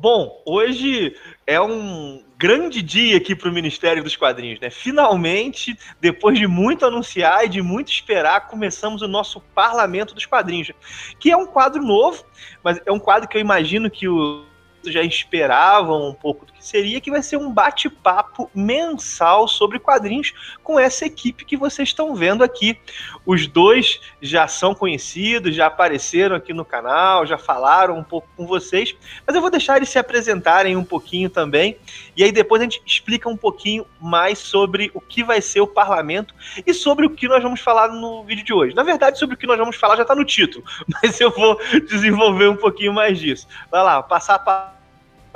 Bom, hoje é um grande dia aqui para o Ministério dos Quadrinhos, né? Finalmente, depois de muito anunciar e de muito esperar, começamos o nosso Parlamento dos Quadrinhos, que é um quadro novo, mas é um quadro que eu imagino que o já esperavam um pouco do que seria, que vai ser um bate-papo mensal sobre quadrinhos com essa equipe que vocês estão vendo aqui. Os dois já são conhecidos, já apareceram aqui no canal, já falaram um pouco com vocês, mas eu vou deixar eles se apresentarem um pouquinho também, e aí depois a gente explica um pouquinho mais sobre o que vai ser o parlamento e sobre o que nós vamos falar no vídeo de hoje. Na verdade, sobre o que nós vamos falar já está no título, mas eu vou desenvolver um pouquinho mais disso. Vai lá, passar a palavra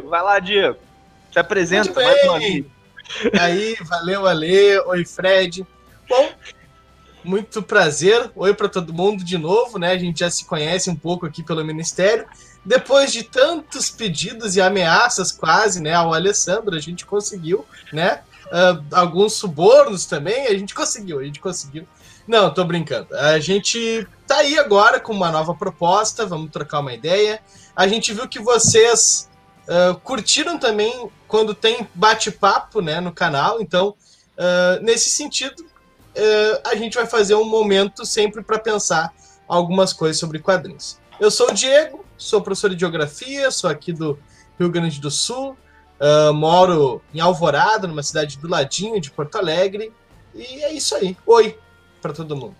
Vai lá, Diego. Se apresenta mais uma vez. E aí, valeu, Ale. Oi, Fred. Bom, muito prazer. Oi para todo mundo de novo, né? A gente já se conhece um pouco aqui pelo Ministério. Depois de tantos pedidos e ameaças quase, né, ao Alessandro, a gente conseguiu, né? Uh, alguns subornos também, a gente conseguiu, a gente conseguiu. Não, tô brincando. A gente tá aí agora com uma nova proposta, vamos trocar uma ideia. A gente viu que vocês Uh, curtiram também quando tem bate-papo né, no canal, então, uh, nesse sentido, a gente vai fazer um momento sempre para pensar algumas coisas sobre quadrinhos. Eu sou o Diego, sou professor de geografia, sou aqui do Rio Grande do Sul, moro em Alvorada, numa cidade do ladinho de Porto Alegre, e é isso aí. Oi para todo mundo.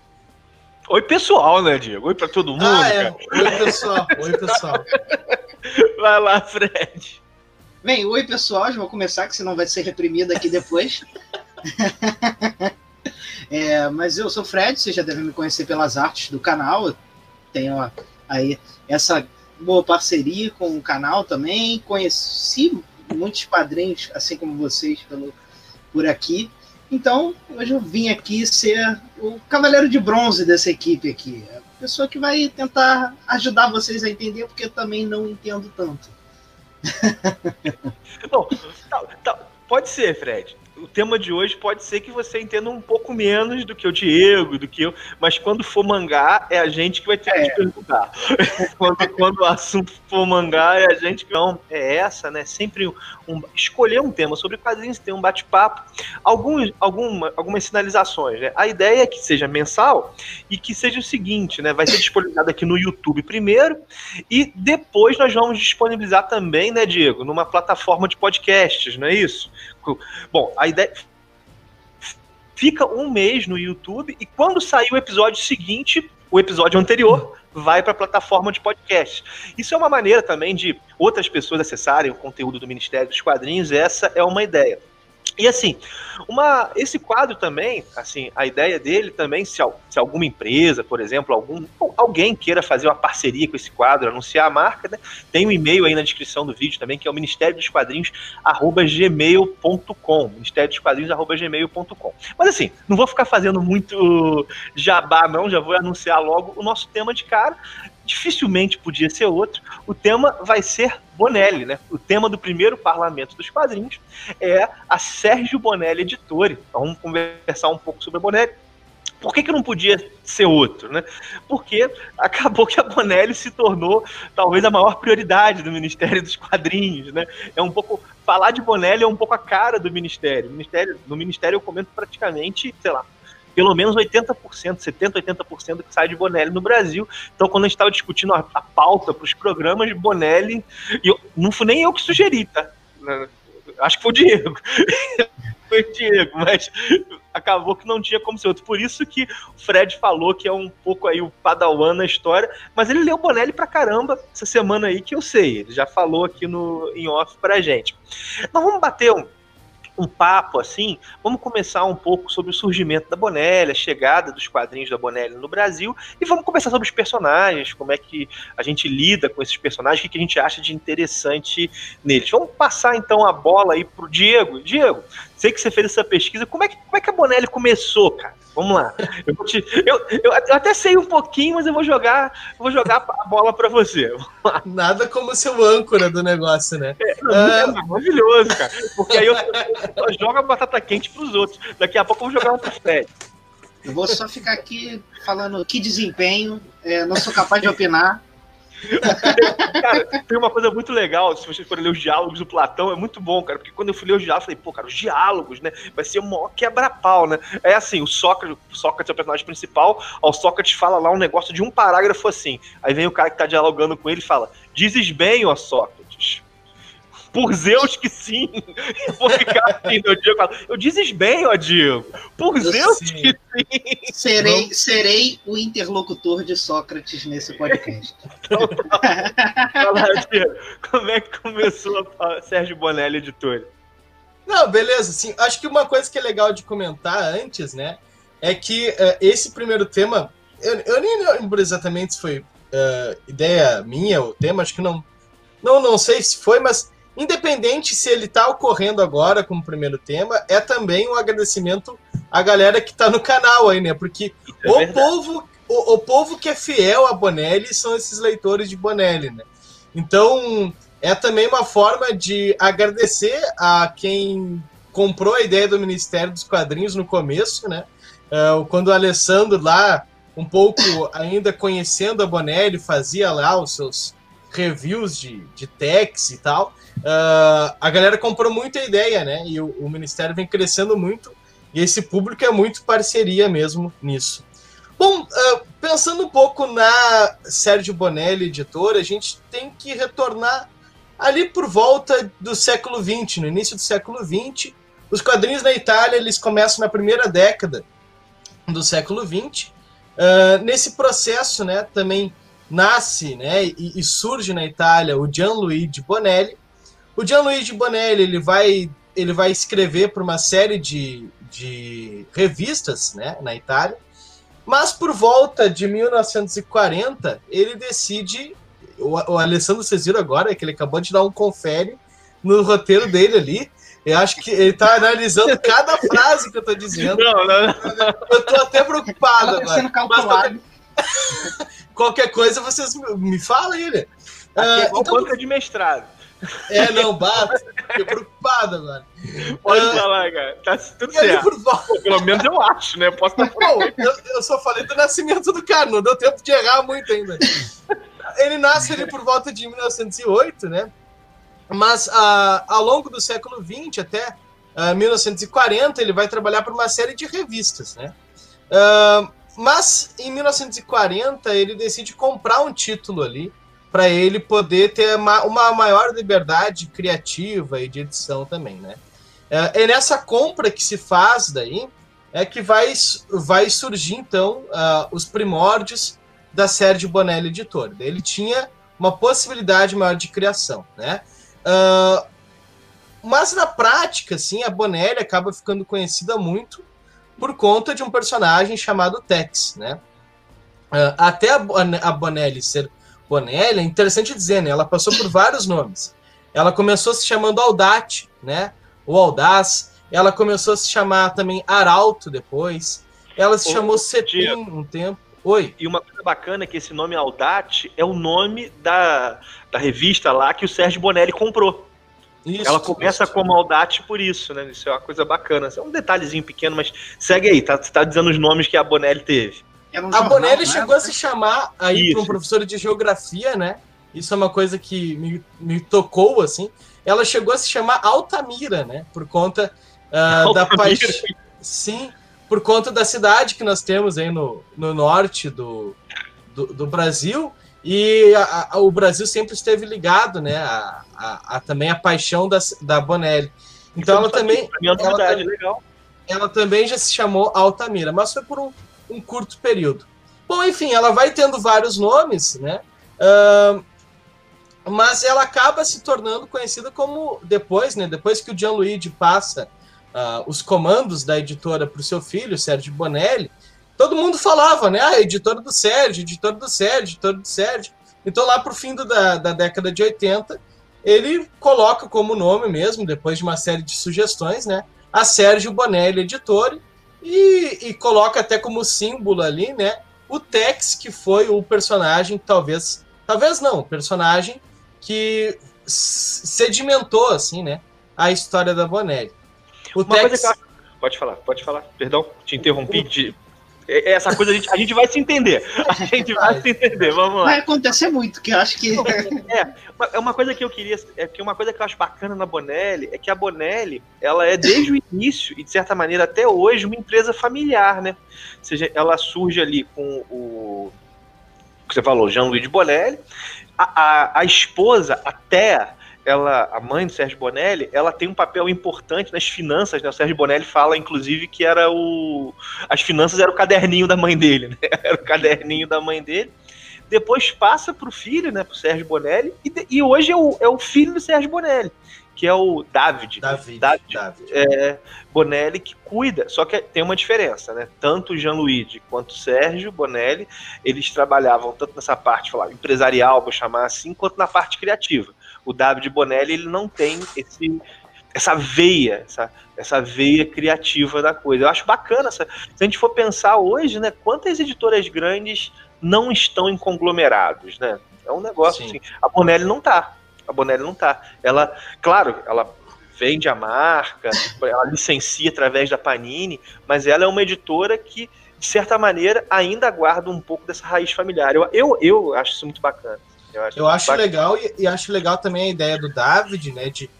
Oi, pessoal, né, Diego? Oi para todo mundo. Ah, é. Oi, pessoal. Oi, pessoal. Vai lá, Fred. Bem, oi pessoal, já vou começar, que senão vai ser reprimido aqui depois. é, mas eu sou o Fred, vocês já devem me conhecer pelas artes do canal. Eu tenho aí essa boa parceria com o canal também. Conheci muitos padrinhos, assim como vocês, pelo, por aqui. Então, hoje eu vim aqui ser o cavaleiro de bronze dessa equipe aqui pessoa que vai tentar ajudar vocês a entender, porque eu também não entendo tanto. Bom, tá, tá, pode ser, Fred o tema de hoje pode ser que você entenda um pouco menos do que o Diego, do que eu, mas quando for mangá, é a gente que vai ter é. que perguntar. quando, quando o assunto for mangá, é a gente que. Não, é essa, né? Sempre um, um escolher um tema sobre quadrinhos, ter um bate-papo, alguns, alguma, algumas sinalizações. Né? A ideia é que seja mensal e que seja o seguinte, né? Vai ser disponibilizado aqui no YouTube primeiro e depois nós vamos disponibilizar também, né, Diego, numa plataforma de podcasts, não é isso? Bom, a ideia fica um mês no YouTube e quando sair o episódio seguinte, o episódio anterior vai para a plataforma de podcast. Isso é uma maneira também de outras pessoas acessarem o conteúdo do Ministério dos Quadrinhos. Essa é uma ideia. E assim, uma, esse quadro também, assim, a ideia dele também, se, se alguma empresa, por exemplo, algum, alguém queira fazer uma parceria com esse quadro, anunciar a marca, né, tem um e-mail aí na descrição do vídeo também, que é o Ministério dos Quadrinhos, arroba gmail.com, Ministério dos Quadrinhos, arroba gmail.com. Mas assim, não vou ficar fazendo muito jabá não, já vou anunciar logo o nosso tema de cara, dificilmente podia ser outro. O tema vai ser Bonelli, né? O tema do primeiro parlamento dos quadrinhos é a Sérgio Bonelli Editore. Então, vamos conversar um pouco sobre a Bonelli. Por que, que não podia ser outro, né? Porque acabou que a Bonelli se tornou talvez a maior prioridade do Ministério dos Quadrinhos, né? É um pouco falar de Bonelli é um pouco a cara do Ministério. ministério no Ministério eu comento praticamente, sei lá, pelo menos 80%, 70%, 80% do que sai de Bonelli no Brasil. Então, quando a gente estava discutindo a, a pauta para os programas, Bonelli. Eu, não fui nem eu que sugeri, tá? Acho que foi o Diego. foi o Diego, mas acabou que não tinha como ser outro. Por isso que o Fred falou que é um pouco aí o padawan na história, mas ele leu Bonelli pra caramba essa semana aí que eu sei. Ele já falou aqui no em off pra gente. Nós vamos bater um um papo assim, vamos começar um pouco sobre o surgimento da Bonelli, a chegada dos quadrinhos da Bonelli no Brasil, e vamos conversar sobre os personagens, como é que a gente lida com esses personagens, o que a gente acha de interessante neles. Vamos passar então a bola aí pro Diego. Diego, sei que você fez essa pesquisa, como é que, como é que a Bonelli começou, cara? Vamos lá. Eu, te, eu, eu, eu, até sei um pouquinho, mas eu vou jogar, vou jogar a bola para você. Nada como ser o âncora do negócio, né? É, é ah. maravilhoso, cara. Porque aí eu, eu jogo a batata quente pros outros. Daqui a pouco eu vou jogar um pro Fred. Eu vou só ficar aqui falando que desempenho, é, não sou capaz de opinar. Cara, tem uma coisa muito legal, se vocês forem ler os diálogos do Platão, é muito bom, cara, porque quando eu fui ler os diálogos, eu falei, pô, cara, os diálogos, né, vai ser o maior quebra-pau, né? É assim, o Sócrates, o Sócrates é o personagem principal, o Sócrates fala lá um negócio de um parágrafo assim, aí vem o cara que tá dialogando com ele e fala, dizes bem, ó Sócrates, por Zeus que sim. Eu vou ficar assim, meu Diego. Eu dizes bem, ó Diego. Por eu Zeus sim. que sim. Serei, serei o interlocutor de Sócrates nesse podcast. Então, tá. Fala, Diego, como é que começou a Sérgio Bonelli Editor? Não, beleza. Assim, acho que uma coisa que é legal de comentar antes, né, é que uh, esse primeiro tema, eu, eu, nem lembro exatamente se foi uh, ideia minha o tema, acho que não, não, não sei se foi, mas Independente se ele está ocorrendo agora como primeiro tema, é também um agradecimento à galera que está no canal aí, né? Porque é o povo, o, o, povo que é fiel a Bonelli são esses leitores de Bonelli, né? Então, é também uma forma de agradecer a quem comprou a ideia do Ministério dos Quadrinhos no começo, né? Uh, quando o Alessandro lá, um pouco ainda conhecendo a Bonelli, fazia lá os seus reviews de, de techs e tal uh, a galera comprou muito a ideia, né? E o, o, Ministério vem crescendo muito, e esse público é muito parceria mesmo nisso. Bom, uh, pensando um pouco na Sérgio Bonelli, editora, a gente tem que retornar ali por volta do século XX, no início do século XX. Os quadrinhos na Itália eles começam na primeira década do século XX. Uh, nesse processo, né, também nasce né, e, e surge na Itália o Gianluigi Bonelli, o Gianluigi Bonelli ele vai, ele vai escrever para uma série de, de revistas né, na Itália, mas por volta de 1940 ele decide. O, o Alessandro Cesiro agora, que ele acabou de dar um confere no roteiro dele ali. Eu acho que ele está analisando cada frase que eu estou dizendo. Não, não, não. Eu estou até preocupado tá agora. Qualquer, qualquer coisa vocês me falam aí, né? Aqui é igual então, de mestrado. É, não, bato. Fiquei preocupado agora. Pode uh, falar, cara. Tá tudo certo. Por... Pô, pelo menos eu acho, né? posso estar Bom, eu, eu só falei do nascimento do cara, não deu tempo de errar muito ainda. Ele nasce ali por volta de 1908, né? Mas uh, ao longo do século XX até uh, ah, 1940 ele vai trabalhar para uma série de revistas, né? Uh, mas em 1940 ele decide comprar um título ali para ele poder ter uma, maior liberdade criativa e de edição também, né? É, é, nessa compra que se faz daí é que vai, vai surgir então uh, os primórdios da Sérgio Bonelli Editor. Ele tinha uma possibilidade maior de criação, né? Uh, mas na prática, assim, a Bonelli acaba ficando conhecida muito por conta de um personagem chamado Tex, né? Uh, até a, a Bonelli ser Bonelli, é interessante dizer, né? Ela passou por vários nomes. Ela começou se chamando Aldate, né? O Audaz. Ela começou a se chamar também Arauto depois. Ela se Ô, chamou Cepim um tempo. Oi. E uma coisa bacana é que esse nome Aldate é o nome da, da revista lá que o Sérgio Bonelli comprou. Isso, ela começa isso. como Aldate por isso, né? Isso é uma coisa bacana. Isso é um detalhezinho pequeno, mas segue aí, tá, tá dizendo os nomes que a Bonelli teve. Um a Bonelli né? chegou a se chamar aí para um professor de geografia, né? Isso é uma coisa que me, me tocou, assim. Ela chegou a se chamar Altamira, né? Por conta uh, da paixão. Sim, por conta da cidade que nós temos aí no, no norte do, do, do Brasil. E a, a, o Brasil sempre esteve ligado, né, a, a, a também a paixão da, da Bonelli. Então ela também, ela, legal. ela também já se chamou Altamira, mas foi por um, um curto período. Bom, enfim, ela vai tendo vários nomes, né? Uh, mas ela acaba se tornando conhecida como depois, né? Depois que o Gianluigi passa uh, os comandos da editora para o seu filho, Sérgio Bonelli, todo mundo falava, né? Ah, editora do Sérgio, editora do Sérgio, editora do Sérgio. Então, lá para o fim do, da, da década de 80, ele coloca como nome mesmo, depois de uma série de sugestões, né? A Sérgio Bonelli Editore, e, e coloca até como símbolo ali, né? O Tex, que foi o personagem, talvez, talvez não, o personagem que sedimentou, assim, né? A história da Bonelli. O Uma Tex... Pode falar, pode falar. Perdão, te interrompi. De... É, é essa coisa a gente, a gente vai se entender. A gente vai se entender, vamos lá. Vai acontecer muito, que eu acho que. É, é uma coisa que eu queria. É que uma coisa que eu acho bacana na Bonelli é que a Bonelli, ela é desde o início, e de certa maneira até hoje, uma empresa familiar, né? Ou seja, ela surge ali com o. que você falou, Jean-Louis de Bonelli. A, a, a esposa, até ela, a mãe do Sérgio Bonelli, ela tem um papel importante nas finanças, né? O Sérgio Bonelli fala, inclusive, que era o. As finanças era o caderninho da mãe dele, né? Era o caderninho da mãe dele. Depois passa para o filho, né? Para o Sérgio Bonelli. E, e hoje é o, é o filho do Sérgio Bonelli, que é o David. David. David, David. É, Bonelli que cuida. Só que tem uma diferença, né? Tanto o Jean-Luigi quanto o Sérgio Bonelli, eles trabalhavam tanto nessa parte, falar, empresarial, vou chamar assim, quanto na parte criativa o David Bonelli ele não tem esse, essa veia, essa, essa veia criativa da coisa. Eu acho bacana. Essa, se a gente for pensar hoje, né, quantas editoras grandes não estão em conglomerados, né? É um negócio Sim. assim. A Bonelli não tá. A Bonelli não tá. Ela, claro, ela vende a marca, ela licencia através da Panini, mas ela é uma editora que, de certa maneira, ainda guarda um pouco dessa raiz familiar. Eu, eu, eu acho isso muito bacana. Eu acho, eu acho legal e, e, acho legal também a ideia do David, né? De,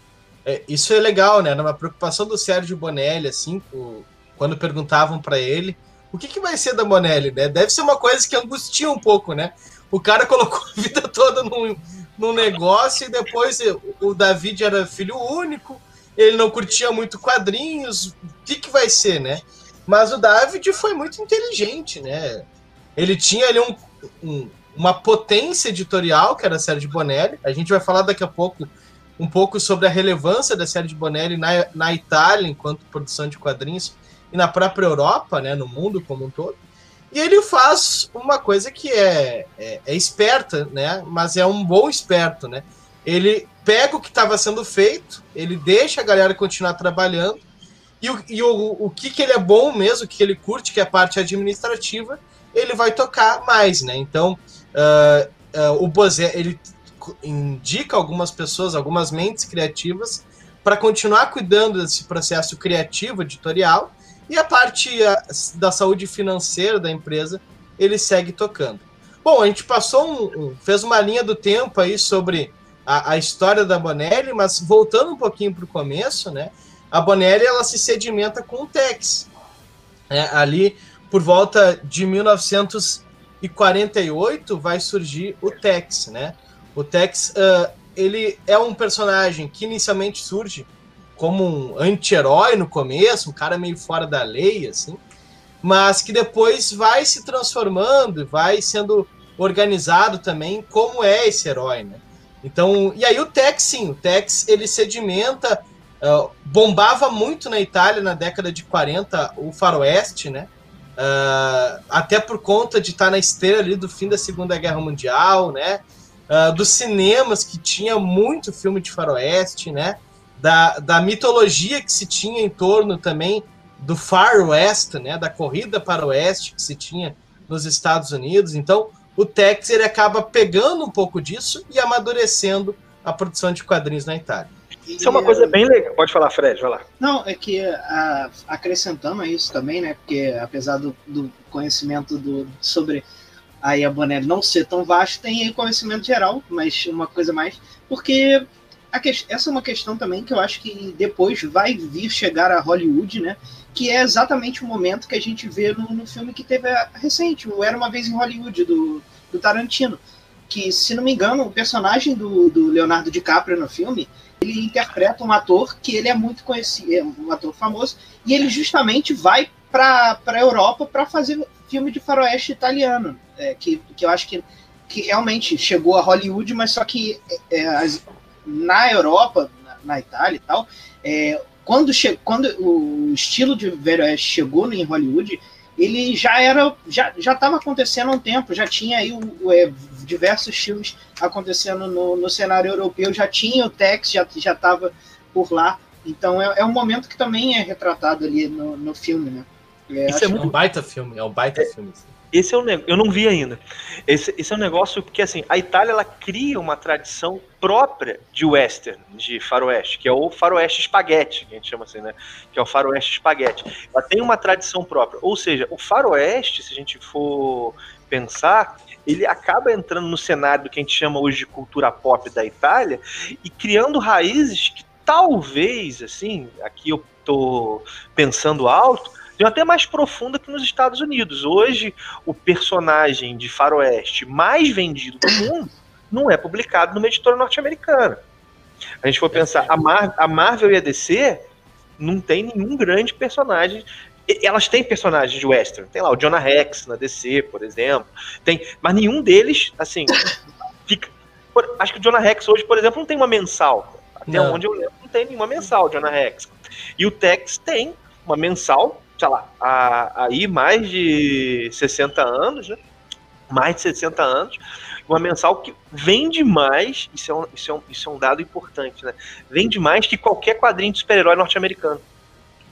é, isso é legal, né? Numa preocupação do Sérgio Bonelli, assim, o, quando perguntavam para ele o que, que vai ser da Bonelli, né? Deve ser uma coisa que angustia um pouco, né? O cara colocou a vida toda num, num negócio e depois o David era filho único, ele não curtia muito quadrinhos, o que, que vai ser, né? Mas o David foi muito inteligente, né? Ele tinha ali um, um uma potência editorial, que era a série de Bonelli. A gente vai falar daqui a pouco um pouco sobre a relevância da série de Bonelli na, na Itália, enquanto produção de quadrinhos, e na própria Europa, né, no mundo como um todo. E ele faz uma coisa que é, é, é esperta, né, mas é um bom esperto. Né? Ele pega o que estava sendo feito, ele deixa a galera continuar trabalhando, e, o, e o, o que, que ele é bom mesmo, o que ele curte, que é a parte administrativa, ele vai tocar mais. Né? Então, Uh, uh, o Bozé, ele indica algumas pessoas, algumas mentes criativas, para continuar cuidando desse processo criativo, editorial, e a parte uh, da saúde financeira da empresa, ele segue tocando. Bom, a gente passou um, um fez uma linha do tempo aí sobre a, a história da Bonelli, mas voltando um pouquinho para o começo, né? A Bonelli ela se sedimenta com o Tex. Né, ali por volta de 1900 e 48 vai surgir o Tex, né? O Tex, uh, ele é um personagem que inicialmente surge como um anti-herói no começo, um cara meio fora da lei, assim, mas que depois vai se transformando e vai sendo organizado também como é esse herói, né? Então, e aí o Tex, sim, o Tex, ele sedimenta, uh, bombava muito na Itália na década de 40 o faroeste, né? Uh, até por conta de estar na esteira ali do fim da Segunda Guerra Mundial, né? Uh, dos cinemas que tinha muito filme de faroeste, né? Da, da mitologia que se tinha em torno também do Far West, né? Da corrida para o oeste que se tinha nos Estados Unidos. Então, o Tex ele acaba pegando um pouco disso e amadurecendo a produção de quadrinhos na Itália. Isso é uma coisa bem legal. Pode falar, Fred, vai lá. Não, é que a, acrescentando a isso também, né? Porque apesar do, do conhecimento do, sobre a Bonelli não ser tão vasto, tem conhecimento geral, mas uma coisa mais. Porque que, essa é uma questão também que eu acho que depois vai vir chegar a Hollywood, né? Que é exatamente o momento que a gente vê no, no filme que teve a, recente, o Era Uma Vez em Hollywood, do, do Tarantino. Que, se não me engano, o personagem do, do Leonardo DiCaprio no filme, ele interpreta um ator que ele é muito conhecido, é um ator famoso, e ele justamente vai para a Europa para fazer filme de faroeste italiano, é, que, que eu acho que, que realmente chegou a Hollywood, mas só que é, é as, na Europa, na, na, Itália e tal, é, quando, che, quando o estilo de faroeste chegou em Hollywood, ele já era já já estava acontecendo há um tempo, já tinha aí o, o, é, diversos filmes acontecendo no, no, cenário europeu, já tinha o Tex, já já estava por lá. Então é, é um momento que também é retratado ali no, no filme, né? É, Isso é muito... um baita filme, é um baita é, filme. Esse é um eu não vi ainda. Esse, esse é um negócio porque assim, a Itália ela cria uma tradição própria de western, de faroeste, que é o faroeste espaguete, que a gente chama assim, né? Que é o faroeste espaguete. Ela tem uma tradição própria. Ou seja, o faroeste, se a gente for pensar, ele acaba entrando no cenário do que a gente chama hoje de cultura pop da Itália e criando raízes que talvez, assim, aqui eu tô pensando alto, tem até mais profunda que nos Estados Unidos. Hoje, o personagem de faroeste mais vendido do mundo não é publicado numa editora norte-americana. A gente for pensar, a, Mar a Marvel e a DC não tem nenhum grande personagem elas têm personagens de western. Tem lá o Jonah Rex na DC, por exemplo. Tem, mas nenhum deles, assim, fica. Por, acho que o Jonah Rex hoje, por exemplo, não tem uma mensal. Até não. onde eu lembro, não tem nenhuma mensal, Jonah Rex. E o Tex tem uma mensal sei lá, aí mais de 60 anos, né? Mais de 60 anos, uma mensal que vende mais, isso é um, isso é um, isso é um dado importante, né? Vende mais que qualquer quadrinho de super-herói norte-americano.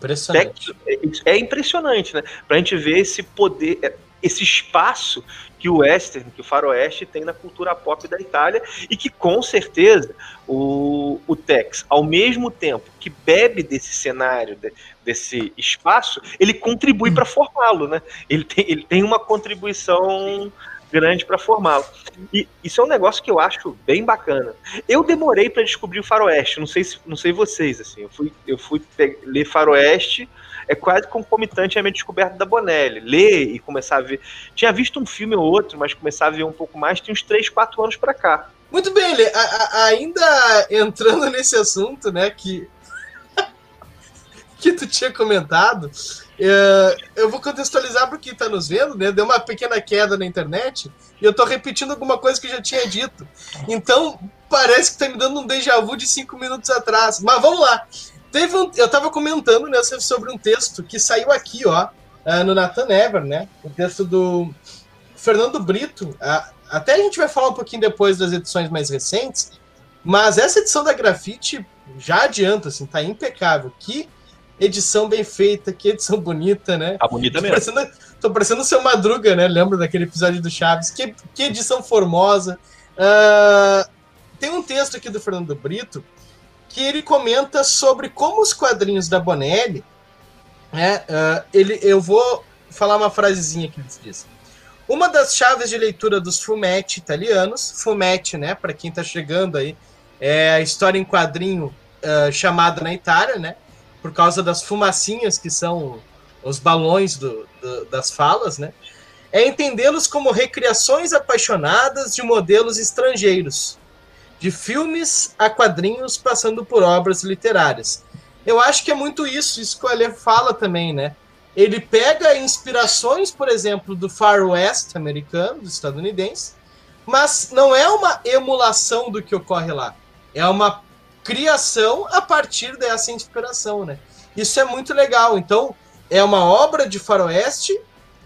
Impressionante. É, é, impressionante, né? Pra gente ver esse poder, é, esse espaço que o western, que o faroeste tem na cultura pop da Itália e que com certeza o, o Tex, ao mesmo tempo que bebe desse cenário, de, desse espaço, ele contribui para formá-lo, né? Ele tem, ele tem uma contribuição grande para formá-lo. E isso é um negócio que eu acho bem bacana. Eu demorei para descobrir o Faroeste, não sei se, não sei vocês assim. Eu fui eu fui ler Faroeste é quase concomitante à minha descoberta da Bonelli. Ler e começar a ver. Tinha visto um filme ou outro, mas começar a ver um pouco mais tem uns 3, 4 anos para cá. Muito bem, Lê. ainda entrando nesse assunto, né, que que tu tinha comentado, eu vou contextualizar para quem está nos vendo, né? Deu uma pequena queda na internet e eu estou repetindo alguma coisa que eu já tinha dito. Então, parece que está me dando um déjà vu de cinco minutos atrás. Mas vamos lá. Teve um, eu estava comentando né, sobre um texto que saiu aqui, ó, uh, no Nathan Ever, né? O texto do Fernando Brito. Até a gente vai falar um pouquinho depois das edições mais recentes, mas essa edição da Grafite já adianta, assim, tá impecável. Que edição bem feita, que edição bonita, né? Tá bonita tô mesmo. Parecendo, tô parecendo o seu Madruga, né? Lembra daquele episódio do Chaves? Que, que edição formosa. Uh, tem um texto aqui do Fernando Brito que ele comenta sobre como os quadrinhos da Bonelli, né, uh, ele, eu vou falar uma frasezinha que ele diz. Uma das chaves de leitura dos fumetti italianos, fumetti, né, para quem está chegando aí, é a história em quadrinho uh, chamada na Itália, né, por causa das fumacinhas que são os balões do, do, das falas, né, é entendê-los como recriações apaixonadas de modelos estrangeiros, de filmes a quadrinhos, passando por obras literárias. Eu acho que é muito isso, isso que o Ale fala também, né? Ele pega inspirações, por exemplo, do Far West americano, do estadunidense, mas não é uma emulação do que ocorre lá. É uma criação a partir dessa inspiração, né? Isso é muito legal. Então, é uma obra de faroeste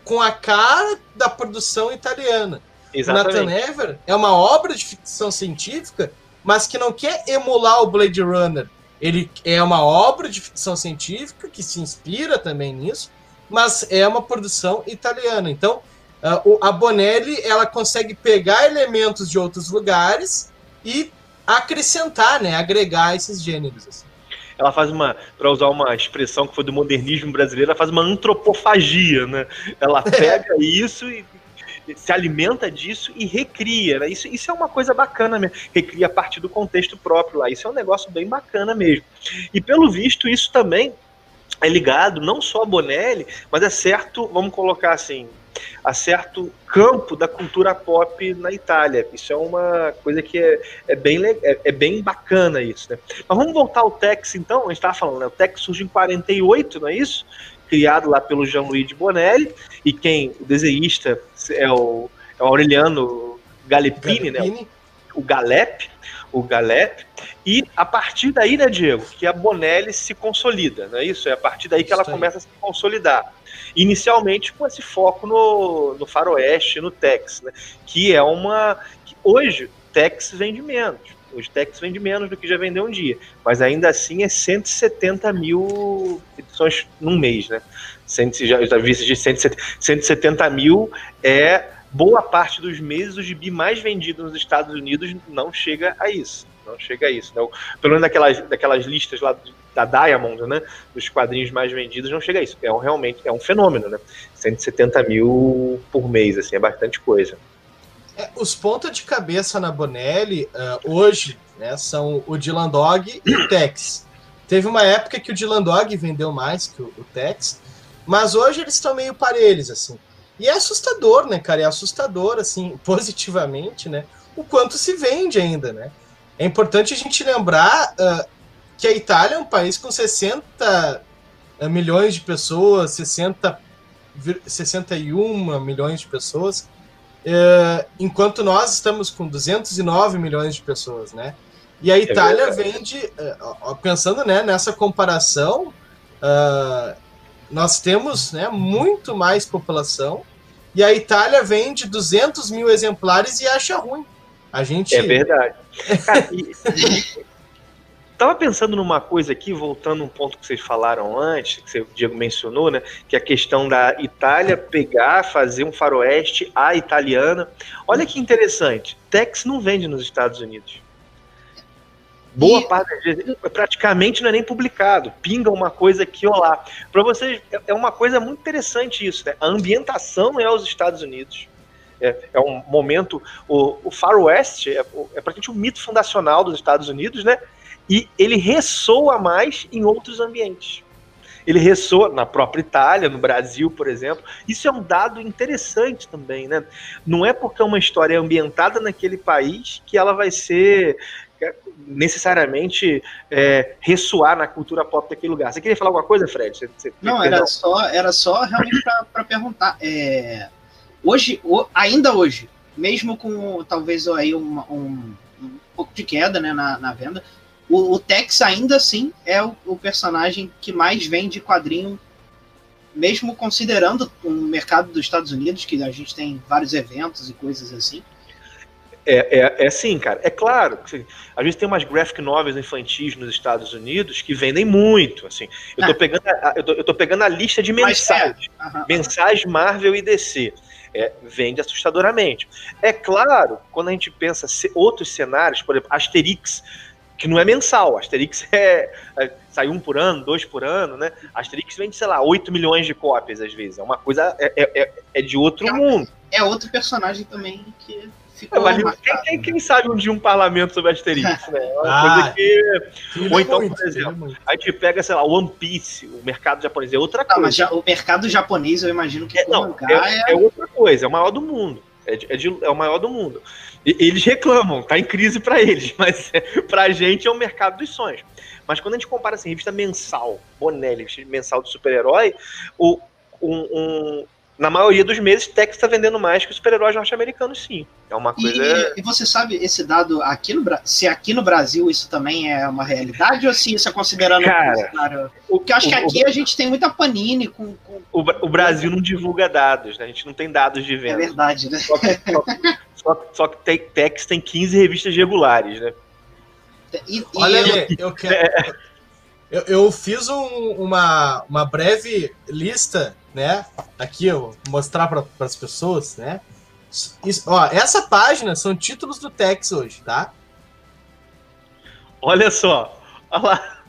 com a cara da produção italiana. Exatamente. Nathan Ever é uma obra de ficção científica, mas que não quer emular o Blade Runner. Ele é uma obra de ficção científica que se inspira também nisso, mas é uma produção italiana. Então, a Bonelli ela consegue pegar elementos de outros lugares e acrescentar, né, agregar esses gêneros. Assim. Ela faz uma, para usar uma expressão que foi do modernismo brasileiro, ela faz uma antropofagia, né? Ela pega é. isso e se alimenta disso e recria. Né? Isso, isso é uma coisa bacana mesmo. Recria a partir do contexto próprio lá. Isso é um negócio bem bacana mesmo. E pelo visto, isso também é ligado não só a Bonelli, mas é certo, vamos colocar assim, a certo campo da cultura pop na Itália. Isso é uma coisa que é, é, bem, é, é bem bacana isso. Né? Mas vamos voltar ao Tex então, a gente estava falando, né? o Tex surge em 48, não é isso? Criado lá pelo Jean-Louis de Bonelli, e quem, o desenhista, é o, é o Aureliano Galepini, né? o Galep, o Galep, e a partir daí, né, Diego, que a Bonelli se consolida, não é isso? É a partir daí que ela começa a se consolidar. Inicialmente com esse foco no, no faroeste, no Tex, né? Que é uma... Que hoje, Tex vende menos. Hoje Tex vende menos do que já vendeu um dia. Mas ainda assim é 170 mil edições num mês, né? Já, já vi de 170, 170 mil é boa parte dos meses o gibi mais vendido nos Estados Unidos não chega a isso. Não chega a isso. Né? Pelo menos daquelas, daquelas listas lá da Diamond, né? Dos quadrinhos mais vendidos, não chega a isso. É um, realmente é um fenômeno, né? 170 mil por mês, assim, é bastante coisa. É, os pontos de cabeça na Bonelli, uh, hoje, né, são o Dylan Dog e o Tex. Teve uma época que o Dylan Dog vendeu mais que o, o Tex, mas hoje eles estão meio parelhos, assim. E é assustador, né, cara? É assustador, assim, positivamente, né? O quanto se vende ainda, né? É importante a gente lembrar uh, que a Itália é um país com 60 uh, milhões de pessoas, 60, 61 milhões de pessoas, uh, enquanto nós estamos com 209 milhões de pessoas, né? E a é Itália é vende, pensando né, nessa comparação, nós temos né, muito mais população e a Itália vende 200 mil exemplares e acha ruim. A gente. É verdade. Tava pensando numa coisa aqui, voltando um ponto que vocês falaram antes, que o Diego mencionou, né? Que é a questão da Itália pegar, fazer um faroeste à italiana. Olha que interessante. Tex não vende nos Estados Unidos. Boa e... parte das vezes, praticamente não é nem publicado. Pinga uma coisa aqui ou lá. Para vocês, é, é uma coisa muito interessante isso, né? A ambientação é os Estados Unidos. É, é um momento. O, o Far West é, é praticamente um mito fundacional dos Estados Unidos, né? E ele ressoa mais em outros ambientes. Ele ressoa na própria Itália, no Brasil, por exemplo. Isso é um dado interessante também, né? Não é porque é uma história ambientada naquele país que ela vai ser necessariamente é, ressoar na cultura pop daquele lugar. Você queria falar alguma coisa, Fred? Você, você não, era só, era só realmente para perguntar. É, hoje, ainda hoje, mesmo com talvez aí um, um, um pouco de queda né, na, na venda, o, o, Tex ainda assim é o, o, personagem que mais vende quadrinho, mesmo considerando o mercado dos Estados Unidos, que a gente tem vários eventos e coisas assim. É, é, é assim, cara. É claro. Às vezes tem umas graphic novels infantis nos Estados Unidos que vendem muito. Assim, eu, tô ah. pegando a, eu, tô, eu tô pegando a lista de mensagens. É. Uhum. Mensagens Marvel e DC. É, vende assustadoramente. É claro, quando a gente pensa outros cenários, por exemplo, Asterix, que não é mensal, Asterix é, é, sai um por ano, dois por ano, né? Asterix vende, sei lá, 8 milhões de cópias às vezes. É uma coisa, é, é, é, é de outro mundo. É outro personagem também que É, quem, quem, quem, sabe um dia um parlamento sobre Asterix, né? É uma ah, coisa que. Ou então, muito, por exemplo, a gente pega, sei lá, One Piece, o mercado japonês é outra coisa. mas já, o mercado japonês, eu imagino que é, não, é, é... é, outra coisa, é o maior do mundo. É, de, é, de, é o maior do mundo. E, eles reclamam, tá em crise para eles, mas é, pra gente é o mercado dos sonhos. Mas quando a gente compara assim, revista mensal, Bonelli, revista mensal de super-herói, o, um, um, na maioria dos meses, Tex está vendendo mais que os super-heróis norte-americanos, sim. É uma coisa. E, e, você sabe esse dado aqui no se aqui no Brasil isso também é uma realidade ou se isso é considerando. Cara, o, Porque eu acho o, que aqui o, a gente tem muita panini com. com o, o, Brasil não divulga dados, né? A gente não tem dados de venda. É verdade, né? Só que, só, só, só que tem, Tex tem 15 revistas regulares, né? E, e Olha, eu, eu quero. É. Eu, eu fiz um, uma, uma breve lista né? Aqui eu vou mostrar para as pessoas, né? Isso, ó, essa página são títulos do Tex hoje, tá? Olha só, olha lá.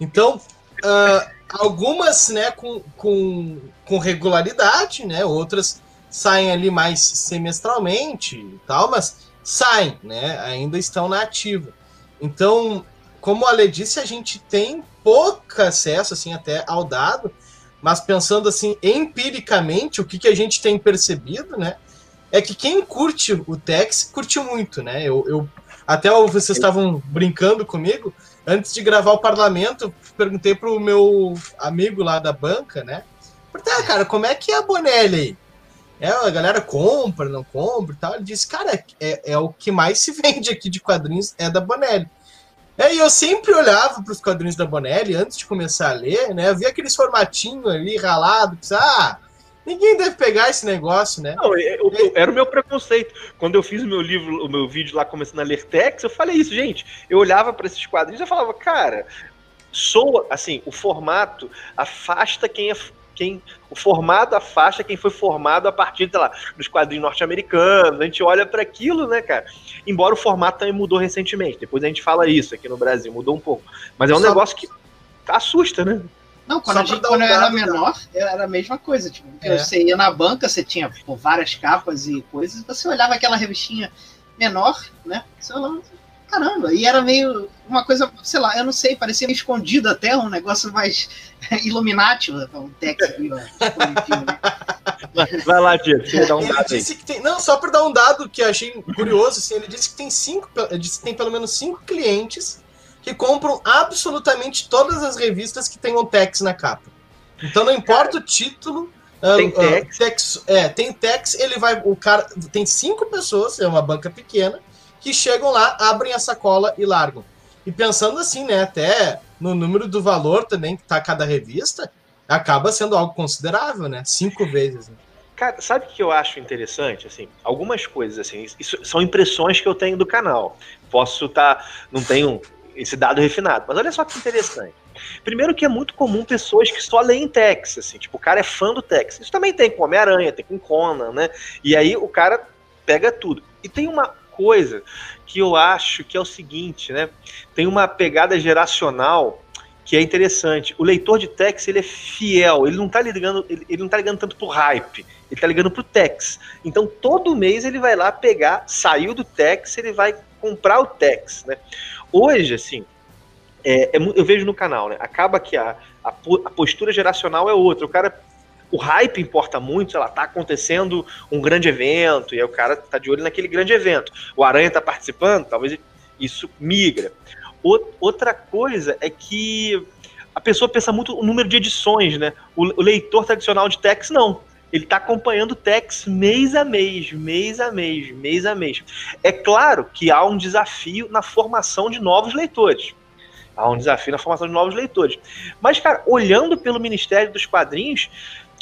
Então, uh, algumas, né, com, com, com regularidade, né? Outras saem ali mais semestralmente e tal, mas saem, né? Ainda estão na ativa. Então, como a Lê disse, a gente tem pouco acesso assim até ao dado, mas pensando assim empiricamente, o que, que a gente tem percebido, né? É que quem curte o Tex curte muito, né? Eu, eu até vocês estavam brincando comigo antes de gravar o parlamento, perguntei pro meu amigo lá da banca, né? Perguntei, ah, cara, como é que é a Bonelli aí? É, a galera compra, não compra e tal. Ele disse, cara, é, é o que mais se vende aqui de quadrinhos é da Bonelli. É, e eu sempre olhava para os quadrinhos da Bonelli antes de começar a ler, né? Eu via aqueles formatinhos ali ralado, ah, ninguém deve pegar esse negócio, né? Não, eu, eu, era o meu preconceito. Quando eu fiz o meu livro, o meu vídeo lá começando a ler Tex, eu falei isso, gente. Eu olhava para esses quadrinhos e falava, cara, sou assim, o formato afasta quem é quem o formado afasta quem foi formado a partir sei lá, dos quadrinhos norte-americanos. A gente olha para aquilo, né, cara? Embora o formato também mudou recentemente. Depois a gente fala isso aqui no Brasil, mudou um pouco. Mas é um Só... negócio que assusta, né? Não, quando, gente, quando um eu era menor, era a mesma coisa. Tipo, é. Você ia na banca, você tinha pô, várias capas e coisas, você olhava aquela revistinha menor, né? Você olhava, caramba, e era meio uma coisa, sei lá, eu não sei, parecia meio escondido até, um negócio mais Illuminati, um texto aqui, Vai lá, Diego, você dá um ele dado disse aí. Que tem, não, só para dar um dado que eu achei curioso, assim, ele disse que tem cinco, disse que tem pelo menos cinco clientes que compram absolutamente todas as revistas que tenham Tex na capa. Então não importa cara, o título, tem uh, Tex. Uh, tex. É, tem Tex, ele vai. O cara. Tem cinco pessoas, é uma banca pequena, que chegam lá, abrem a sacola e largam. E pensando assim, né, até no número do valor também que tá cada revista, acaba sendo algo considerável, né? Cinco vezes. Né? Cara, sabe o que eu acho interessante? Assim, algumas coisas, assim, isso são impressões que eu tenho do canal. Posso estar. Tá, não tenho esse dado refinado. Mas olha só que interessante. Primeiro que é muito comum pessoas que só leem Tex, assim, tipo, o cara é fã do Tex. Isso também tem com Homem-Aranha, tem com Conan, né? E aí o cara pega tudo. E tem uma coisa que eu acho que é o seguinte, né? Tem uma pegada geracional que é interessante. O leitor de Tex, ele é fiel, ele não tá ligando, ele, ele não tá ligando tanto pro hype, ele tá ligando pro Tex. Então todo mês ele vai lá pegar, saiu do Tex, ele vai comprar o Tex, né? Hoje, assim, é, é, eu vejo no canal, né? Acaba que a, a, a postura geracional é outra. O cara o hype importa muito, sei lá, tá acontecendo um grande evento, e aí o cara tá de olho naquele grande evento. O Aranha tá participando, talvez isso migra. Outra coisa é que a pessoa pensa muito no número de edições, né? O, leitor tradicional de Tex, não. Ele está acompanhando o Tex mês a mês, mês a mês, mês a mês. É claro que há um desafio na formação de novos leitores. Há um desafio na formação de novos leitores. Mas, cara, olhando pelo Ministério dos Quadrinhos,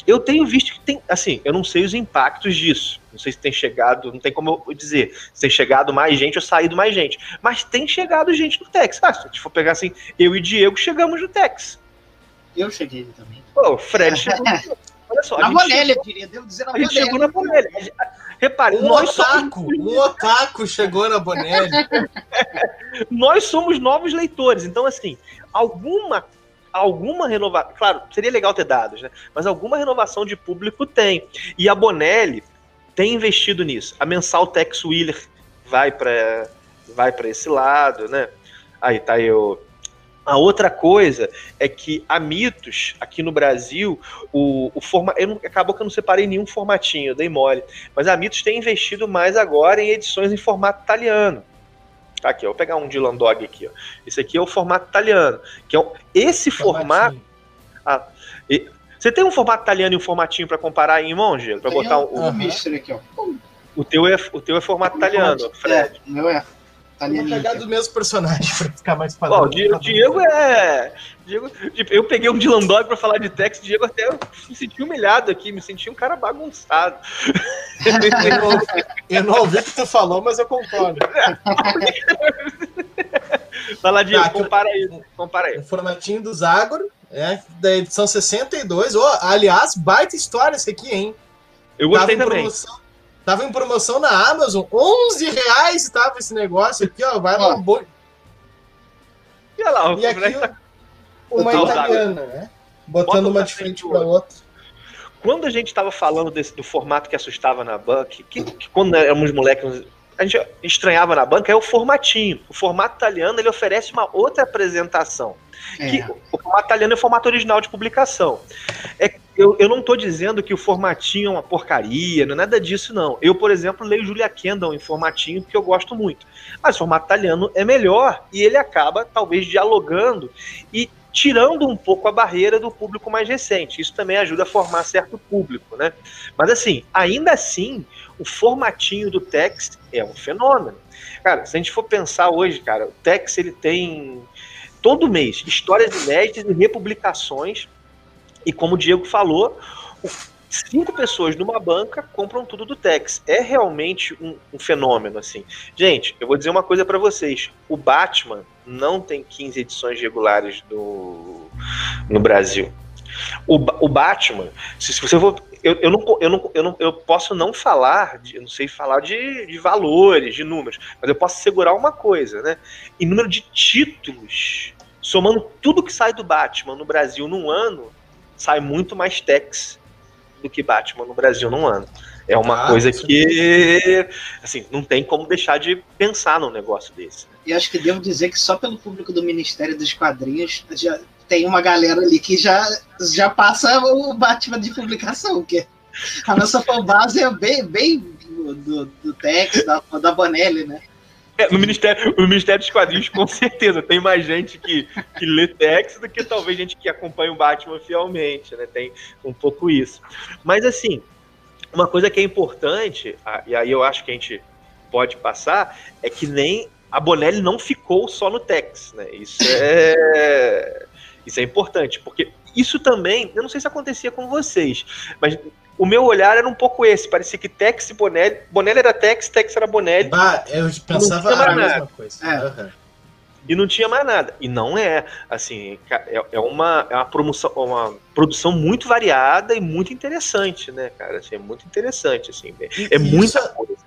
eu tenho visto que tem, assim, eu não sei os impactos disso. Não sei se tem chegado, não tem como eu dizer se tem chegado mais gente ou saído mais gente. Mas tem chegado gente no Tex. Ah, se a gente for pegar assim, eu e Diego chegamos no Tex. Eu cheguei também. Pô, o Fred chegou. Olha só. Na Bonelli, eu diria. Devo dizer na A gente chegou na Bonelli. Repare, um nós otaku, somos... um otaku chegou na Bonelli. nós somos novos leitores. Então, assim, alguma alguma renovação. Claro, seria legal ter dados, né? Mas alguma renovação de público tem. E a Bonelli tem investido nisso. A mensal Tex Wheeler vai para vai para esse lado, né? Aí tá eu. A outra coisa é que a Mitos, aqui no Brasil, o, o forma, eu não, acabou que eu não separei nenhum formatinho, dei mole. Mas a Mitos tem investido mais agora em edições em formato italiano. Tá aqui, ó, vou pegar um Dylan Dog aqui. Ó. Esse aqui é o formato italiano. Que é um, esse formato. Ah, e, você tem um formato italiano e um formatinho para comparar aí, Monge? Para botar um, um, um aqui, ó. O teu é, o teu é formato italiano, Fred. É, o meu é. Vou pegar do mesmo personagem pra ficar mais padrão. o Diego, Diego é. Diego, tipo, eu peguei um Dylan Dog pra falar de Tex, Diego até me senti humilhado aqui, me senti um cara bagunçado. Eu não, eu não ouvi o que tu falou, mas eu concordo. Fala, Diego, tá, compara aí. Compara aí. O formatinho do Zagor, é, da edição 62. Oh, aliás, baita história esse aqui, hein? Eu gostei também. Promoção, Tava em promoção na Amazon, 11 reais estava esse negócio aqui, ó. Vai lá, boi. E olha lá, o e aqui, tá... uma italiana, né? Botando uma de frente para outra. quando a gente estava falando desse, do formato que assustava na banca, que, que quando éramos moleques a gente estranhava na banca é o formatinho. O formato italiano ele oferece uma outra apresentação. É. Que, o formato italiano é o formato original de publicação. É, eu, eu não estou dizendo que o formatinho é uma porcaria, não é nada disso, não. Eu, por exemplo, leio Julia Kendall em formatinho porque eu gosto muito. Mas o formato italiano é melhor e ele acaba, talvez, dialogando e tirando um pouco a barreira do público mais recente. Isso também ajuda a formar certo público, né? Mas assim, ainda assim, o formatinho do Tex é um fenômeno. Cara, se a gente for pensar hoje, cara, o Tex ele tem todo mês histórias inéditas e republicações. E como o Diego falou, cinco pessoas numa banca compram tudo do Tex. É realmente um, um fenômeno, assim. Gente, eu vou dizer uma coisa para vocês. O Batman não tem 15 edições regulares do, no Brasil. O, o Batman, se, se você for. Eu, eu, não, eu, não, eu, não, eu posso não falar, de, eu não sei falar de, de valores, de números, mas eu posso segurar uma coisa, né? Em número de títulos, somando tudo que sai do Batman no Brasil num ano, sai muito mais Tex do que Batman no Brasil num ano. É uma ah, coisa que, assim, não tem como deixar de pensar num negócio desse. E acho que devo dizer que só pelo público do Ministério dos Quadrinhos já tem uma galera ali que já, já passa o Batman de publicação, que a nossa fanbase é bem, bem do, do Tex, da, da Bonelli, né? É, no Ministério, no Ministério dos Quadrinhos, com certeza, tem mais gente que, que lê Tex do que talvez gente que acompanha o Batman fielmente, né? Tem um pouco isso. Mas assim, uma coisa que é importante, e aí eu acho que a gente pode passar, é que nem a Bonelli não ficou só no Tex, né? Isso é, isso é importante, porque isso também, eu não sei se acontecia com vocês, mas o meu olhar era um pouco esse, parecia que Tex e Bonelli, Bonelli era Tex, Tex era Bonelli. Bah, eu pensava a mesma coisa. É. Uhum e não tinha mais nada. E não é, assim, é, é, uma, é uma, promoção, uma produção muito variada e muito interessante, né, cara? Assim, é muito interessante, assim, é, é muita isso, coisa.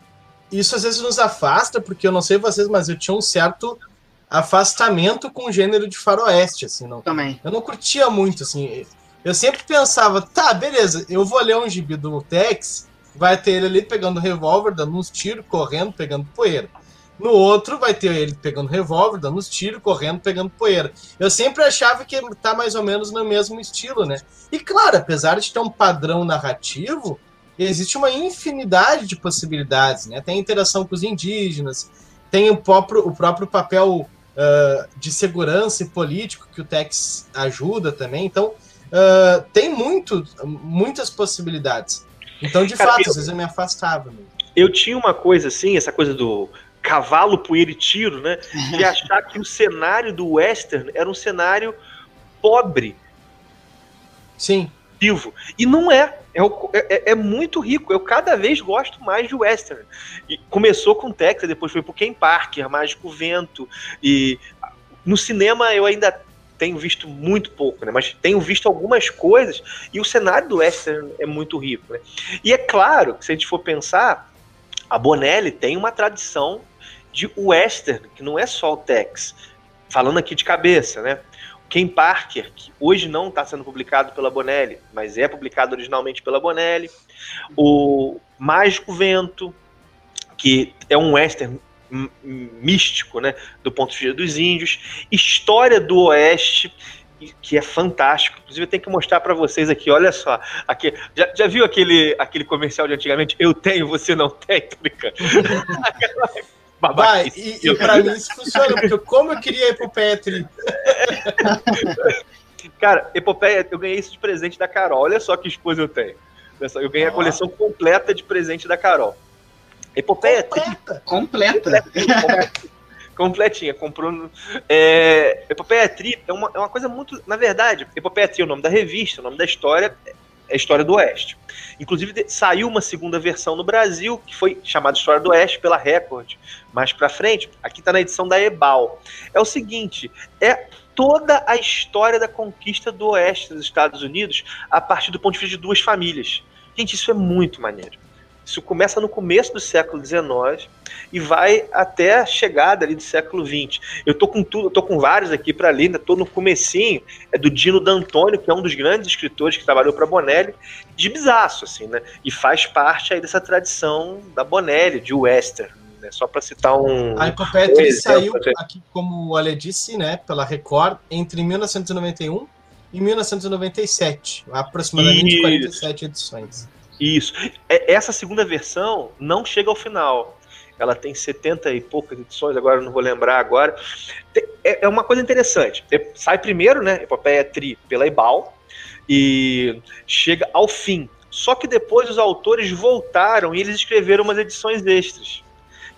Isso às vezes nos afasta, porque eu não sei vocês, mas eu tinha um certo afastamento com o gênero de faroeste, assim, não. Também. Eu não curtia muito, assim. Eu sempre pensava, tá, beleza, eu vou ler um gibi do Tex, vai ter ele ali pegando revólver, dando uns tiros, correndo, pegando poeira. No outro, vai ter ele pegando revólver, dando os tiros, correndo, pegando poeira. Eu sempre achava que tá mais ou menos no mesmo estilo, né? E claro, apesar de ter um padrão narrativo, existe uma infinidade de possibilidades, né? Tem interação com os indígenas, tem o próprio, o próprio papel uh, de segurança e político que o Tex ajuda também. Então, uh, tem muito, muitas possibilidades. Então, de Cara, fato, eu, às vezes eu me afastava. Mesmo. Eu tinha uma coisa assim, essa coisa do cavalo, poeira e tiro, né? De achar que o cenário do western era um cenário pobre. Sim. Vivo. E não é. É, é. é, muito rico. Eu cada vez gosto mais de western. E começou com Texas, depois foi pro Ken Parker, Mágico Vento. E no cinema eu ainda tenho visto muito pouco, né? Mas tenho visto algumas coisas e o cenário do western é muito rico, né? E é claro que se a gente for pensar, a Bonelli tem uma tradição de western, que não é só o Tex. Falando aqui de cabeça, né? Ken Parker, que hoje não está sendo publicado pela Bonelli, mas é publicado originalmente pela Bonelli. O Mágico Vento, que é um western místico, né, do ponto de vista dos índios. História do Oeste, que é fantástico. Inclusive, eu tenho que mostrar para vocês aqui. Olha só. Aqui, já, já viu aquele, aquele comercial de antigamente? Eu tenho, você não tem, Vai, e, e pra mim isso funciona, porque como eu queria Epopeia Tri. Cara, Epopeia, eu ganhei isso de presente da Carol. Olha só que esposa eu tenho. Eu ganhei a coleção completa de presente da Carol. Epopeia completa. Completa. completa. completinha, comprou. É, Epopeia Tri é uma, é uma coisa muito. Na verdade, Epopeia Tri é o nome da revista, o nome da história é a História do Oeste. Inclusive, saiu uma segunda versão no Brasil, que foi chamada História do Oeste pela Record. Mais pra frente, aqui tá na edição da Ebal. É o seguinte: é toda a história da conquista do Oeste dos Estados Unidos a partir do ponto de vista de duas famílias. Gente, isso é muito maneiro. Isso começa no começo do século XIX e vai até a chegada ali do século XX. Eu tô com tudo, tô com vários aqui para ler, ainda tô no comecinho, é do Dino D'Antônio, que é um dos grandes escritores que trabalhou para Bonelli, de bisaço, assim, né? E faz parte aí dessa tradição da Bonelli, de western. Né? Só para citar um. A um saiu aqui, como o Ale disse, né, pela Record, entre 1991 e 1997, aproximadamente Isso. 47 edições. Isso. É, essa segunda versão não chega ao final. Ela tem 70 e poucas edições, agora não vou lembrar agora. É, é uma coisa interessante. Sai primeiro, né? Epopeia Tri pela Ibal e chega ao fim. Só que depois os autores voltaram e eles escreveram umas edições extras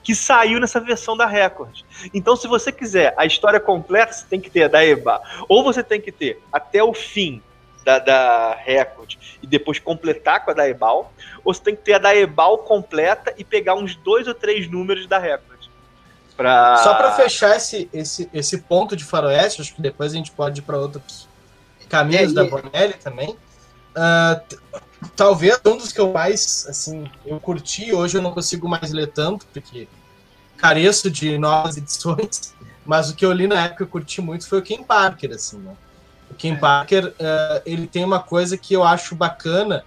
que saiu nessa versão da Record. Então, se você quiser a história completa, você tem que ter da EBA. Ou você tem que ter até o fim da, da Record e depois completar com a da Ebal, ou você tem que ter a da Ebal completa e pegar uns dois ou três números da Record. Pra... Só para fechar esse, esse, esse ponto de faroeste, acho que depois a gente pode ir para outros caminhos é, da Bonelli também. Uh, talvez um dos que eu mais, assim, eu curti, hoje eu não consigo mais ler tanto, porque careço de novas edições, mas o que eu li na época eu curti muito foi o Ken Parker, assim, né? O Ken é. Parker, uh, ele tem uma coisa que eu acho bacana,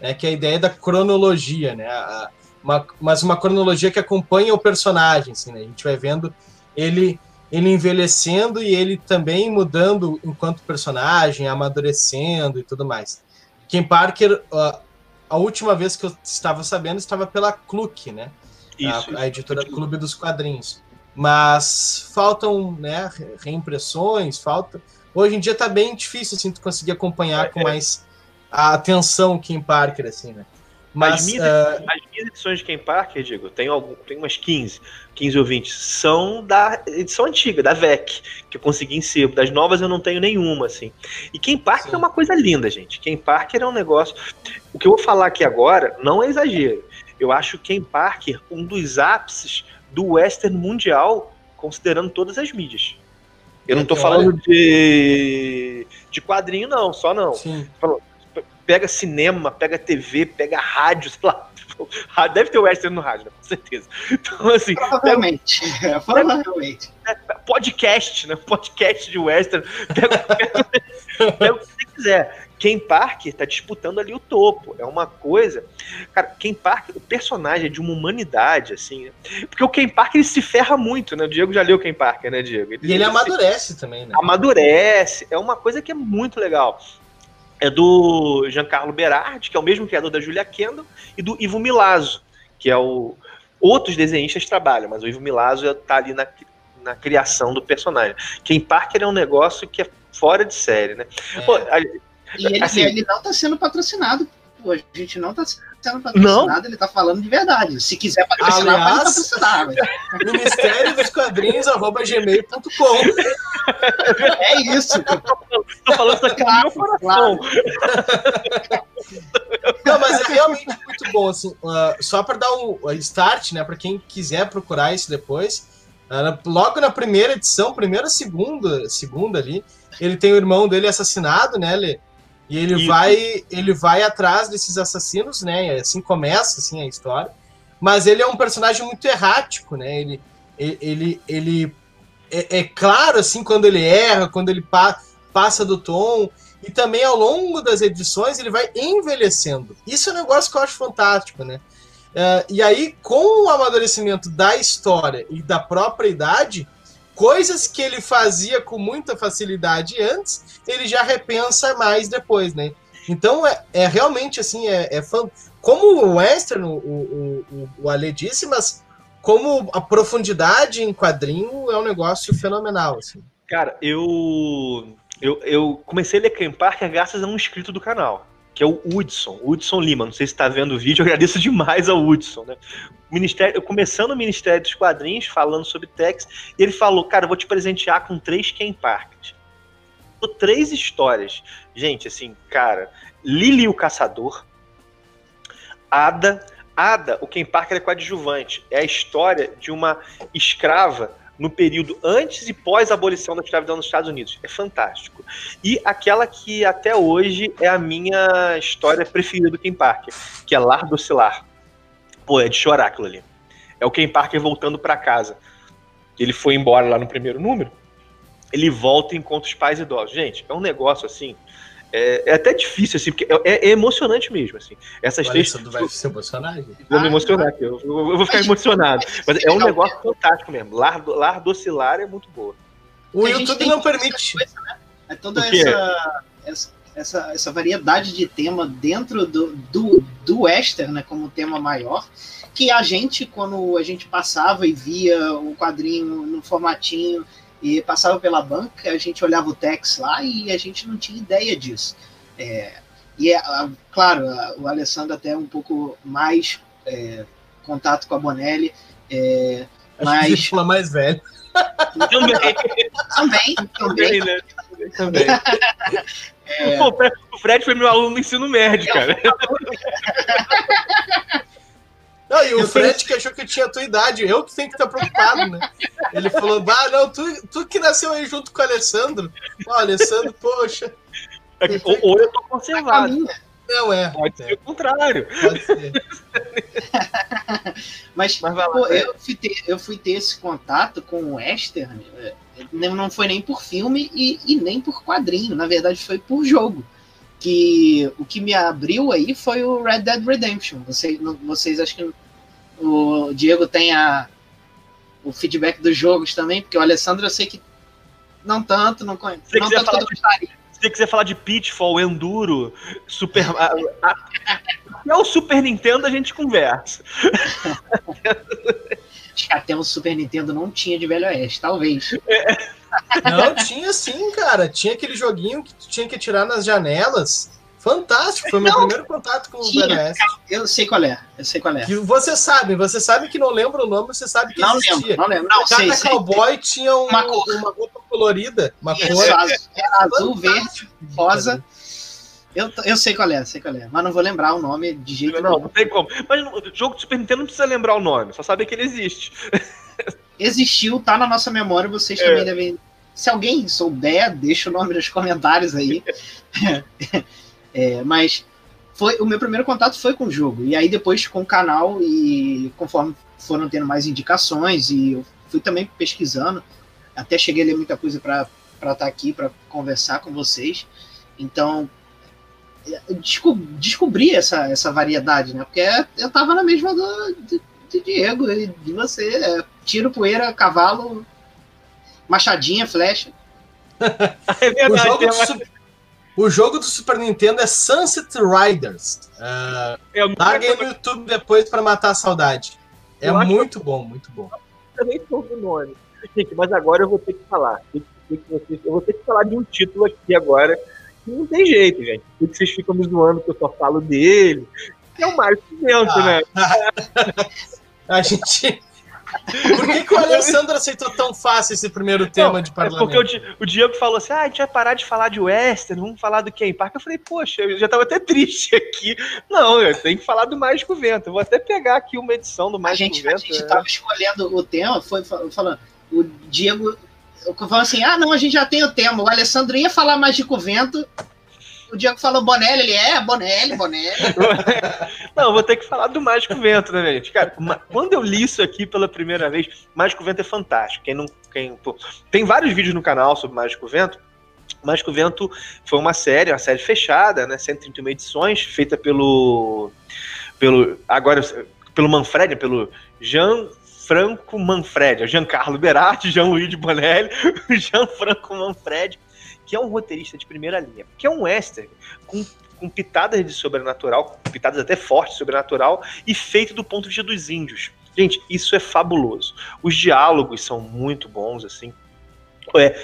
né, que é a ideia da cronologia, né? A, uma, mas uma cronologia que acompanha o personagem, assim, né? A gente vai vendo ele ele envelhecendo e ele também mudando enquanto personagem, amadurecendo e tudo mais. Ken Parker, uh, a última vez que eu estava sabendo, estava pela Cluck, né? Isso, a, a editora isso. Clube dos Quadrinhos. Mas faltam né, reimpressões, falta. Hoje em dia está bem difícil assim, tu conseguir acompanhar é, com mais a atenção o Kim Parker, assim, né? Mas, as, minhas, uh... as minhas edições de Ken Parker, digo, tem, algum, tem umas 15, 15 ou 20, são da edição antiga, da VEC, que eu consegui em sebo. Das novas eu não tenho nenhuma, assim. E Ken Parker Sim. é uma coisa linda, gente. Ken Parker é um negócio. O que eu vou falar aqui agora não é exagero. Eu acho Ken Parker um dos ápices do western mundial, considerando todas as mídias. Eu não estou falando de, de quadrinho, não, só não. Sim pega cinema, pega TV, pega rádio, sei lá. Deve ter o western no rádio, né? com certeza. Então, assim. Provavelmente. Pega, é, provavelmente. podcast, né? Podcast de western. Pega, pega, pega o que você quiser. Ken Parker tá disputando ali o topo. É uma coisa. Cara, Ken Parker, o personagem é de uma humanidade, assim. Né? Porque o Ken Parker ele se ferra muito, né? O Diego já leu o Ken Parker, né, Diego? Ele, e ele amadurece se... também, né? Amadurece. É uma coisa que é muito legal é do Giancarlo Berardi, que é o mesmo criador da Julia Kendall, e do Ivo Milazzo, que é o. Outros desenhistas trabalham, mas o Ivo Milazzo está ali na, na criação do personagem. Ken Parker é um negócio que é fora de série, né? É. Pô, a, e ele, assim, ele não está sendo patrocinado. Pô, a gente não está sendo patrocinado, não? ele tá falando de verdade. Se quiser patrocinar, Aliás, pode patrocinar. Ministério dos Quadrinhos, arroba gmail.com. É isso. Tô falando isso aqui claro, no claro. Não, mas é realmente muito bom, assim, uh, só para dar um start, né, para quem quiser procurar isso depois, uh, logo na primeira edição, primeira, segunda, segunda ali, ele tem o irmão dele assassinado, né, ele e ele Isso. vai ele vai atrás desses assassinos, né? Assim começa assim a história. Mas ele é um personagem muito errático, né? Ele ele ele é, é claro assim quando ele erra, quando ele pa, passa do tom e também ao longo das edições ele vai envelhecendo. Isso é um negócio que eu acho fantástico, né? Uh, e aí, com o amadurecimento da história e da própria idade, coisas que ele fazia com muita facilidade antes, ele já repensa mais depois, né? Então é, é realmente assim, é, é fã... como o Western, o, o, o, o Ale disse, mas como a profundidade em quadrinho é um negócio fenomenal. Assim. Cara, eu, eu, eu comecei a ler Ken Parker graças a um inscrito do canal que é o Hudson, Hudson Lima. Não sei se está vendo o vídeo, eu agradeço demais ao Hudson, né? Ministério, começando o Ministério dos Quadrinhos, falando sobre Tex, e ele falou, cara, vou te presentear com três Ken Parkers. Três histórias. Gente, assim, cara, Lily o Caçador, Ada, Ada, o Ken Parker é coadjuvante. É a história de uma escrava no período antes e pós abolição da escravidão nos Estados Unidos. É fantástico. E aquela que até hoje é a minha história preferida do Ken Parker, que é Lar do Cilar. Pô, é de chorar aquilo ali. É o Ken Parker voltando para casa. Ele foi embora lá no primeiro número. Ele volta e encontra os pais idosos. Gente, é um negócio assim. É, é até difícil, assim, porque é, é emocionante mesmo, assim. Essas Olha, três. isso vai se emocionar, gente. Vou me emocionar aqui, eu, eu- eu vou ficar emocionado. Mas é um negócio fantástico mesmo. Lar, Lar Docilar é muito boa. O YouTube não permite. coisas, né? É toda essa, essa, essa, essa variedade de tema dentro do, do, do western, né, como tema maior, que a gente, quando a gente passava e via o quadrinho no formatinho e passava pela banca, a gente olhava o text lá e a gente não tinha ideia disso. É, e, é, a- claro, a- o Alessandro até um pouco mais é, contato com a Bonelli, é, Mas- mais velho. Também, também, também também, né? Também. Pô, o Fred- o Fred foi meu aluno no ensino médio, cara. Não, e o Eu Fred que achou que eu tinha a tua idade, eu que tenho que estar preocupado, né? Ele falou, bah, não, tu, tu que nasceu aí junto com o Alessandro. Ó, Alessandro, poxa, Ou, ou eu tô conservado. caminha. não é. Pode ser o contrário. Pode ser. Mas, Mas lá. pô, Fred. eu fui, ter, eu fui ter esse contato com o western, é, não não foi nem por filme e, e nem por quadrinho, na verdade foi por jogo. Que o que me abriu aí foi o Red Dead Redemption. Vocês, vocês acho que o Diego tem a, o feedback dos jogos também, porque o Alessandro eu sei que não tanto, não conhece. Se Não tanto falar quanto gostaria. Se você quiser falar de Pitfall, Enduro, Super. a- a- É o Super Nintendo, a gente conversa. Que até o Super Nintendo não tinha de Velho Oeste, talvez. Não, tinha sim, cara. Tinha aquele joguinho que tu tinha que atirar nas janelas. Fantástico, foi meu Não, primeiro contato com o tinha. VHS. Eu sei qual é, eu sei qual é. Que você sabe, você sabe que não lembra o nome, você sabe que Não existia. lembro, não lembro. Não, sei, Cada sei. cowboy tinha um- Uma cor. uma roupa colorida, uma Isso, cor. azul, era azul, verde, rosa. Eu, eu sei qual é, sei qual é. Mas não vou lembrar o nome de jeito Não, nenhum. não tem como. Mas no jogo do Super Nintendo não precisa lembrar o nome, só saber que ele existe. Existiu, tá na nossa memória, vocês também devem. Se alguém souber, deixa o nome nos comentários aí. É, mas foi o meu primeiro contato foi com o jogo. E aí depois com o canal, e conforme foram tendo mais indicações, e eu fui também pesquisando, até cheguei a ler muita coisa para estar aqui, para conversar com vocês. Então, desco- descobri essa, essa variedade, né? Porque eu tava na mesma do, do, do Diego e de você. É, tiro, poeira, cavalo, machadinha, flecha. É O verdade, jogo, tem do uma- Su- o jogo do Super Nintendo é Sunset Riders. Ah, é uma- larguem no YouTube depois pra matar a saudade. É Eu acho- muito bom, muito bom. também soube o nome. Gente, mas agora eu vou ter que falar. Eu vou ter que falar de um título aqui agora. Não tem jeito, gente. Porque vocês ficam me zoando que eu só falo dele. É o Mário Pimenta, Ah. né? A gente. Por que, que o Alessandro aceitou tão fácil esse primeiro tema Não, de é porque parlamento? o, Di- o Diego falou assim: ah, a gente vai parar de falar de Western, vamos falar do Ken Park. Eu falei, poxa, eu já tava até triste aqui. Não, eu tenho que falar do Mágico Vento. Eu vou até pegar aqui uma edição do A Mágico gente, a Vento. gente né? tava escolhendo o tema, foi fa- falando, o Diego falou assim: ah, não, a gente já tem o tema. O Alessandro ia falar Mágico Vento. O Diego falou Bonelli, ele é, Bonelli, Bonelli. Não, vou ter que falar do Mágico Vento, né, gente? Cara, quando eu li isso aqui pela primeira vez, Mágico Vento é fantástico. Quem não. Quem, pô, tem vários vídeos no canal sobre Mágico Vento. Mágico Vento foi uma série, uma série fechada, né? 131 edições, feita pelo. pelo agora, pelo Manfred, pelo Jean Franco Manfred, é Giancarlo Berardi, Jean-Louis de Bonelli, Jean Franco Manfred, que é um roteirista de primeira linha, que é um western com com pitadas de sobrenatural, pitadas até fortes de sobrenatural, e feito do ponto de vista dos índios. Gente, isso é fabuloso. Os diálogos são muito bons, assim. É,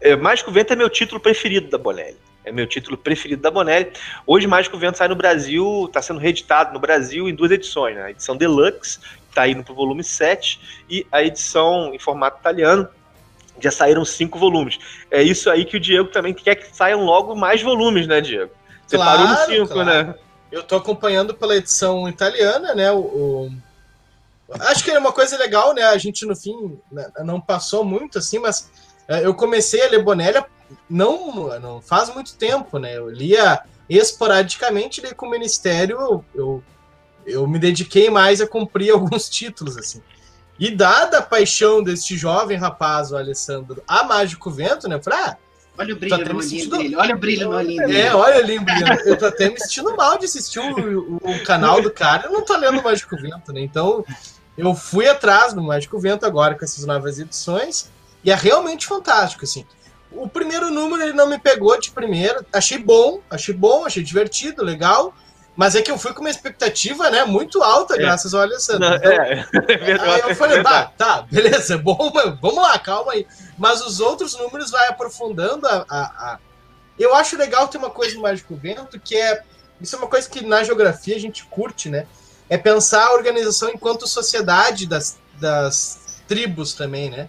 é, Mágico Vento é meu título preferido da Bonelli. É meu título preferido da Bonelli. Hoje, Mágico Vento sai no Brasil, está sendo reeditado no Brasil em duas edições. Né? A edição Deluxe, está indo para o volume 7, e a edição em formato italiano, já saíram cinco volumes. É isso aí que o Diego também quer que saiam logo mais volumes, né, Diego? Você Claro, parou no 5, claro. né? Eu tô acompanhando pela edição italiana, né? O, o- Acho que é uma coisa legal, né? A gente, no fim, né, não passou muito, assim, mas é, eu comecei a ler Bonelli não, não faz muito tempo, né? Eu lia esporadicamente, daí com o Ministério eu, eu eu me dediquei mais a cumprir alguns títulos, assim. E dada a paixão deste jovem rapaz, o Alessandro, a Mágico Vento, né? Eu falei, ah, Olha o brilho no olhinho sentindo... dele. Olha o brilho no olhinho dele. É, olha ali o brilho. Eu tô até me sentindo mal de assistir o, o canal do cara. Eu não tô lendo o Mágico Vento, né? Então, eu fui atrás do Mágico Vento agora com essas novas edições. E é realmente fantástico, assim. O primeiro número ele não me pegou de primeira. Achei bom, achei bom, achei divertido, legal. Mas é que eu fui com uma expectativa, né, muito alta, é. graças ao Alessandro. Não, então, é, é verdade, aí eu falei, tá, tá, beleza, bom, vamos lá, calma aí. Mas os outros números vai aprofundando a, a, a... Eu acho legal ter uma coisa no Mágico Vento, que é. Isso é uma coisa que na geografia a gente curte, né? É pensar a organização enquanto sociedade das, das tribos também, né?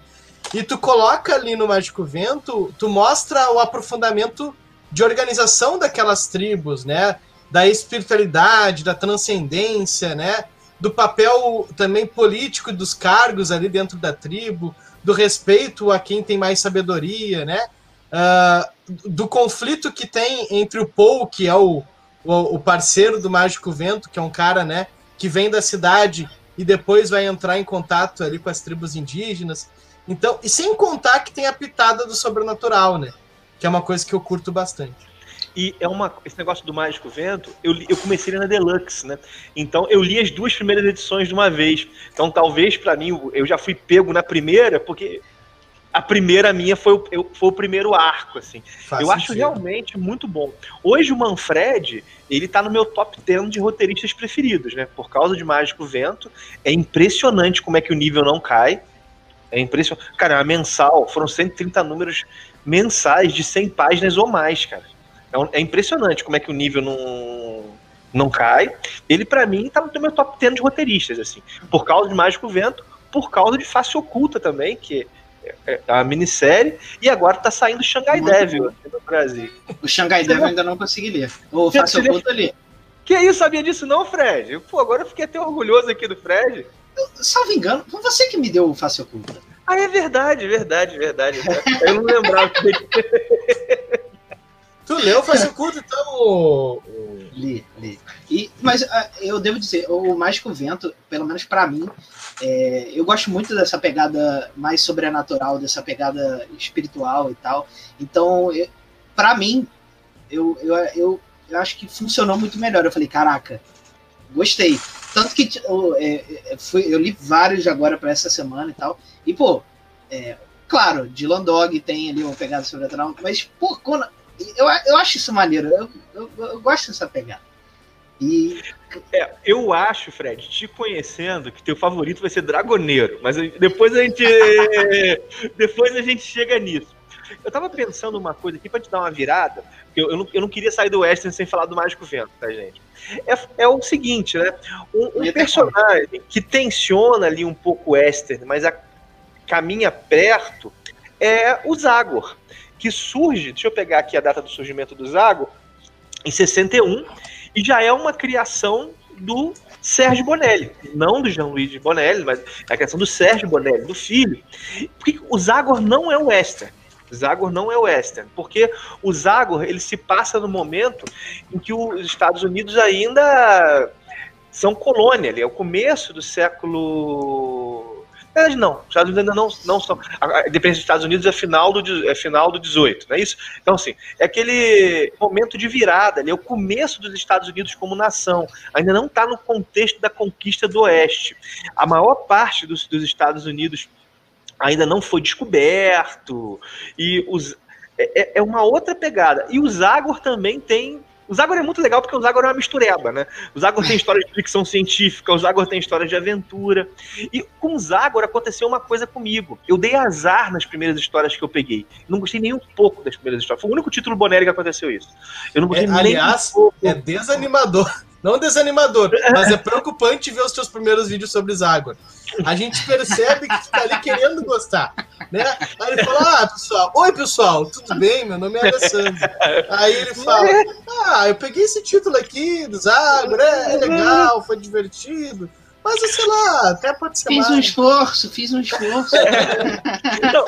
E tu coloca ali no Mágico Vento, tu mostra o aprofundamento de organização daquelas tribos, né? Da espiritualidade, da transcendência, né? Do papel também político dos cargos ali dentro da tribo, do respeito a quem tem mais sabedoria, né? Uh, do conflito que tem entre o Paul, que é o, o, o, parceiro do Mágico Vento, que é um cara, né? Que vem da cidade e depois vai entrar em contato ali com as tribos indígenas. Então, e sem contar que tem a pitada do sobrenatural, né? Que é uma coisa que eu curto bastante. E é uma, esse negócio do Mágico Vento, eu, eu comecei na Deluxe, né? Então eu li as duas primeiras edições de uma vez. Então talvez para mim eu já fui pego na primeira, porque a primeira minha foi o, eu, foi o primeiro arco, assim. Faz eu sentido. acho realmente muito bom. Hoje o Manfred, ele tá no meu top 10 de roteiristas preferidos, né? Por causa de Mágico Vento. É impressionante como é que o nível não cai. É impressionante. Cara, a mensal, foram 130 números mensais de 100 páginas ou mais, cara. É, é impressionante como é que o nível não, não cai. Ele, para mim, tá no meu top 10 de roteiristas, assim. Por causa de Mágico Vento, por causa de Face Oculta também, que é, é uma minissérie, e agora tá saindo Xangai Muito Devil aqui no Brasil. O Xangai Devil ainda não consegui ler. O Face Oculta ali. Que isso, sabia disso não, Fred? Pô, agora eu fiquei até orgulhoso aqui do Fred. Salvo engano, foi você que me deu o face oculta. Ah, é verdade, verdade, verdade. Eu não lembrava. tu leu face oculta, então? Li, li. E, mas uh, eu devo dizer, o Mágico Vento, pelo menos para mim, é, eu gosto muito dessa pegada mais sobrenatural, dessa pegada espiritual e tal. Então, para mim, eu, eu, eu, eu acho que funcionou muito melhor. Eu falei, caraca, gostei. Tanto que eu, é, é, fui, eu li vários agora para essa semana e tal. E, pô, é, claro, Dylan Dog tem ali uma pegada sobrenatural, mas, pô, quando, eu, eu acho isso maneiro. Eu, eu, eu gosto dessa pegada. E... É, eu acho, Fred, te conhecendo, que teu favorito vai ser Dragoneiro. Mas depois a gente. depois a gente chega nisso. Eu tava pensando uma coisa aqui para te dar uma virada, porque eu, eu, não, eu não queria sair do Western sem falar do Mágico Vento, tá, gente? É, é o seguinte, né? Um, um personagem que tensiona ali um pouco o Western, mas a, caminha perto, é o Zagor, que surge, deixa eu pegar aqui a data do surgimento do Zagor, em 61, e já é uma criação do Sérgio Bonelli, não do Jean-Louis Bonelli, mas é a criação do Sérgio Bonelli, do filho. Porque o Zagor não é um western. Zagor não é western, porque o Zagor ele se passa no momento em que os Estados Unidos ainda são colônia, ali é o começo do século na verdade, não. Os Estados Unidos ainda não, não são. A independência dos Estados Unidos é final do, é final do 18, não é isso? Então, assim, é aquele momento de virada, é o começo dos Estados Unidos como nação. Ainda não está no contexto da conquista do Oeste. A maior parte dos, dos Estados Unidos ainda não foi descoberto, e os, é, é, é uma outra pegada. E o Zagor também tem o Zagor é muito legal porque o Zagor é uma mistureba, né? O Zagor tem história de ficção científica, o Zagor tem história de aventura. E com o Zagor aconteceu uma coisa comigo. Eu dei azar nas primeiras histórias que eu peguei. Não gostei nem um pouco das primeiras histórias. Foi o único título Bonelli que aconteceu isso. Eu não gostei é, nem aliás, um pouco. É desanimador. Não desanimador, mas é preocupante ver os teus primeiros vídeos sobre Zagor. A gente percebe que tu tá ali querendo gostar, né? Aí ele fala, ah, pessoal, oi pessoal, tudo bem? Meu nome é Alessandro. Aí ele fala, ah, eu peguei esse título aqui do Zagor, é, é legal, foi divertido. Mas, sei lá, até pode ser Fiz mais. um esforço, fiz um esforço. Não,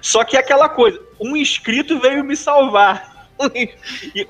só que é aquela coisa, um inscrito veio me salvar. E,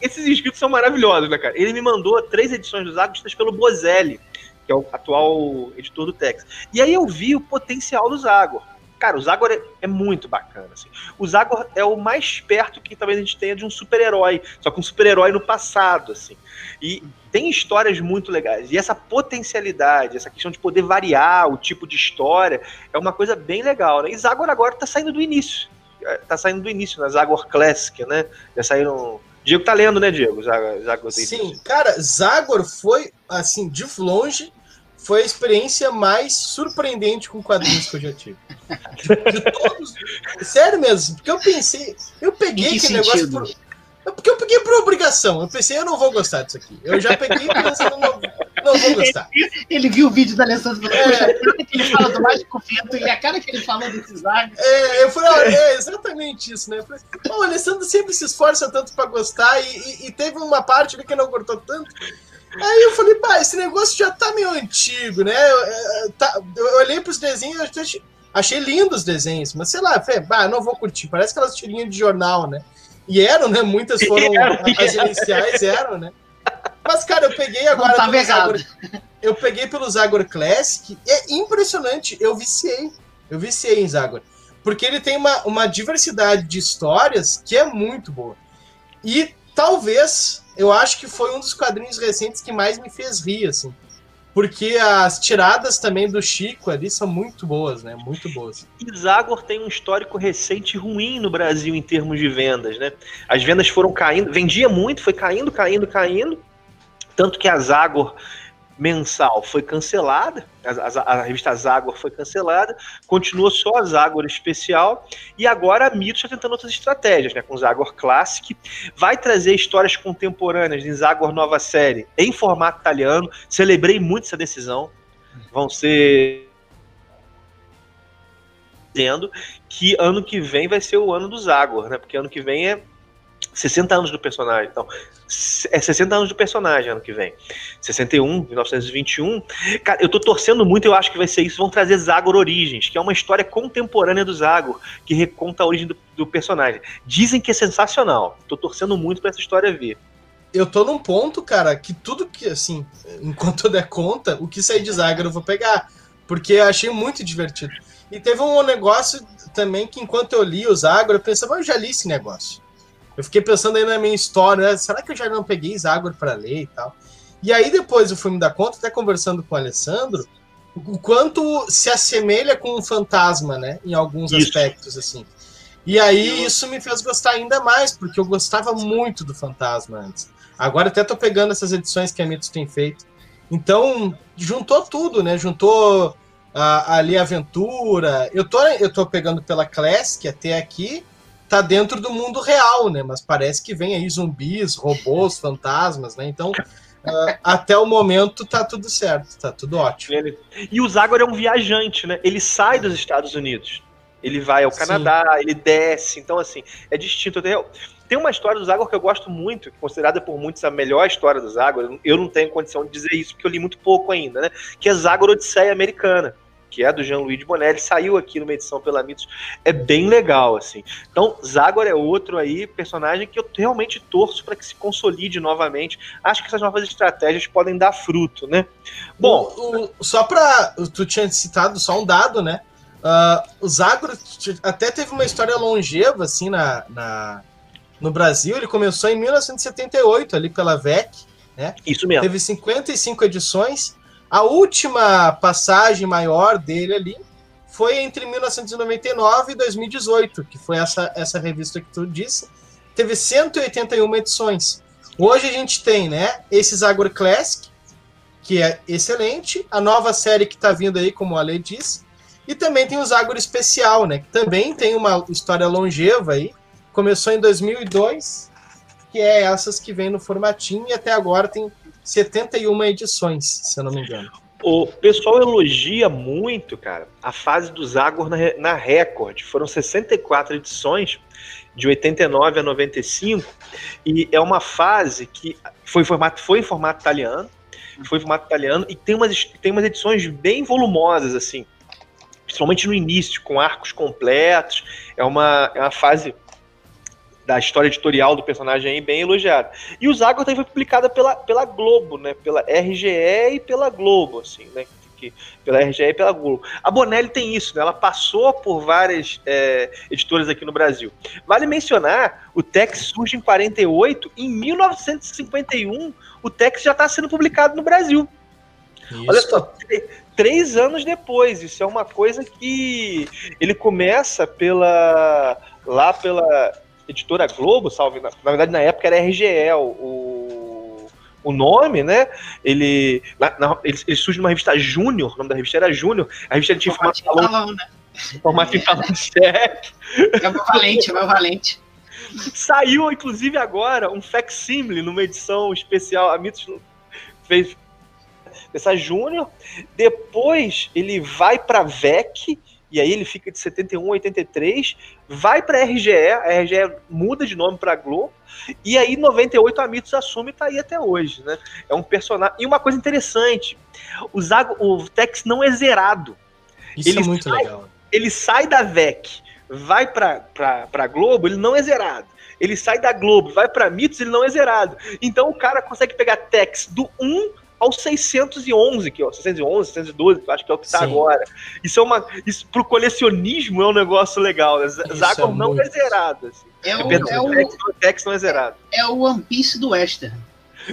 esses inscritos são maravilhosos, né, cara? Ele me mandou três edições dos Zagor pelo Bozelli, que é o atual editor do Tex. E aí eu vi o potencial do Zagor. Cara, o Zagor é, é muito bacana. Assim. O Zagor é o mais perto que talvez a gente tenha de um super-herói, só que um super-herói no passado, assim. E tem histórias muito legais. E essa potencialidade, essa questão de poder variar o tipo de história, é uma coisa bem legal, né? E Zagor agora tá saindo do início. É, tá saindo do início, na né? Zagor Classic, né? Já saíram. Diego tá lendo, né, Diego? Zagor, Zagor Sim, cara, Zagor foi, assim, de longe, foi a experiência mais surpreendente com quadrinhos que eu já tive. De, de todos. Sério mesmo, porque eu pensei. Eu peguei aquele sentido? negócio. Por, porque eu peguei por obrigação. Eu pensei, eu não vou gostar disso aqui. Eu já peguei pensando, não, não vou gostar. Ele, ele, viu o vídeo da Alessandro é. que ele fala do Mágico Vento e a cara que ele falou desses águas. É, eu falei, é exatamente isso, né? Eu falei, o Alessandro sempre se esforça tanto pra gostar e, e, e teve uma parte ali que não gostou tanto. Aí eu falei, pá, esse negócio já tá meio antigo, né? Eu, eu, tá, eu olhei pros desenhos e achei, achei lindo os desenhos, mas sei lá, falei, bah, não vou curtir. Parece aquelas tirinhas de jornal, né? E eram, né? Muitas foram as iniciais, eram, né? Mas, cara, eu peguei agora. Tá Agor, eu peguei pelo Zagor Classic. É impressionante. Eu viciei. Eu viciei em Zagor. Porque ele tem uma, uma diversidade de histórias que é muito boa. E talvez, eu acho que foi um dos quadrinhos recentes que mais me fez rir, assim. Porque as tiradas também do Chico ali são muito boas, né? Muito boas. E Zagor tem um histórico recente ruim no Brasil em termos de vendas, né? As vendas foram caindo, vendia muito, foi caindo, caindo, caindo. Tanto que a Zagor mensal foi cancelada, a, a, a, revista Zagor foi cancelada, continua só a Zagor especial, e agora a Mito está tentando outras estratégias, né, com Zagor Classic, vai trazer histórias contemporâneas em Zagor Nova Série em formato italiano, celebrei muito essa decisão, vão ser dizendo que ano que vem vai ser o ano do Zagor, né, porque ano que vem é 60 anos do personagem. Então, é 60 anos do personagem ano que vem. 61, 1921. Cara, eu tô torcendo muito, eu acho que vai ser isso. Vão trazer Zagor Origens, que é uma história contemporânea do Zagor, que reconta a origem do, do personagem. Dizem que é sensacional. Tô torcendo muito para essa história vir. Eu tô num ponto, cara, que tudo que, assim, enquanto eu der conta, o que sair de Zagor eu vou pegar. Porque eu achei muito divertido. E teve um negócio também que, enquanto eu li o Zagor, eu pensava, eu já li esse negócio. Eu fiquei pensando aí na minha história, né? será que eu já não peguei Zagor para ler e tal? E aí depois eu fui me dar conta, até conversando com o Alessandro, o quanto se assemelha com um fantasma, né? Em alguns isso. aspectos, assim. E aí isso me fez gostar ainda mais, porque eu gostava muito do fantasma antes. Agora até tô pegando essas edições que a Mitos tem feito. Então, juntou tudo, né? Juntou a, ali a aventura. Eu tô, eu tô pegando pela Classic até aqui, tá dentro do mundo real, né? Mas parece que vem aí zumbis, robôs, fantasmas, né? Então, uh, até o momento tá tudo certo, tá tudo ótimo. E o Zagor é um viajante, né? Ele sai dos Estados Unidos. Ele vai ao Canadá, Sim. ele desce, então assim, é distinto. Tem uma história do Zagor que eu gosto muito, considerada por muitos a melhor história do Zagor. Eu não tenho condição de dizer isso porque eu li muito pouco ainda, né? Que é Zagor Odisseia Americana que é do Jean-Louis de Bonelli, saiu aqui numa edição pela Mitos, é bem legal, assim. Então, Zagor é outro aí, personagem que eu realmente torço para que se consolide novamente. Acho que essas novas estratégias podem dar fruto, né? Bom, o, o, só para tu tinha citado só um dado, né? Uh, o Zagor até teve uma história longeva, assim, na, na, no Brasil. Ele começou em 1978, ali pela VEC, né? Isso mesmo. Teve 55 edições. A última passagem maior dele ali foi entre 1999 e 2018, que foi essa, essa revista que tu disse. Teve 181 edições. Hoje a gente tem, né, esse Zagor Classic, que é excelente, a nova série que está vindo aí, como a lei disse, e também tem o Zagor Especial, né, que também tem uma história longeva aí, começou em 2002, que é essas que vem no formatinho e até agora tem 71 edições, se eu não me engano. O pessoal elogia muito, cara, a fase do Zagor na, na Record. Foram 64 edições, de 89 a 95, e é uma fase que foi em formato, foi em formato italiano, foi em formato italiano, e tem umas, tem umas edições bem volumosas, assim, principalmente no início, com arcos completos. É uma, é uma fase da história editorial do personagem aí, bem elogiada. E o Zagor também foi publicada pela, pela Globo, né? Pela RGE e pela Globo, assim, né? Que, pela RGE e pela Globo. A Bonelli tem isso, né? Ela passou por várias é, editoras aqui no Brasil. Vale mencionar, o Tex surge em 48, em 1951 o Tex já está sendo publicado no Brasil. Isso. Olha só, três anos depois. Isso é uma coisa que ele começa pela lá pela editora Globo, salve. Na, na verdade, na época era RGE, o, o nome, né? Ele, na, na, ele, ele, surge numa revista Júnior, o nome da revista era Júnior. A revista tinha formato talão, né? Formato em talão cheque. É o valente, é o valente. Saiu, inclusive, agora um facsimile numa edição especial. A Mitos fez essa Júnior. Depois ele vai para VEC e aí ele fica de 71 a 83, vai para a RGE, a RGE muda de nome para Globo, e aí 98 a Mitos assume e tá aí até hoje, né? É um personagem. E uma coisa interessante, o, Zago, o Tex não é zerado. Isso ele é muito sai, legal. Ele sai da VEC, vai para Globo, ele não é zerado. Ele sai da Globo, vai para Mitos, ele não é zerado. Então o cara consegue pegar Tex do 1 ao 611, que é 611, 612, que eu acho que é o que está agora. Isso é uma. Isso pro colecionismo é um negócio legal. Né? Zacor é não é zerado. Assim. É o, é o, o Tex não é zerado. É o One Piece do Western.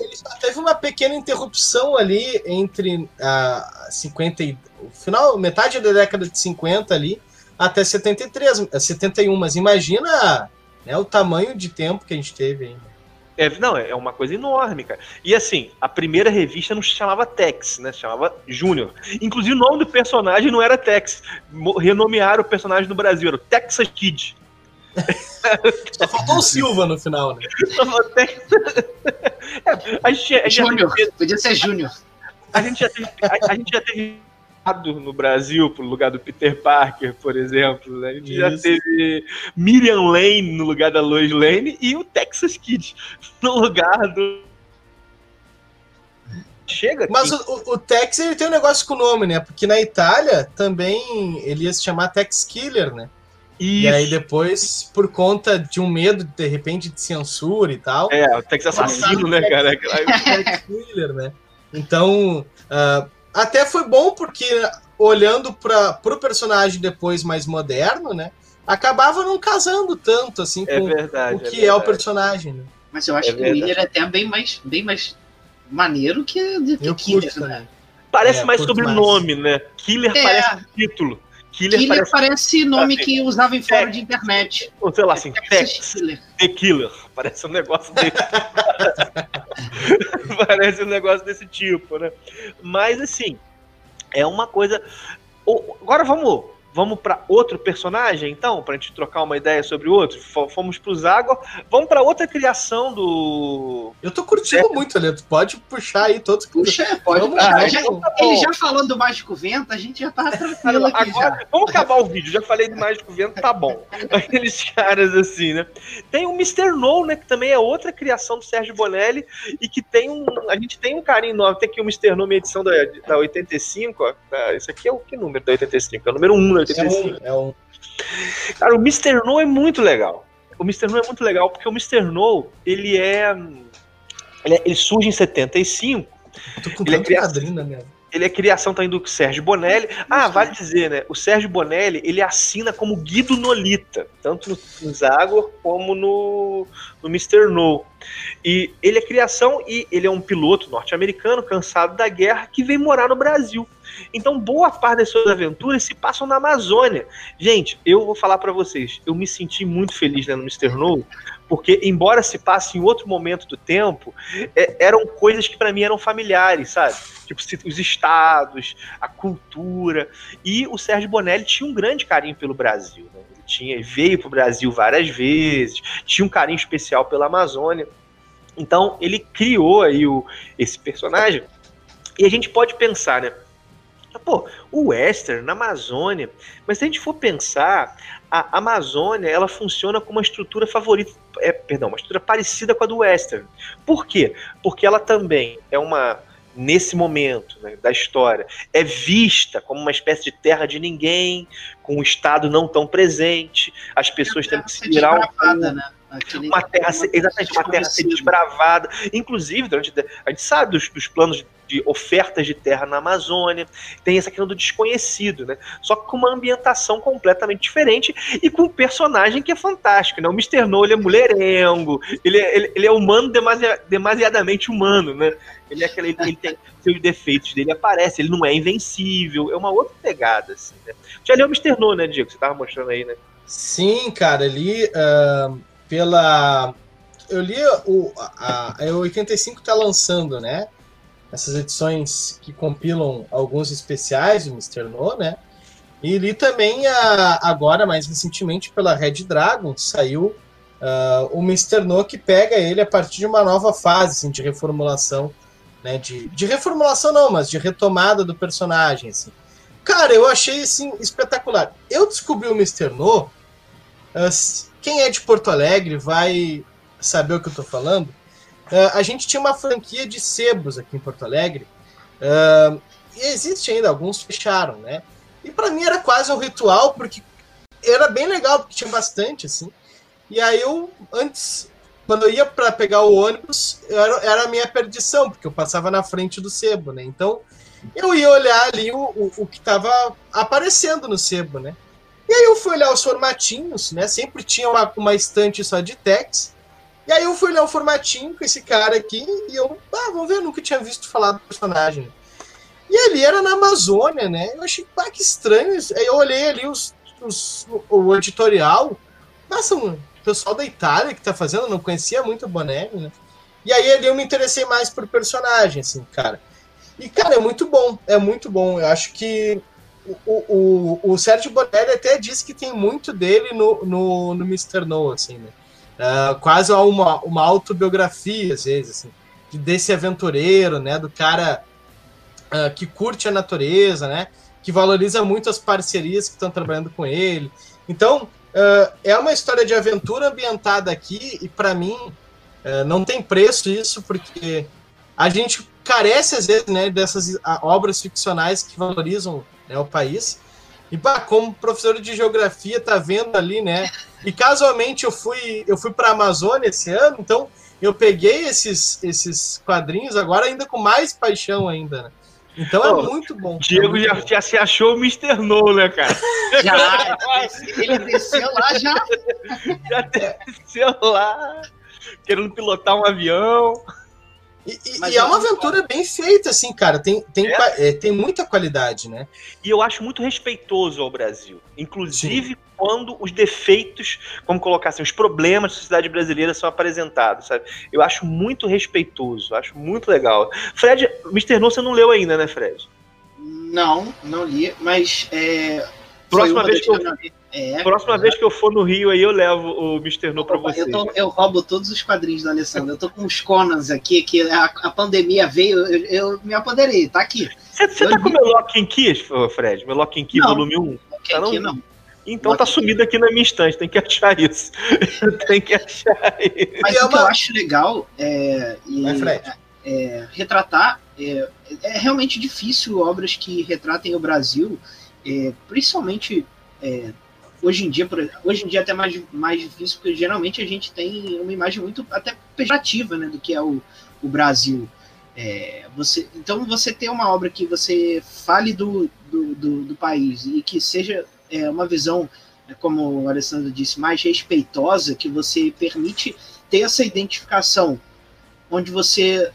ele só teve uma pequena interrupção ali entre a uh, 50 e, o final, metade da década de 50 ali até 73, 71, mas imagina né, o tamanho de tempo que a gente teve ainda. É, não, é uma coisa enorme, cara. E assim, a primeira revista não se chamava Tex, né? Se chamava Júnior. Inclusive o nome do personagem não era Tex. Renomearam o personagem no Brasil, era o Texas Kid. Só faltou o Silva no final, né? é, a gente, a gente Júnior, podia ser Júnior. A gente já teve, a, a gente já teve no Brasil pro lugar do Peter Parker, por exemplo. Né? A gente Isso. já teve Miriam Lane no lugar da Lois Lane e o Texas Kid no lugar do. Chega aqui. Mas o, o, Tex ele tem um negócio com o nome, né? Porque na Itália também ele ia se chamar Tex Killer, né? Isso. E aí depois, por conta de um medo, de repente, de censura e tal. É, o Tex assassino, né, cara? Tex Killer, né? Então, uh, até foi bom porque, olhando para o personagem depois mais moderno, né? Acabava não casando tanto assim é com verdade, o que é, é, o personagem. Né? Mas eu acho é que verdade. o Miller é até bem mais, bem mais maneiro que, que Killer, né? Parece é, mais sobrenome, mais. né? Killer é. parece título. Killer, Killer parece, parece nome assim, que usava em fórum de internet. Ou sei lá, assim, Tex, The Killer. Parece um negócio desse. parece um negócio desse tipo, né? Mas, assim, é uma coisa... Agora vamos Vamos para outro personagem, então, para a gente trocar uma ideia sobre o outro. Fomos para o Zagor. Vamos para outra criação do. Eu tô curtindo é. muito, Leto. Pode puxar aí todos. Puxa, pode vamos, puxar. Já, ele já falando do Mágico Vento, a gente já tá tranquilo aqui. Agora, já. Vamos acabar o vídeo. Já falei do Mágico Vento, tá bom. Aqueles caras assim, né? Tem o Mr. No, né? Que também é outra criação do Sérgio Bonelli e que tem um. A gente tem um carinho enorme. Tem aqui o Mr. No, minha edição da, da 85. Ó. Esse aqui é o que número da 85? É o número 1 né? 85. É um, é um... Cara, o Mr. No é muito legal. O Mr. No é muito legal porque o Mr. No, ele é. Ele, é, ele surge em 75. Eu tô com ele é criação, na minha ele é criação também do Sérgio Bonelli. Ah, vale dizer, né? O Sérgio Bonelli, ele assina como Guido Nolita, tanto no Zagor como no, no Mr. No. E ele é criação e ele é um piloto norte-americano cansado da guerra que vem morar no Brasil. Então, boa parte das suas aventuras se passam na Amazônia. Gente, eu vou falar para vocês, eu me senti muito feliz no Mr. No, porque embora se passe em outro momento do tempo, é, eram coisas que para mim eram familiares, sabe? Tipo, os estados, a cultura. E o Sérgio Bonelli tinha um grande carinho pelo Brasil. Né? Ele tinha, veio para o Brasil várias vezes, tinha um carinho especial pela Amazônia. Então, ele criou aí o, esse personagem. E a gente pode pensar, né? Pô, o western na Amazônia, mas se a gente for pensar, a Amazônia ela funciona como uma estrutura favorita, é, perdão, uma estrutura parecida com a do western. Por quê? Porque ela também é uma nesse momento né, da história, é vista como uma espécie de terra de ninguém, com um Estado não tão presente, as pessoas tendo que se virar um. Né? Aquele, uma terra, exatamente, uma terra ser desbravada. Inclusive, durante, a gente sabe dos, dos planos de ofertas de terra na Amazônia, tem essa questão do desconhecido, né? Só que com uma ambientação completamente diferente e com um personagem que é fantástico, né? O Mr. No, ele é mulherengo, ele é, ele, ele é humano demasiadamente humano, né? Ele é aquele, ele tem seus defeitos dele aparece, ele não é invencível, é uma outra pegada, assim, né? Já leu o Mr. No, né, Diego? Você tava mostrando aí, né? Sim, cara, ali uh, pela. Eu li o. A, a 85 tá lançando, né? essas edições que compilam alguns especiais do Mr. No, né? E li também a, agora, mais recentemente, pela Red Dragon, saiu uh, o Mr. No que pega ele a partir de uma nova fase assim, de reformulação. Né, de, de reformulação não, mas de retomada do personagem. Assim. Cara, eu achei assim, espetacular. Eu descobri o Mr. No. Uh, quem é de Porto Alegre vai saber o que eu tô falando. Uh, a gente tinha uma franquia de sebos aqui em Porto Alegre. Uh, e existe ainda, alguns fecharam, né? E para mim era quase um ritual, porque era bem legal, porque tinha bastante, assim. E aí eu, antes, quando eu ia para pegar o ônibus, era, era a minha perdição, porque eu passava na frente do sebo, né? Então eu ia olhar ali o, o, o que estava aparecendo no sebo, né? E aí eu fui olhar os formatinhos, né? Sempre tinha uma, uma estante só de text. E aí eu fui olhar o formatinho com esse cara aqui e eu, ah, vamos ver, eu nunca tinha visto falar do personagem. E ali era na Amazônia, né? Eu achei, pá, que estranho. Aí eu olhei ali os, os, o editorial. Nossa, o pessoal da Itália que tá fazendo, não conhecia muito o Bonelli, né? E aí ali eu me interessei mais por personagem, assim, cara. E, cara, é muito bom, é muito bom. Eu acho que o, o, o Sérgio Bonelli até disse que tem muito dele no, no, no Mr. No, assim, né? Uh, quase uma, uma autobiografia, às vezes, assim, desse aventureiro, né? Do cara uh, que curte a natureza, né? Que valoriza muito as parcerias que estão trabalhando com ele. Então, uh, é uma história de aventura ambientada aqui e, para mim, não tem preço isso, porque a gente carece, às vezes, né, dessas obras ficcionais que valorizam né, o país. E, bah, como professor de geografia, tá vendo ali, né? E casualmente eu fui, eu fui para a Amazônia esse ano, então eu peguei esses, esses quadrinhos agora ainda com mais paixão ainda, né? Então é muito bom. Diego é já, bom. já se achou o Mr. No, né, cara? Já, ele desceu lá já. Já desceu lá, querendo pilotar um avião. E, e, e é uma aventura bem feita, assim, cara. Tem, tem, é? É, tem muita qualidade, né? E eu acho muito respeitoso ao Brasil. Inclusive Sim. quando os defeitos, como colocar assim, os problemas da sociedade brasileira são apresentados, sabe? Eu acho muito respeitoso, acho muito legal. Fred, Mr. No você não leu ainda, né, Fred? Não, não li, mas é, Próxima vez que eu... É, Próxima é. vez que eu for no Rio aí, eu levo o Mr. No pra você. Eu, tô, eu, roubo todos os quadrinhos do Alessandro. Eu tô com os Conans aqui, que a, a pandemia veio, eu, eu, me apoderei, tá aqui. Você, você tá com o meu Lock Key, Fred? Meu Lock Key não, volume 1? Tá não? não. Então Lock tá sumido aqui na minha estante, tem que achar isso. tem que achar isso. Mas é o que eu acho legal é, e, é, é retratar. É, é, realmente difícil obras que retratem o Brasil, é, principalmente é, hoje em dia, hoje em dia é até mais, mais difícil, porque geralmente a gente tem uma imagem muito até pejorativa né, do que é o, o Brasil. É, você, então você ter uma obra que você fale do, do, do, do país e que seja é, uma visão, é, como o Alessandro disse, mais respeitosa, que você permite ter essa identificação, onde você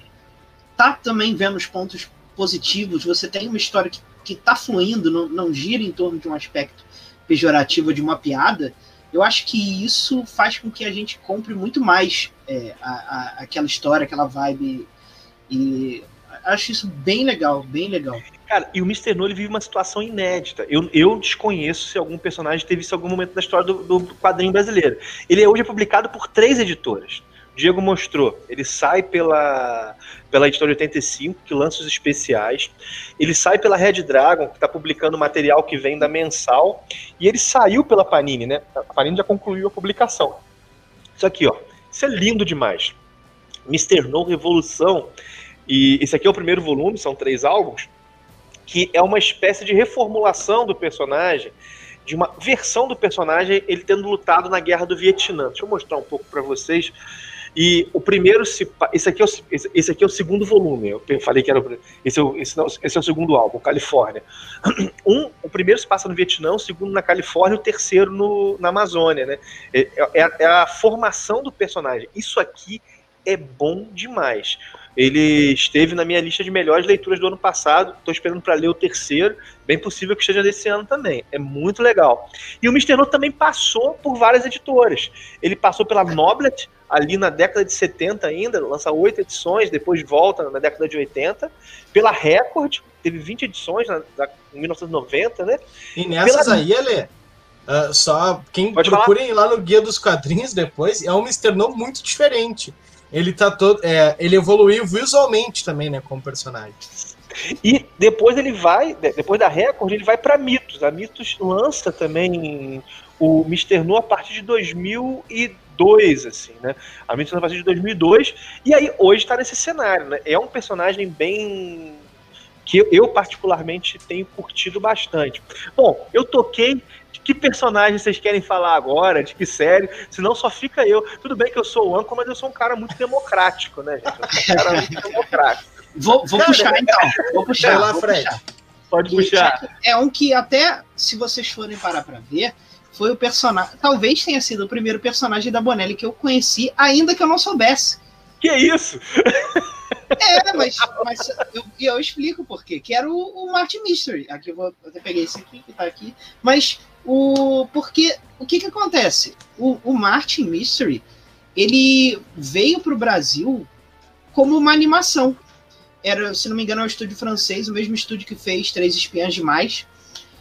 tá também vendo os pontos positivos, você tem uma história que está fluindo, não, não gira em torno de um aspecto pejorativa de uma piada, eu acho que isso faz com que a gente compre muito mais é, a, a, aquela história, aquela vibe. E acho isso bem legal, bem legal. Cara, e o Mr. No ele vive uma situação inédita. Eu, eu desconheço se algum personagem teve isso em algum momento da história do, do quadrinho brasileiro. Ele hoje é publicado por três editoras. Diego mostrou. Ele sai pela, pela editora 85, que lança os especiais. Ele sai pela Red Dragon, que está publicando material que vem da mensal. E ele saiu pela Panini, né? A Panini já concluiu a publicação. Isso aqui, ó. Isso é lindo demais. Mr. No Revolução E esse aqui é o primeiro volume, são três álbuns, que é uma espécie de reformulação do personagem, de uma versão do personagem, ele tendo lutado na guerra do Vietnã. Deixa eu mostrar um pouco para vocês. E o primeiro se, esse aqui é o, esse aqui é o segundo volume. Eu falei que era o, esse, é o, esse, não, esse é o segundo álbum, Califórnia. Um, o primeiro se passa no Vietnã, o segundo na Califórnia, o terceiro no, na Amazônia, né? É, é, é a formação do personagem. Isso aqui é bom demais. Ele esteve na minha lista de melhores leituras do ano passado. Estou esperando para ler o terceiro. Bem possível que esteja desse ano também. É muito legal. E o Mr. No também passou por várias editoras. Ele passou pela Noblet, ali na década de 70 ainda, lança oito edições, depois volta na década de 80. Pela Record, teve 20 edições na, na, em 1990, né? E nessas pela... aí, Ale, uh, só quem Pode procurem falar? lá no Guia dos Quadrinhos depois, é um Mr. No muito diferente ele tá todo. É, ele evoluiu visualmente também, né, como personagem. E depois ele vai, depois da Record, ele vai para Mitos. A Mitos lança também o Mr. No a partir de 2002, assim, né? A Mitos a partir de 2002. E aí hoje está nesse cenário, né? É um personagem bem que eu particularmente tenho curtido bastante. Bom, eu toquei que personagem vocês querem falar agora? De que série? Senão só fica eu. Tudo bem que eu sou o Anco, mas eu sou um cara muito democrático, né, gente? Eu sou um cara muito democrático. Vou, vou puxar então. Vou puxar. Vai lá, vou Fred. Puxar. Pode puxar. É um que até, se vocês forem parar pra ver, foi o personagem. Talvez tenha sido o primeiro personagem da Bonelli que eu conheci, ainda que eu não soubesse. Que isso? É, mas, mas eu, eu explico por quê. Que era o, o Martin Mystery. Aqui eu vou até peguei esse aqui que tá aqui. Mas o porque o que que acontece? O, o Martin Mystery ele veio para o Brasil como uma animação. Era, se não me engano, é um estúdio francês, o mesmo estúdio que fez Três Espiãs Demais,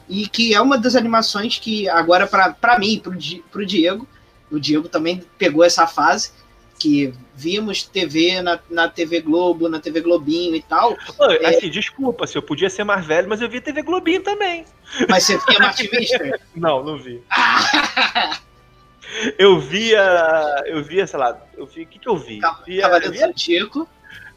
e que é uma das animações que agora para mim, para o Diego, o Diego também pegou essa fase, que vimos TV na, na TV Globo, na TV Globinho e tal. é... Assim, desculpa, se eu podia ser mais velho, mas eu vi TV Globinho também. Mas você via Martin Mister? não, não vi. eu via. Eu via, sei lá, eu vi. O que, que eu vi? Via, Cavaleiro do Zodíaco.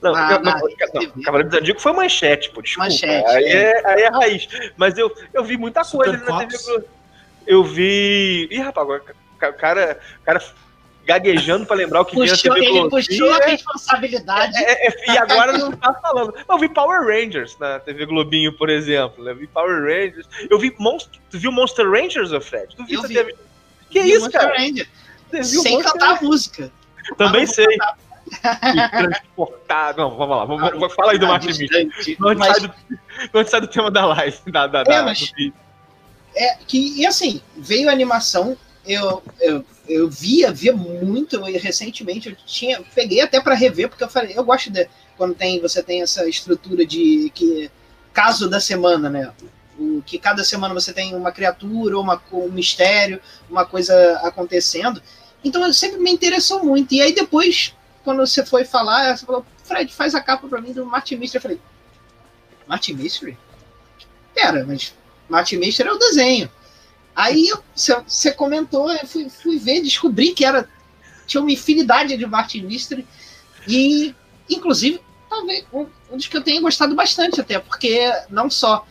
Não, ah, não, não Cavaleiro do Zodíaco foi manchete, pô, desculpa. Manchete, aí, é. é, aí é raiz. Mas eu, eu vi muita Super coisa na TV Globo. Eu vi. Ih, rapaz, agora o cara, cara gaguejando para lembrar o que puxou, vinha Ele puxou a responsabilidade. É, é, e agora não tá falando. Eu vi Power Rangers na TV Globinho, por exemplo. Eu vi Power Rangers. Eu vi Monster. Tu viu Monster Rangers, Fred? Tu viu? Eu vi. Teve... Que vi isso, Monster cara? Ranger. Sem Monster cantar a música. Também sei. transportado. Não, vamos lá. Vamos, vamos, fala aí do Martin Mitchell. Não, mas... sai do, não sai do tema da live. Da, da, é, da, mas... é que, e assim, veio a animação eu, eu, eu via, via muito recentemente, eu tinha, peguei até para rever, porque eu falei, eu gosto de quando tem, você tem essa estrutura de que caso da semana, né? O, que cada semana você tem uma criatura, uma, um mistério, uma coisa acontecendo. Então sempre me interessou muito. E aí depois, quando você foi falar, você falou, Fred, faz a capa para mim do Martin Mystery. Eu falei, Martin Mystery? Pera, mas Martin Mystery é o desenho. Aí você comentou, eu fui, fui, ver, descobri que era tinha uma infinidade de Martin Mystery. E, inclusive, talvez um, um dos que eu tenho gostado bastante até, porque não só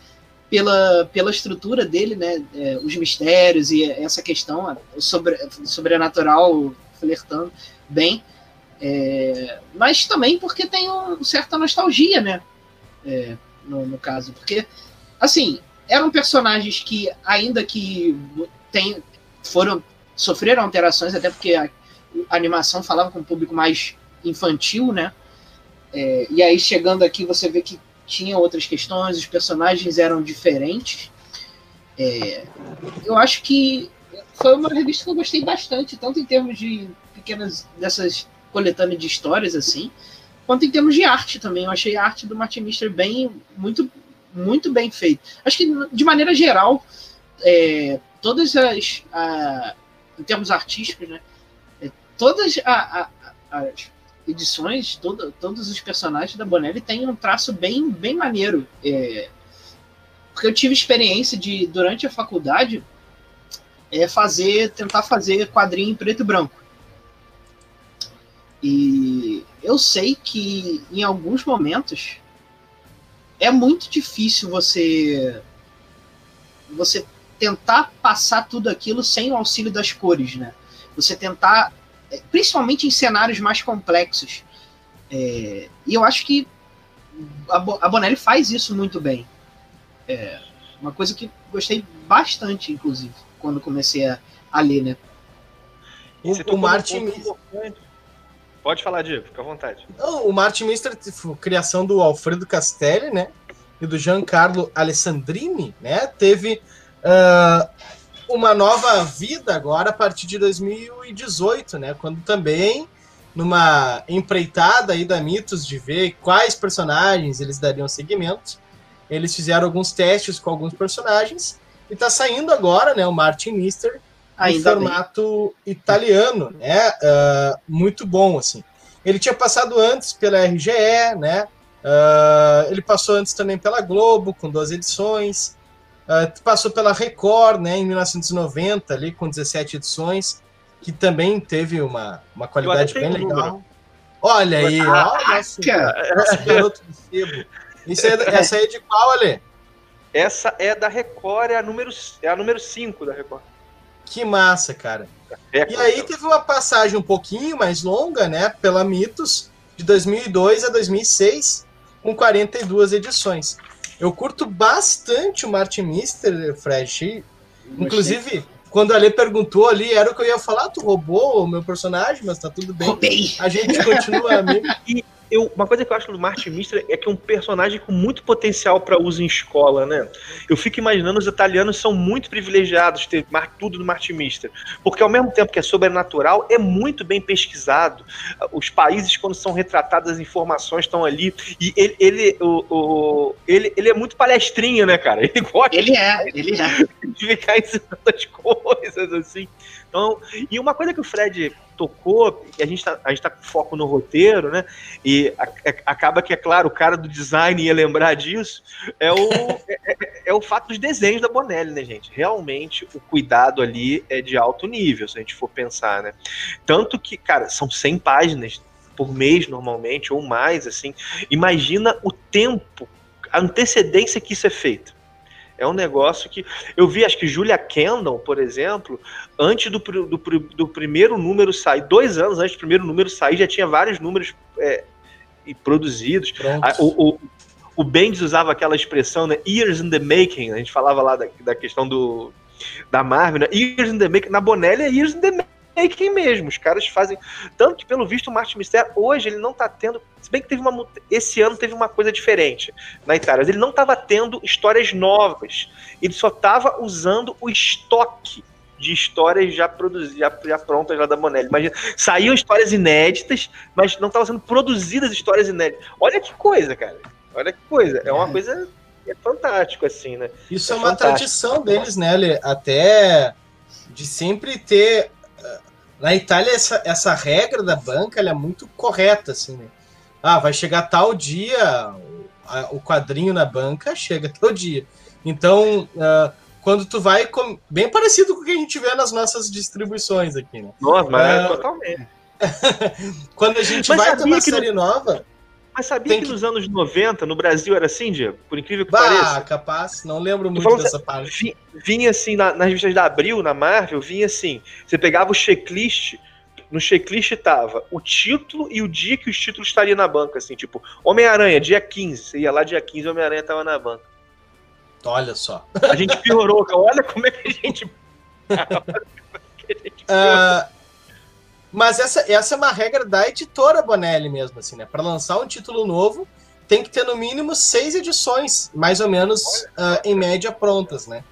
pela, pela estrutura dele, né, é, os mistérios e essa questão sobre, sobrenatural flertando bem, é, mas também porque tem uma certa nostalgia, né, é, no, no caso, porque, assim, eram personagens que, ainda que tem, foram sofreram alterações, até porque a, a animação falava com um público mais infantil, né? É, e aí chegando aqui você vê que tinha outras questões, os personagens eram diferentes. É, eu acho que foi uma revista que eu gostei bastante, tanto em termos de pequenas dessas coletâneas de histórias assim, quanto em termos de arte também. Eu achei a arte do Martin Mister bem muito muito bem feito. Acho que, de maneira geral, é, todas as. A, em termos artísticos, né? É, todas a, a, as edições, todo, todos os personagens da Bonelli têm um traço bem, bem maneiro. É, porque eu tive experiência de, durante a faculdade, é fazer, tentar fazer quadrinho em preto e branco. E eu sei que em alguns momentos é muito difícil você você tentar passar tudo aquilo sem o auxílio das cores, né? Você tentar, é, principalmente em cenários mais complexos. É, e eu acho que a, Bonelli faz isso muito bem. É uma coisa que gostei bastante, inclusive, quando comecei a, a ler, né? O, o Martin. Pode falar, Diego, fica à vontade. Não, o Martin Mister, criação do Alfredo Castelli, né? E do Giancarlo Alessandrini, né? Teve uh, uma nova vida agora a partir de 2018, né? Quando também, numa empreitada aí da Mitos de ver quais personagens eles dariam seguimento, eles fizeram alguns testes com alguns personagens e tá saindo agora, né? O Martin Mister em formato bem. italiano, né? Uh, muito bom, assim. Ele tinha passado antes pela RGE, né? Uh, ele passou antes também pela Globo, com duas edições. Uh, passou pela Record, né? Em 1990, ali, com 17 edições, que também teve uma, uma qualidade bem legal. Número. Olha aí, ó, nosso, nosso garoto do sebo. Isso é, essa é de qual, Ale? Essa é da Record, é a número 5 é a número cinco da Record. Que massa, cara. É, e aí teve uma passagem um pouquinho mais longa, né, pela Mitos, de 2002 a 2006, com 42 edições. Eu curto bastante o Martin Mister, Fred. Inclusive, quando a Lê perguntou ali, era o que eu ia falar, tu roubou o meu personagem, mas tá tudo bem. Roubei. A gente continua amigo. Eu, uma coisa que eu acho do Martin Mister é que é um personagem com muito potencial para uso em escola, né? Eu fico imaginando os italianos são muito privilegiados ter tudo do Martin Mister, porque ao mesmo tempo que é sobrenatural, é muito bem pesquisado. Os países quando são retratadas as informações estão ali e ele ele, o, o, ele ele é muito palestrinho, né, cara? Ele gosta. Ele é, ele é. De ficar ensinando as coisas assim. Então, e uma coisa que o Fred tocou, e a gente tá, a gente tá com foco no roteiro, né? E a, a, é, acaba que, é claro, o cara do design ia lembrar disso, é o, é, é, é, o fato dos desenhos da Bonelli, né, gente? Realmente, o cuidado ali é de alto nível, se a gente for pensar, né? Tanto que, cara, são 100 páginas por mês, normalmente, ou mais, assim. Imagina o tempo, a antecedência que isso é feito. É um negócio que. Eu vi, acho que Julia Kendall, por exemplo, antes do, do, do primeiro número sair, dois anos antes do primeiro número sair, já tinha vários números é, produzidos. A, o, o, o Bendis usava aquela expressão, né? Years in the making. A gente falava lá da, da questão do, da Marvel, né? Years in the making. Na Bonelli é Years in the making making mesmo. Os caras fazem. Tanto que, pelo visto, o Martin Mistério, hoje, ele não tá tendo. Se bem que teve uma. Esse ano teve uma coisa diferente na Itália. Mas ele não tava tendo histórias novas. Ele só tava usando o estoque de histórias já produzidas, já, já, prontas lá da Bonelli. Imagina, saíam histórias inéditas, mas não estavam sendo produzidas histórias inéditas. Olha que coisa, cara. Olha que coisa. É uma é. coisa é fantástico, assim, né? Isso é, é uma fantástico. tradição deles, né, Até de sempre ter na Itália, essa, essa regra da banca é muito correta, assim, né? Ah, vai chegar tal dia, o quadrinho na banca chega tal dia. Então, uh, quando tu vai. Com... Bem parecido com o que a gente vê nas nossas distribuições aqui, né? Nossa, mas uh, é totalmente. quando a gente mas vai ter uma série nova. Mas sabia que, que, nos anos 90, no Brasil, era assim, Diego? Por incrível que bah, pareça. capaz. Não lembro muito dessa assim, parte. Vinha assim, na, nas revistas da Abril, na Marvel, vinha assim. Você pegava o checklist, no checklist tava o título e o dia que os títulos estariam na banca, assim, tipo, Homem-Aranha, dia 15. Você ia lá, dia 15, Homem-Aranha tava na banca. Olha só. A gente piorou, olha como é que a gente. uh, mas essa, essa é uma regra da editora Bonelli mesmo, assim, né? Para lançar um título novo, tem que ter no mínimo seis edições, mais ou menos, uh, em média, prontas, né?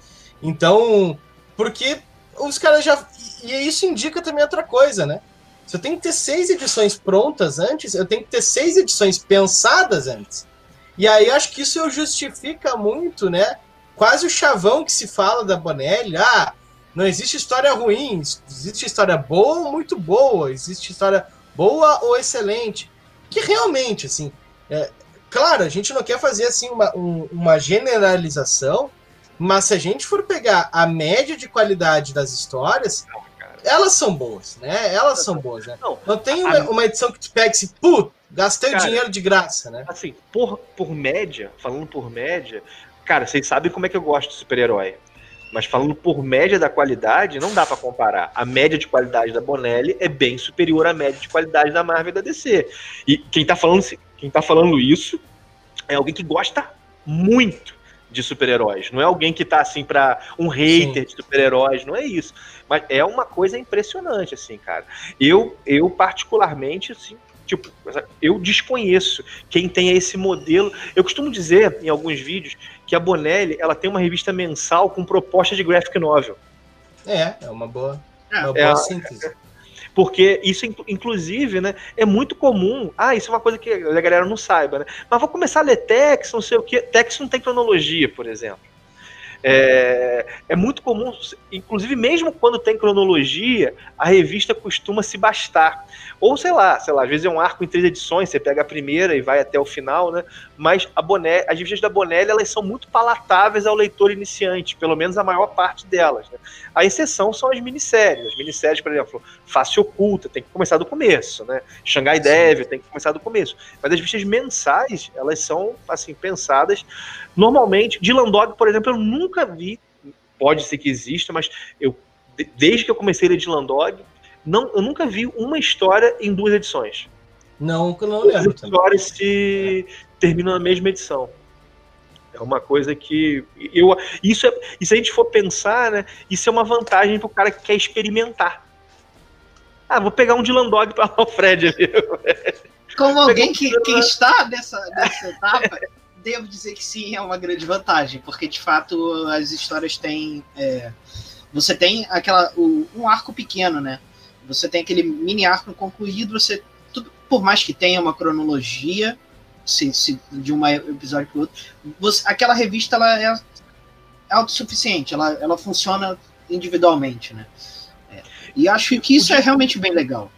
Então, porque os caras já. E isso indica também outra coisa, né? Se eu tenho que ter seis edições prontas antes, eu tenho que ter seis edições pensadas antes. E aí acho que isso justifica muito, né? Quase o chavão que se fala da Bonelli. Ah, não existe história ruim, existe história boa ou muito boa, existe história boa ou excelente. Que realmente, assim, é, claro, a gente não quer fazer assim uma, um, uma generalização, mas se a gente for pegar a média de qualidade das histórias, elas são boas, né? Elas são boas, né? Não, não tem uma, uma edição que tu pega e se, puta, Gastei Cara, dinheiro de graça, né? Assim, por, por média, falando por média, cara, vocês sabem como é que eu gosto de super-herói. Mas falando por média da qualidade, não dá pra comparar. A média de qualidade da Bonelli é bem superior à média de qualidade da Marvel e da DC. E quem tá falando, quem tá falando isso é alguém que gosta muito de super-heróis. Não é alguém que tá assim pra um hater de super-heróis, não é isso. Mas é uma coisa impressionante, assim, cara. Eu, eu particularmente, assim, tipo, eu desconheço quem tem esse modelo. Eu costumo dizer em alguns vídeos que a Bonelli, ela tem uma revista mensal com proposta de graphic novel. É, é uma boa, É, uma é boa a- síntese. Porque isso, inclu- inclusive, né, é muito comum. Ah, isso é uma coisa que a galera não saiba, né? Mas vou começar a ler Tex, não sei o quê. Tex não tem cronologia, por exemplo. É, é muito comum, inclusive mesmo quando tem cronologia, a revista costuma se bastar. Ou sei lá, sei lá, às vezes é um arco em três edições, você pega a primeira e vai até o final, né? Mas a Bonelli, as revistas da Bonelli elas são muito palatáveis ao leitor iniciante, pelo menos a maior parte delas. Né? A exceção são as minisséries. As minisséries, por exemplo, Face Oculta, tem que começar do começo, né? Xangai Devil tem que começar do começo. Mas as revistas mensais, elas são, assim, pensadas normalmente. Dylan Dog, por exemplo, eu nunca vi, pode ser que exista, mas eu, de- desde que eu comecei a ler Dylan Dog, não, eu nunca vi uma história em duas edições. Não, que eu não lembro as histórias se terminam na mesma edição. É uma coisa que. Eu, isso é, e se a gente for pensar, né? Isso é uma vantagem para o cara que quer experimentar. Ah, vou pegar um Dylan Dog para o Fred ali. Como alguém que, que está nessa, nessa etapa, devo dizer que sim, é uma grande vantagem, porque de fato as histórias têm. é, você tem aquela. o- um arco pequeno, né? Você tem aquele mini arco concluído, você. Tudo, por mais que tenha uma cronologia se, se- de um episódio para outro, você, aquela revista ela é autossuficiente, ela, ela funciona individualmente, né? É, e acho que isso é realmente bem legal.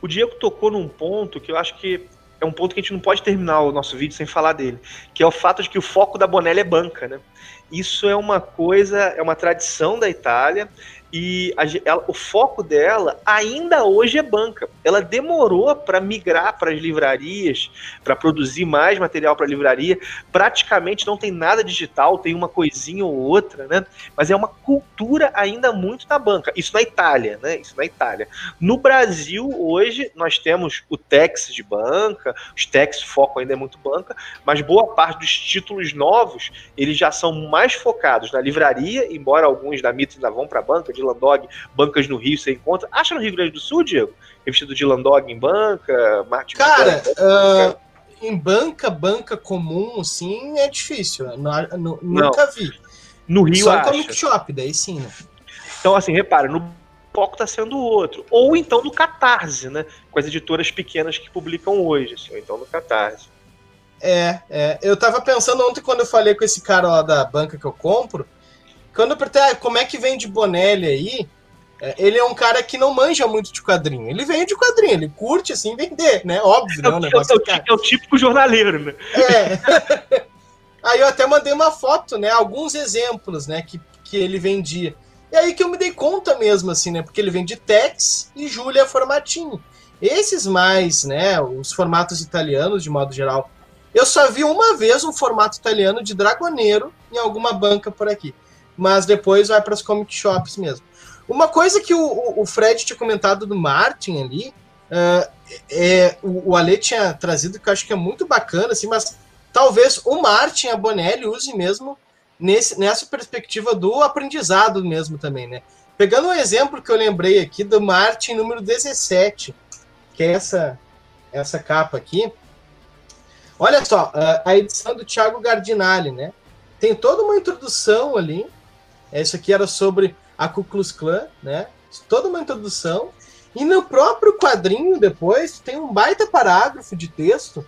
O Diego tocou num ponto que eu acho que é um ponto que a gente não pode terminar o nosso vídeo sem falar dele, que é o fato de que o foco da Bonelli é banca, né? Isso é uma coisa, é uma tradição da Itália e a ela- o foco dela ainda hoje é banca. Ela demorou para migrar para as livrarias, para produzir mais material para livraria. Praticamente não tem nada digital, tem uma coisinha ou outra, né? Mas é uma cultura ainda muito na banca. Isso na Itália, né? Isso na Itália. No Brasil, hoje, nós temos o Tex de banca, os Tex foco ainda é muito banca, mas boa parte dos títulos novos, eles já são mais focados na livraria, embora alguns da Mito ainda vão para banca, Dylan Dog, bancas no Rio você encontra. Acha no Rio Grande do Sul, Diego? Revista do Dylan Dog em banca, Martin Cara, ah, em banca, banca comum, assim, é difícil. Nunca vi. no Rio Só em acha. comic shop, daí sim, né? Então, assim, repara, no foco está sendo outro. Ou então no Catarse, né? Com as editoras pequenas que publicam hoje, assim, ou então no Catarse. É, é. Eu tava pensando ontem quando eu falei com esse cara lá da banca que eu compro. Quando eu perguntei, ah, como é que vende Bonelli aí? é, Ele é um cara que não manja muito de quadrinho. Ele vende quadrinho, ele curte assim vender, né? Óbvio, É né? o, Um é o- é o típico jornaleiro, né? É. aí eu até mandei uma foto, né? Alguns exemplos, né? Que, que ele vendia. E aí que eu me dei conta mesmo, assim, né? Porque ele vende Tex e Júlia formatinho. Esses mais, né? Os formatos italianos, de modo geral. Eu só vi uma vez um formato italiano de Dragoneiro em alguma banca por aqui. Mas depois vai para as comic shops mesmo. Uma coisa que o, o- Fred tinha comentado do Martin ali, ah, é, o, o Ale tinha trazido, que eu acho que é muito bacana, assim, mas talvez o Martin a Bonelli use mesmo nesse, nessa perspectiva do aprendizado mesmo também, né? Pegando um exemplo que eu lembrei aqui do Martin número 17, que é essa, essa capa aqui. Olha só, a- a edição do Thiago Gardinali, né? Tem toda uma introdução ali. Isso aqui era sobre a Ku Klux Klan, né? Toda uma introdução. E no próprio quadrinho, depois, tem um baita parágrafo de texto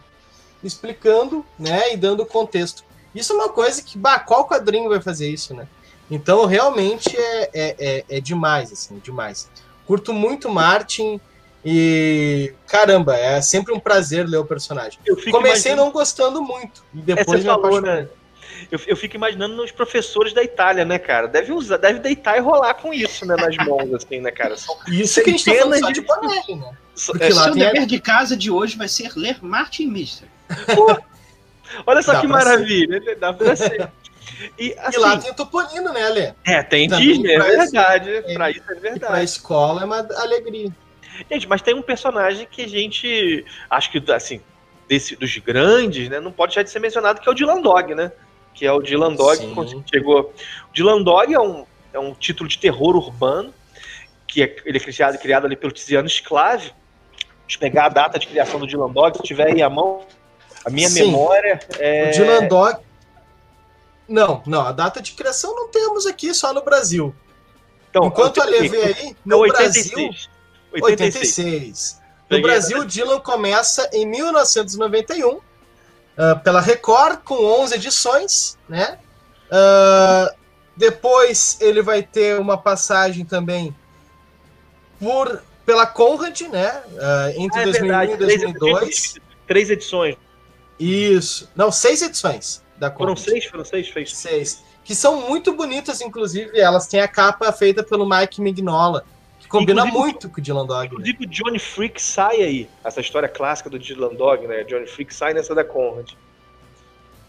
explicando, né, e dando contexto. Isso é uma coisa que, bah, qual quadrinho vai fazer isso, né? Então, realmente é, é, é, é demais, assim, demais. Curto muito Martin e, caramba, é sempre um prazer ler o personagem. Eu Comecei imaginando- não gostando muito e É, depois você me falou, apaixonei. né? Eu, eu fico imaginando os professores da Itália, né, cara? Deve usar, deve deitar e rolar com isso, né, nas mãos, assim, né, cara? São Isso que a gente tá falando só centenas de de- né? Porque é, lá Seu a- dever de casa de hoje vai ser ler Martin Mister. Olha só Dá que pra ser. maravilha, né? dá pra ser. E, E assim, lá tem o Topolino, né, Ale? é, tem também Disney, é verdade. é. Pra isso é E pra verdade. escola é uma alegria. Gente, mas tem um personagem que a gente, acho que, assim, desse, dos grandes, né, não pode deixar de ser mencionado, que é o Dylan Dog, né? Que é o Dylan Dog, Sim. que chegou... O Dylan Dog é um, é um título de terror urbano, que é, ele é criado, criado ali pelo Tiziano Sclave. Deixa eu pegar a data de criação do Dylan Dog, se tiver aí à mão. A minha Sim. memória é... O Dylan Dog. Não, não, a data de criação não temos aqui, só no Brasil. Então, Enquanto a vê aí, no 86. Brasil, 86. 86. No Brasil, o Dylan começa em 1991, ah, pela Record, com 11 edições, né? Ah, depois ele vai ter uma passagem também por, pela Conrad, né? Ah, entre Ah, é 2001 verdade, e três 2002. edições. Três edições. Isso. Não, seis edições da Foram Conrad. seis? Foram seis? Fez. Seis. Que são muito bonitas, inclusive. Elas têm a capa feita pelo Mike Mignola, combina Inclusive- muito com o Dylan Dog. Né? Inclusive o Johnny Freak sai aí. Essa história clássica do Dylan Dog, né? Johnny Freak sai nessa da Conrad.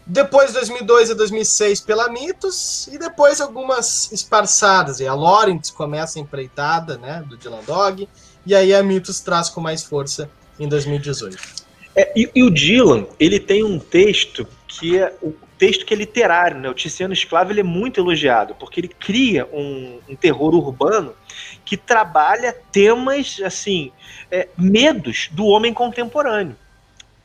Depois, 2002 a 2006, pela Mitos. E depois algumas esparçadas. E a Lawrence começa a empreitada né, do Dylan Dog. E aí a Mitos traz com mais força em 2018. É, e, e o Dylan, ele tem um texto que é o texto que é literário, né? O Tiziano Esclavo ele é muito elogiado, porque ele cria um, um terror urbano que trabalha temas, assim, é, medos do homem contemporâneo.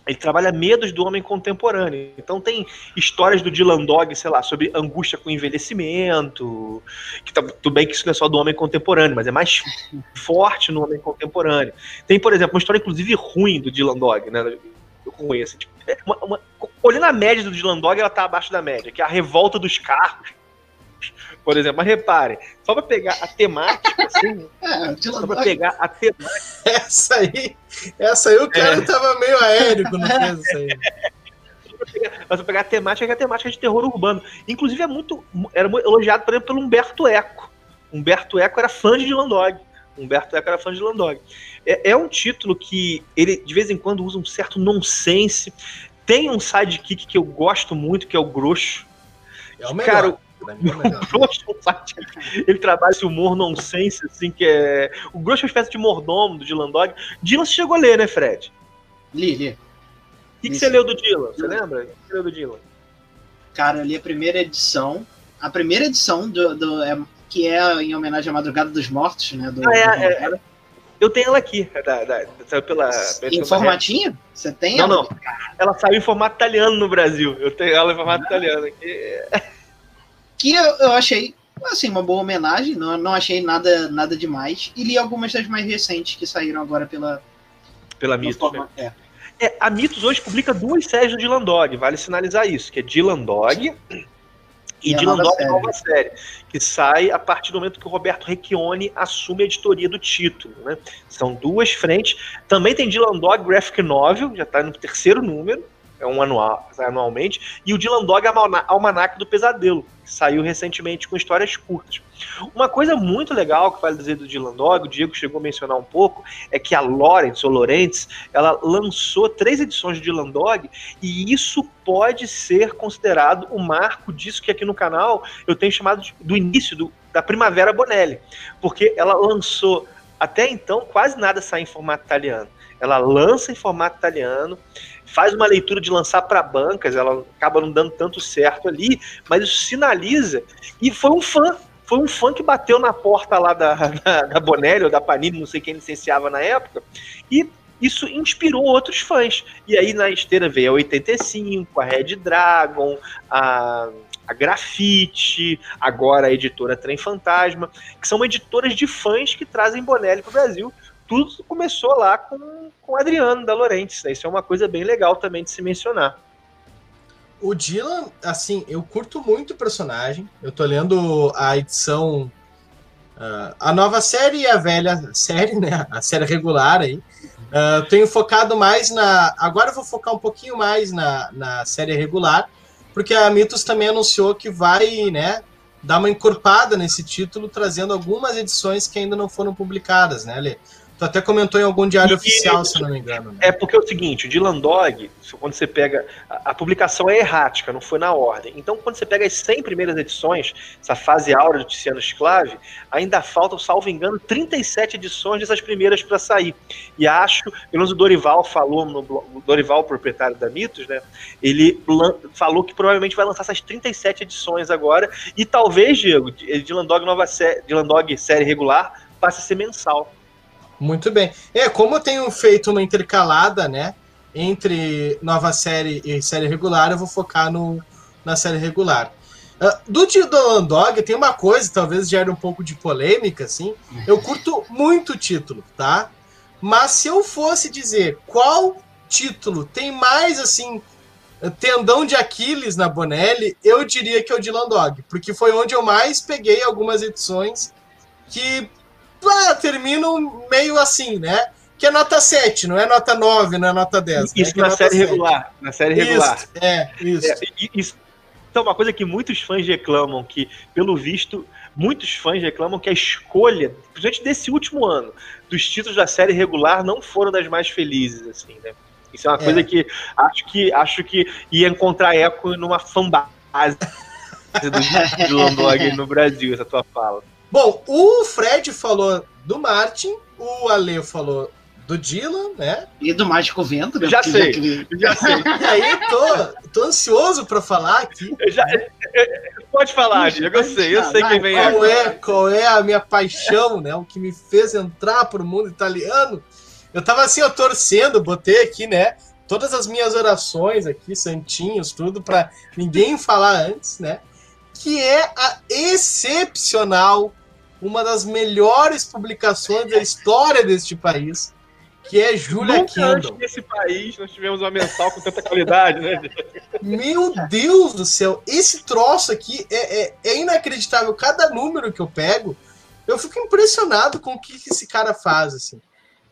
Ele trabalha medos do homem contemporâneo. Então tem histórias do Dylan Dog, sei lá, sobre angústia com envelhecimento, que tá, tudo bem que isso não é só do homem contemporâneo, mas é mais forte no homem contemporâneo. Tem, por exemplo, uma história, inclusive, ruim do Dylan Dog, né? Ruim, assim, tipo, é uma- uma- olhando a média do Dylan Dog, ela tá abaixo da média, que é a revolta dos carros. Por exemplo, mas reparem, só pra pegar a temática, assim, É, só pra Dog pegar a temática. Essa aí, essa aí o cara É. tava meio aéreo quando fez isso aí. Mas eu pegar a temática que é a temática de terror urbano. Inclusive, é muito. Era muito elogiado, por exemplo, pelo Humberto Eco. Humberto Eco era fã de Dylan Dog. Humberto Eco era fã de Dylan Dog. É, é um título que ele, de vez em quando, usa um certo nonsense. Tem um sidekick que eu gosto muito, que é o Grosso. É o melhor. Cara, pra mim é melhor. Grosso é um. Ele trabalha esse humor nonsense, assim, que é. O Grosso é uma espécie de mordomo do Dylan Dog. Dylan você chegou a ler, né, Fred? Li, li. O que, que você leu do Dylan? Você lembra? O que você leu do Dylan? Cara, eu li a primeira edição. A primeira edição do, do- é- que é em homenagem à Madrugada dos Mortos, né? Do, Ah, é, do é, Romero. Eu tenho ela aqui, da, da, saiu pela. Em formatinho? Você tem? Não, ela? não. Ela saiu em formato italiano no Brasil. Eu tenho ela em formato italiano aqui. Que eu, eu achei, assim, uma boa homenagem. Não, não achei nada, nada demais. E li algumas das mais recentes que saíram agora pela. Pela Mitos. Né? forma- é. É, a Mitos hoje publica duas séries do Dylan Dog, vale sinalizar isso, que é Dylan Dog e, E a Dylan nova Dog série. nova série, que sai a partir do momento que o Roberto Recchione assume a editoria do título, né? São duas frentes. Também tem Dylan Dog Graphic Novel, já está no terceiro número, é um anual, sai anualmente, e o Dylan Dog Almana- Almanac do Pesadelo, que saiu recentemente com histórias curtas. Uma coisa muito legal que vale dizer do Dylan Dog, o Diego chegou a mencionar um pouco, é que a Lawrence, ou Lawrence, ela lançou três edições de Dylan Dog, e isso pode ser considerado o marco disso que aqui no canal eu tenho chamado de- do início do- da Primavera Bonelli, porque ela lançou, até então, quase nada sai em formato italiano. Ela lança em formato italiano, faz uma leitura de lançar para bancas, ela acaba não dando tanto certo ali, mas isso sinaliza. E foi um fã, foi um fã que bateu na porta lá da, da, da Bonelli ou da Panini, não sei quem licenciava na época, e isso inspirou outros fãs. E aí na esteira veio a 85, a Red Dragon, a, a Grafite, agora a editora Trem Fantasma, que são editoras de fãs que trazem Bonelli para o Brasil. Tudo começou lá com, com Adriano da Lorentes. Né? Isso é uma coisa bem legal também de se mencionar. O Dylan, assim, eu curto muito o personagem. Eu tô lendo a edição. ah, a nova série e a velha série, né? A série regular aí. Ah, tenho focado mais na. Agora eu vou focar um pouquinho mais na, na série regular. porque a Mitos também anunciou que vai, né, dar uma encorpada nesse título, trazendo algumas edições que ainda não foram publicadas, né, Lê? Tu até comentou em algum diário e, oficial, se não me engano. Né? É porque é o seguinte, o Dylan Dog, quando você pega. A, a, publicação é errática, não foi na ordem. Então, quando você pega as 100 primeiras edições, essa fase áurea do Tiziano Esclave, ainda faltam, salvo engano, 37 edições dessas primeiras para sair. E acho, pelo menos o Dorival falou, no o Dorival, proprietário da Mitos, né? Ele falou que provavelmente vai lançar essas 37 edições agora. E talvez, Diego, Dylan Dog, nova sé Dylan Dog série regular passe a ser mensal. Muito bem. É, como eu tenho feito uma intercalada, né? Entre nova série e série regular, eu vou focar no, na série regular. Uh, do Dylan Dog, tem uma coisa, talvez gere um pouco de polêmica, assim. Eu curto muito o título, tá? Mas se eu fosse dizer qual título tem mais, assim, tendão de Aquiles na Bonelli, eu diria que é o Dylan Dog, porque foi onde eu mais peguei algumas edições que ah, terminam meio assim, né? Que é nota 7, não é nota 9, não é nota 10. Isso né? na, é série regular, na série regular. Isso, é, isso. É, isso é uma coisa que muitos fãs reclamam, que, pelo visto, muitos fãs reclamam que a escolha, principalmente desse último ano, dos títulos da série regular não foram das mais felizes, assim, né? Isso é uma é. coisa que acho que acho que ia encontrar eco numa fanbase do, do no Brasil, essa tua fala. Bom, o Fred falou do Martin, o Ale falou do Dylan, né? E do Mágico Vento, né? Já sei, já, já sei. E aí, tô, tô ansioso para falar aqui. Já, pode falar, Diego, eu sei, eu sei quem vem qual É, qual é a minha paixão, né? O que me fez entrar pro mundo italiano. Eu tava assim, ó, torcendo, botei aqui, né? Todas as minhas orações aqui, santinhos, tudo, para ninguém falar antes, né? Que é a excepcional uma das melhores publicações da história deste país, que é Julia Nunca Kendall. Antes nesse país nós tivemos uma mensal com tanta qualidade, né? Meu Deus do céu, esse troço aqui é, é, é, inacreditável. Cada número que eu pego, eu fico impressionado com o que, que esse cara faz, assim.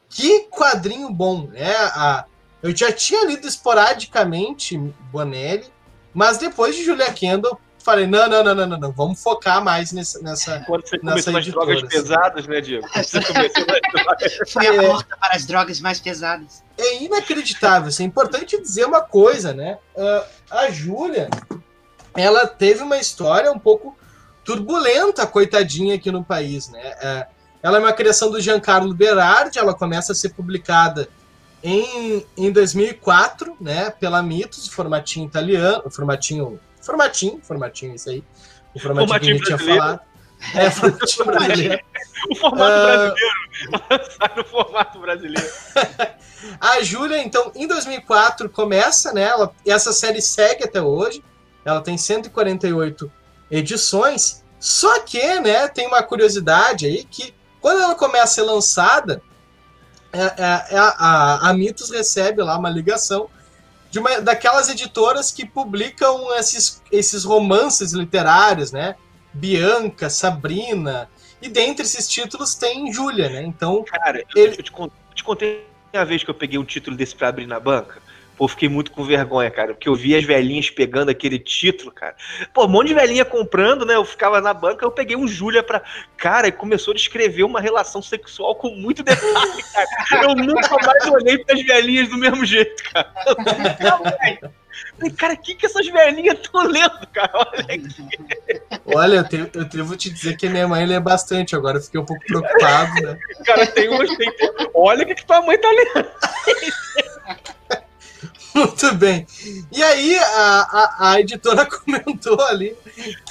Que quadrinho bom, né? A, eu já tinha lido esporadicamente Bonelli, mas depois de Julia Kendall, falei, não, não, não, não, não, não, vamos focar mais nessa. nessa Quando você começou nas drogas pesadas, né, Diego? Você começou nas Foi a porta para as drogas mais pesadas. É inacreditável. Assim, é importante dizer uma coisa, né? Uh, a Júlia, ela teve uma história um pouco turbulenta, coitadinha, aqui no país, né? Uh, ela é uma criação do Giancarlo Berardi, ela começa a ser publicada em, em 2004, né, pela Mitos, formatinho italiano, formatinho Formatinho, formatinho, isso aí. O formatinho, formatinho que a gente tinha falado. É, formatinho brasileiro. o formato uh... brasileiro. Sai no formato brasileiro. a Júlia, então, em 2004 começa, né? Ela, essa série segue até hoje. Ela tem 148 edições. Só que, né, tem uma curiosidade aí que quando ela começa a ser lançada, é, é, é a, a, a Mitos recebe lá uma ligação de uma daquelas editoras que publicam esses, esses romances literários, né? Bianca, Sabrina, e dentre esses títulos tem Júlia, né? Então, cara, ele... eu, te, eu te contei a vez que eu peguei um título desse para abrir na banca. Pô, fiquei muito com vergonha, cara, porque eu vi as velhinhas pegando aquele título, cara. Pô, um monte de velhinha comprando, né? Eu ficava na banca, eu peguei um Júlia pra. Cara, e começou a descrever uma relação sexual com muito detalhe, cara. Eu nunca mais olhei pras velhinhas do mesmo jeito, cara. Falei, cara, o que, que essas velhinhas estão lendo, cara? Olha aqui. Olha, eu, tenho, eu devo te dizer que minha mãe lê bastante, agora eu fiquei um pouco preocupado, né? Cara, tem umas. Tem, olha o que, que tua mãe tá lendo. Muito bem. E aí a, a, a, editora comentou ali,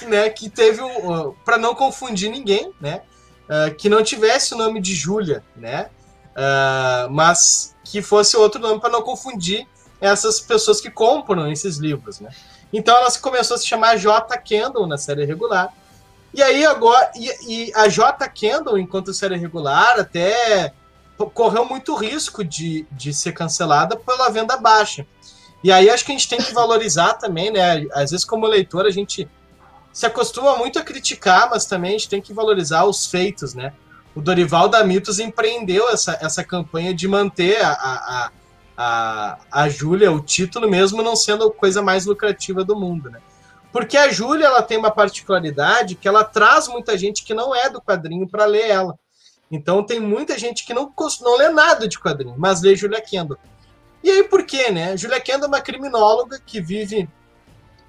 né, que teve um, para não confundir ninguém, né, uh, que não tivesse o nome de Júlia, né, uh, mas que fosse outro nome para não confundir essas pessoas que compram esses livros, né. Então ela começou a se chamar J. Kendall na série regular. E aí agora e, e a J. Kendall, enquanto série regular, até correu muito risco de, de ser cancelada pela venda baixa. E aí acho que a gente tem que valorizar também, né? Às vezes, como leitor, a gente se acostuma muito a criticar, mas também a gente tem que valorizar os feitos, né? O Dorival da Mitos empreendeu essa, essa campanha de manter a, a, a, a Júlia, o título mesmo não sendo a coisa mais lucrativa do mundo, né? Porque a Júlia ela tem uma particularidade que ela traz muita gente que não é do quadrinho para ler ela. Então tem muita gente que não, não lê nada de quadrinho, mas lê Julia Kendall. E aí por quê, né? Julia Kendall é uma criminóloga que vive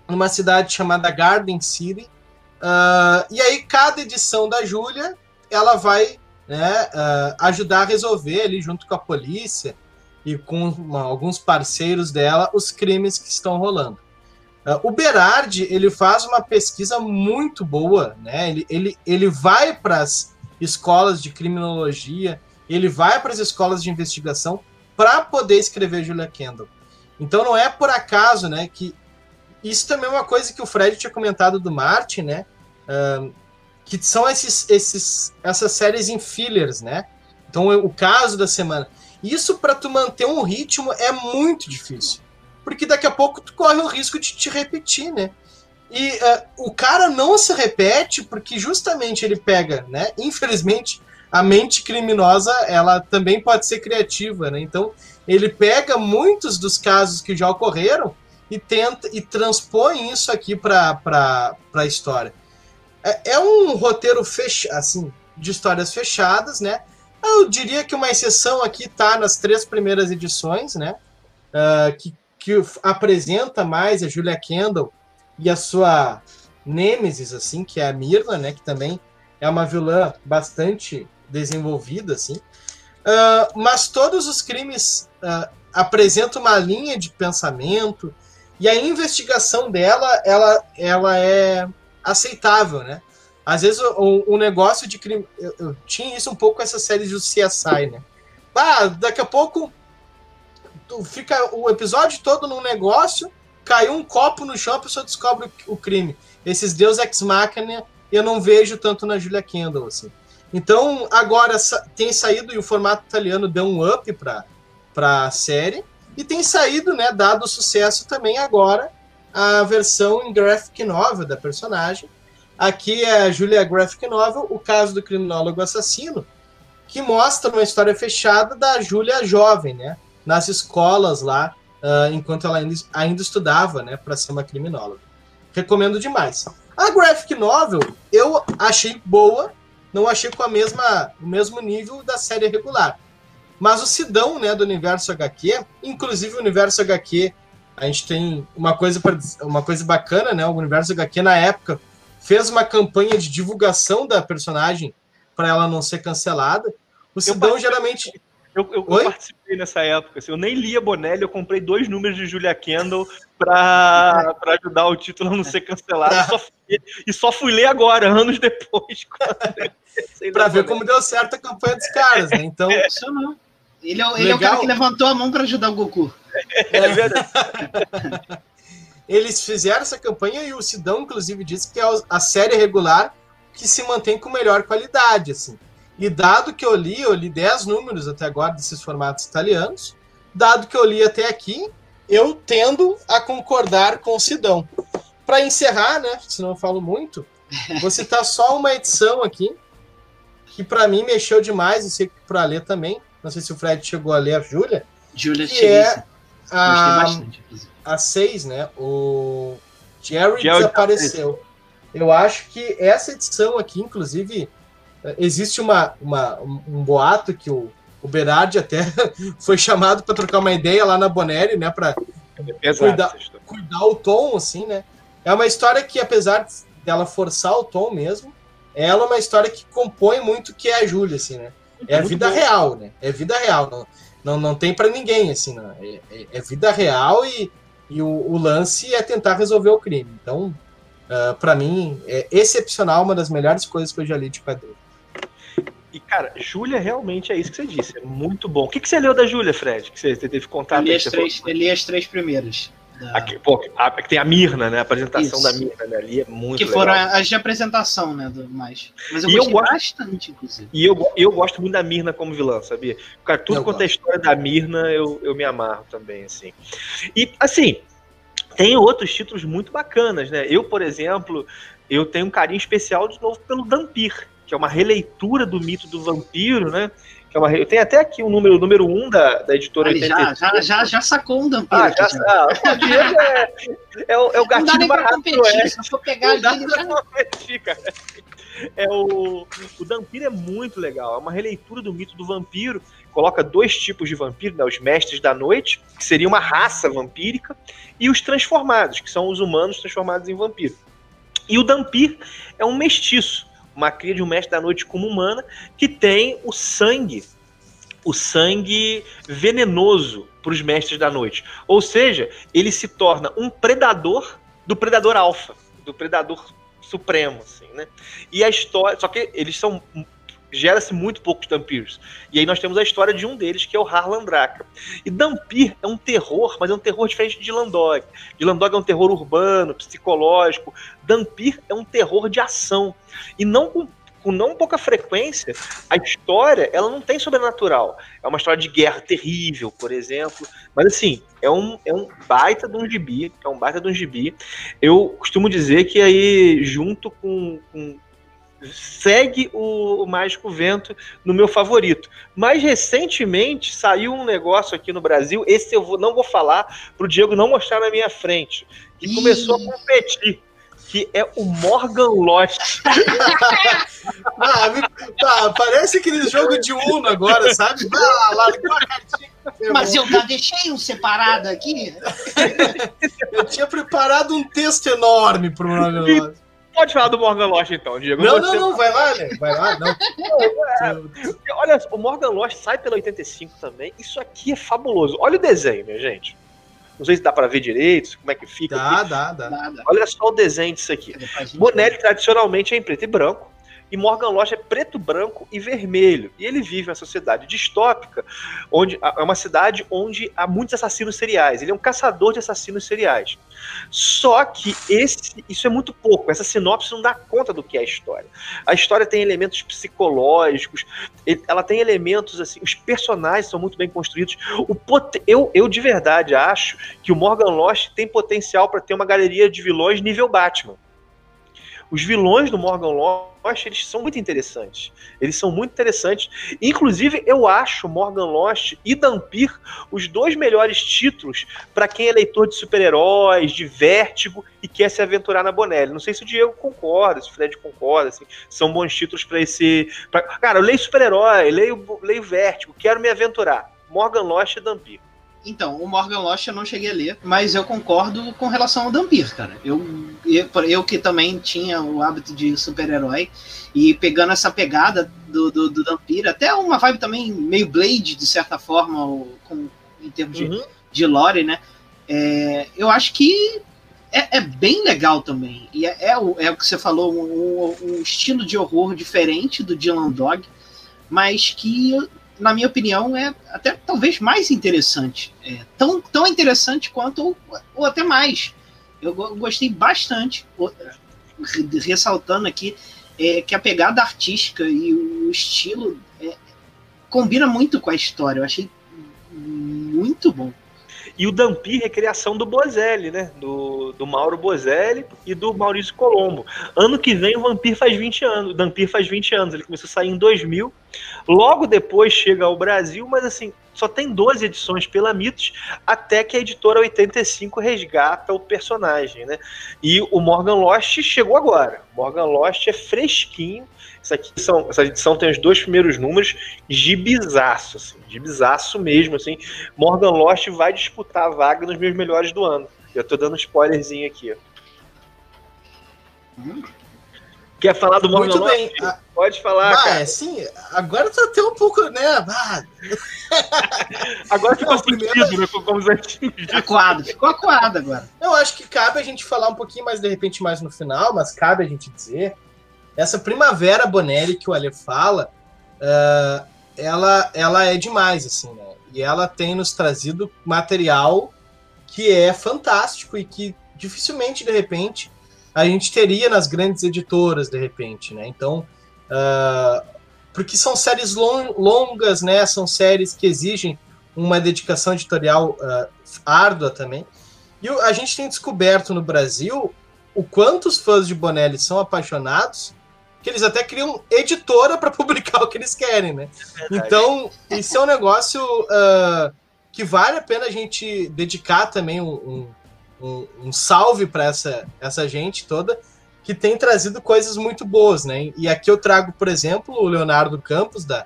numa cidade chamada Garden City. Uh, e aí cada edição da Júlia ela vai né, uh, ajudar a resolver ali junto com a polícia e com uma, alguns parceiros dela os crimes que estão rolando. Uh, o Berardi ele faz uma pesquisa muito boa, né? Ele, ele, ele vai para as escolas de criminologia, ele vai para as escolas de investigação para poder escrever Julia Kendall. Então não é por acaso, né, que isso também é uma coisa que o Fred tinha comentado do Martin, né, que são esses, esses, essas séries em fillers, né. Então o caso da semana. Isso para tu manter um ritmo é muito difícil, porque daqui a pouco tu corre o risco de te repetir, né. E uh, o cara não se repete porque justamente ele pega, né? Infelizmente, a mente criminosa ela também pode ser criativa, né? Então ele pega muitos dos casos que já ocorreram e tenta e transpõe isso aqui para a história. É, é, um roteiro fech, assim de histórias fechadas, né? Eu diria que uma exceção aqui está nas três primeiras edições, né? Uh, que, que apresenta mais a Julia Kendall e a sua Nêmesis, assim, que é a Mirna, né? Que também é uma vilã bastante desenvolvida, assim. Uh, mas todos os crimes uh, apresentam uma linha de pensamento e a investigação dela, ela, ela é aceitável, né? Às vezes o, o negócio de crime... Eu, eu, tinha isso um pouco com essa série do CSI, né? Ah, daqui a pouco fica o episódio todo num negócio, caiu um copo no chão, a pessoa descobre o, o crime. Esses Deus Ex Machina eu não vejo tanto na Julia Kendall, assim. Então, agora tem saído, e o formato italiano deu um up para a série, e tem saído, né, dado sucesso também agora, a versão em graphic novel da personagem. Aqui é a Julia Graphic Novel, o caso do criminólogo assassino, que mostra uma história fechada da Júlia jovem, né, nas escolas lá, uh, enquanto ela ainda, ainda estudava, né, para ser uma criminóloga. Recomendo demais. A graphic novel eu achei boa, não achei com a mesma, o mesmo nível da série regular. Mas o Sidão, né, do universo HQ, inclusive o universo HQ, a gente tem uma coisa pra, uma coisa bacana, né? O universo HQ na época fez uma campanha de divulgação da personagem para ela não ser cancelada. O Sidão geralmente eu, eu, eu, participei nessa época. Assim, eu nem lia Bonelli, eu comprei dois números de Julia Kendall para ajudar o título a não ser cancelado. Só fui, e só fui ler agora, anos depois. para ver como deu certo a campanha dos caras, né? Então. É. não. Ele, é, ele é o cara que levantou a mão para ajudar o Goku. É, é verdade. Eles fizeram essa campanha e o Sidão, inclusive, disse que é a série regular que se mantém com melhor qualidade, assim. E dado que eu li, eu li 10 números até agora desses formatos italianos, dado que eu li até aqui, eu tendo a concordar com o Sidão. Para encerrar, né, senão eu falo muito, vou citar só uma edição aqui, que para mim mexeu demais, e sei que para ler também. Não sei se o Fred chegou a ler a Júlia. Júlia que é a, a 6, né? O Jerry, Jerry desapareceu. Eu acho que essa edição aqui, inclusive, existe uma, uma, um boato que o, o Berardi até foi chamado para trocar uma ideia lá na Bonelli, né, para cuidar, cuidar o tom, assim, né? É uma história que, apesar dela forçar o tom mesmo, ela é uma história que compõe muito o que é a Júlia, assim, né? É a vida real, né? É vida real, não, não, não tem para ninguém, assim, né? é, é, é, vida real e, e o, o, lance é tentar resolver o crime. Então, uh, ah, para mim, é excepcional, uma das melhores coisas que eu já li de quadrinho. E, cara, Júlia realmente é isso que você disse. É muito bom. O que, que você leu da Júlia, Fred? Que você teve contato? Eu li, as três, eu li as três primeiras. Da... Aqui, pô, a, tem a Mirna, né? A apresentação isso. da Mirna, né? Ali é muito Que foram as de apresentação, né? Do, mais. Mas eu e gostei eu gosto, bastante, inclusive. E eu, eu gosto muito da Mirna como vilã, sabia? Cara, tudo eu quanto é história da Mirna, eu, eu me amarro também, assim. E, assim, tem outros títulos muito bacanas, né? Eu, por exemplo, eu tenho um carinho especial, de novo, pelo Dampir que é uma releitura do mito do vampiro, né? que é uma, eu tenho até aqui o número, número 1 um da, da editora 85. já, já, já, já sacou um Dampira. Ah, já, já. ah, o Diego é, é, o, é o Não dá gatinho nem pra competir, é. se for pegar Não dá ali, ele pra competir, cara. É o, o Dampiro é muito legal. É uma releitura do mito do vampiro. Coloca dois tipos de vampiro, né? Os mestres da noite, que seria uma raça vampírica, e os transformados, que são os humanos transformados em vampiro. E o Dampir é um mestiço, uma cria de um mestre da noite como humana, que tem o sangue, o sangue venenoso para os mestres da noite. Ou seja, ele se torna um predador do predador alfa, do predador supremo, assim, né? E a história, só que eles são gera-se muito poucos Dampirs. E aí nós temos a história de um deles, que é o Harlan Draka. E Dampir é um terror, mas é um terror diferente de Landog. De Landog é um terror urbano, psicológico. Dampir é um terror de ação. E não com, com não pouca frequência, a história ela não tem sobrenatural. É uma história de guerra terrível, por exemplo. Mas assim, é um, é um baita de um gibi. É um baita de um gibi. Eu costumo dizer que aí, junto com, com segue o, o Mágico Vento no meu favorito. Mas recentemente saiu um negócio aqui no Brasil, esse eu vou, não vou falar para o Diego não mostrar na minha frente, que Ih. começou a competir. Que é o Morgan Lost. Ah, me- tá, parece aquele jogo de Uno agora, sabe? Vai lá, cartinha. Mas eu já deixei um separado aqui. Eu tinha preparado um texto enorme pro Morgan Lost. Pode falar do Morgan Lost então, Diego. Não, Você- não, não, vai lá, né? Vai lá, não. Olha, o Morgan Lost sai pela 85 também. Isso aqui é fabuloso. Olha o desenho, minha gente. Não sei se dá para ver direito, como é que fica. Dá, aqui. dá, dá. Olha só o desenho disso aqui. Bonelli tradicionalmente é em preto e branco. E Morgan Lost é preto, branco e vermelho. E ele vive uma sociedade distópica, onde é uma cidade onde há muitos assassinos seriais. Ele é um caçador de assassinos seriais. Só que esse, isso é muito pouco. Essa sinopse não dá conta do que é a história. A história tem elementos psicológicos, ela tem elementos assim. Os personagens são muito bem construídos. O eu, eu de verdade acho que o Morgan Lost tem potencial para ter uma galeria de vilões nível Batman. Os vilões do Morgan Lost, eles são muito interessantes. Eles são muito interessantes. Inclusive, eu acho Morgan Lost e Dampir os dois melhores títulos para quem é leitor de super-heróis, de vértigo e quer se aventurar na Bonelli. Não sei se o Diego concorda, se o Fred concorda. Assim, são bons títulos para esse. pra- Cara, eu leio super-herói, leio, leio vértigo, quero me aventurar. Morgan Lost e Dampir. Então, o Morgan Lost eu não cheguei a ler, mas eu concordo com relação ao Dampir, cara. Eu, eu, eu que também tinha o hábito de super-herói, e pegando essa pegada do, do, do Dampir, até uma vibe também meio Blade, de certa forma, com, em termos de, Uhum. de lore, né? É, eu acho que é, é bem legal também. E é, é o, é o que você falou, um, um estilo de horror diferente do Dylan Dog, mas que, na minha opinião, é até talvez mais interessante. É, tão, tão interessante quanto, ou, ou até mais. Eu go- gostei bastante, ressaltando aqui é, que a pegada artística e o estilo é, combina muito com a história. Eu achei muito bom. E o Dampir é criação do Bozelli, né? Do, do Mauro Bozelli e do Maurício Colombo. Ano que vem o Vampir faz 20 anos. O Dampir faz 20 anos. Ele começou a sair em 2000. Logo depois chega ao Brasil, mas assim, só tem 12 edições pela Mitos, até que a editora 85 resgata o personagem, né? E o Morgan Lost chegou agora. Morgan Lost é fresquinho. Isso aqui são, essa edição tem os dois primeiros números, gibizaço, assim, gibizaço mesmo, assim. Morgan Lost vai disputar a vaga nos meus melhores do ano. Eu tô dando um spoilerzinho aqui. Hum. Quer falar do Morgan Muito Lost? bem. Ah, Pode falar, ah, cara. é, sim, agora tá até um pouco, né? Ah, Agora ficou Não, primeiro- sentido, né? Como antigos. Acuado, ficou acuado agora. eu acho que cabe a gente falar um pouquinho mais, de repente, mais no final, mas cabe a gente dizer. Essa primavera Bonelli que o Ale fala, ah, ela, ela é demais, assim, né? E ela tem nos trazido material que é fantástico e que dificilmente, de repente, a gente teria nas grandes editoras, de repente, né? Então, ah, porque são séries lon- longas, né? São séries que exigem uma dedicação editorial ah, árdua também. E a gente tem descoberto no Brasil o quanto os fãs de Bonelli são apaixonados que eles até criam editora para publicar o que eles querem, né? É então, isso é um negócio uh, que vale a pena a gente dedicar também um, um, um salve para essa, essa gente toda que tem trazido coisas muito boas, né? E aqui eu trago, por exemplo, o Leonardo Campos, da,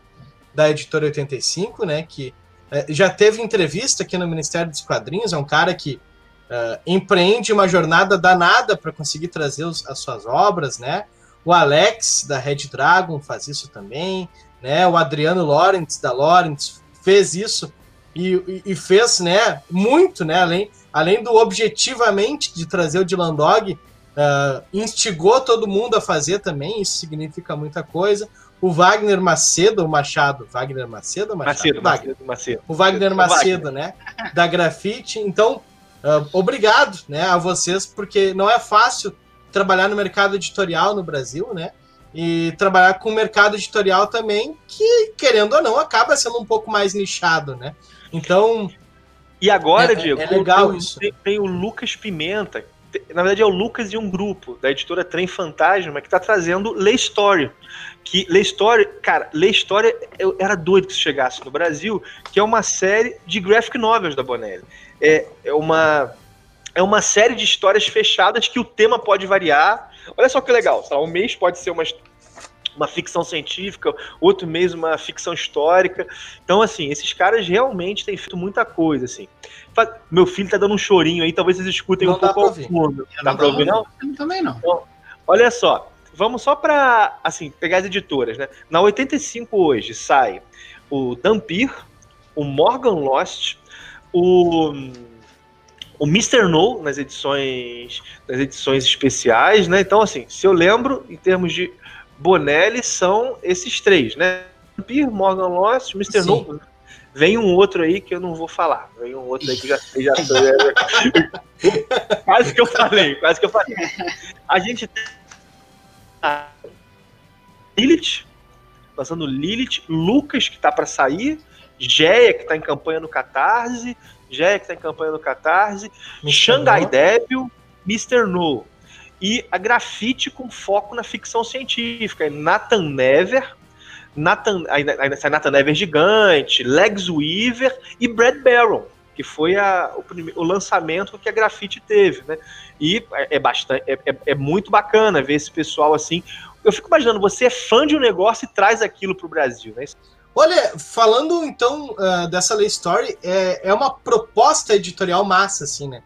da Editora 85, né? Que uh, já teve entrevista aqui no Ministério dos Quadrinhos, é um cara que uh, empreende uma jornada danada para conseguir trazer os, as suas obras, né? O Alex, da Red Dragon, faz isso também. Né? O Adriano Lawrence, da Lawrence, fez isso e, e, fez né, muito, né? Além, além do objetivamente de trazer o Dylan Dog, uh, instigou todo mundo a fazer também, isso significa muita coisa. O Wagner Macedo, o Machado, Wagner Macedo, Machado? Macedo, Wagner. Macedo. O Wagner Macedo, né? Da Grafite. Então, uh, obrigado né, a vocês, porque não é fácil trabalhar no mercado editorial no Brasil, né? E trabalhar com o mercado editorial também, que, querendo ou não, acaba sendo um pouco mais nichado, né? Então. E agora, é, Diego, é legal tem, isso. Tem, tem o Lucas Pimenta, na verdade é o Lucas e um grupo da editora Trem Fantasma que está trazendo Lê Story. Que Lê Story, cara, Lê Story eu era doido que isso chegasse no Brasil, que é uma série de graphic novels da Bonelli. É, é uma é uma série de histórias fechadas que o tema pode variar. Olha só que legal, um mês pode ser uma, uma ficção científica, outro mês uma ficção histórica. Então, assim, esses caras realmente têm feito muita coisa, assim. Meu filho tá dando um chorinho aí, talvez vocês escutem não um pouco ao fundo. Dá não pra ouvir, não? Também não. Então, olha só, vamos só para assim, pegar as editoras, né? Na 85 hoje sai o Dampir, o Morgan Lost, o o Mr. No nas edições nas edições especiais, né? Então, assim, se eu lembro, em termos de Bonelli, são esses três, né? Vampir, Morgan Lost, Mr. Sim. No. Vem um outro aí que eu não vou falar. Vem um outro aí que já, já quase que eu falei, quase que eu falei. A gente tem a Lilith, lançando Lilith, Lucas que tá para sair, Geia que tá em campanha no Catarse, Jack está em campanha no Catarse, Shanghai Devil, Mr. No. E a grafite com foco na ficção científica. Nathan Never, Nathan, sai Nathan Never gigante, Legs Weaver e Brad Barron, que foi a, o, primeiro, o lançamento que a grafite teve, né? E é, é bastante, é, é, é, muito bacana ver esse pessoal assim. Eu fico imaginando, você é fã de um negócio e traz aquilo para o Brasil, né? Olha, falando então uh, dessa Lay Story, é, é uma proposta editorial massa, assim, né?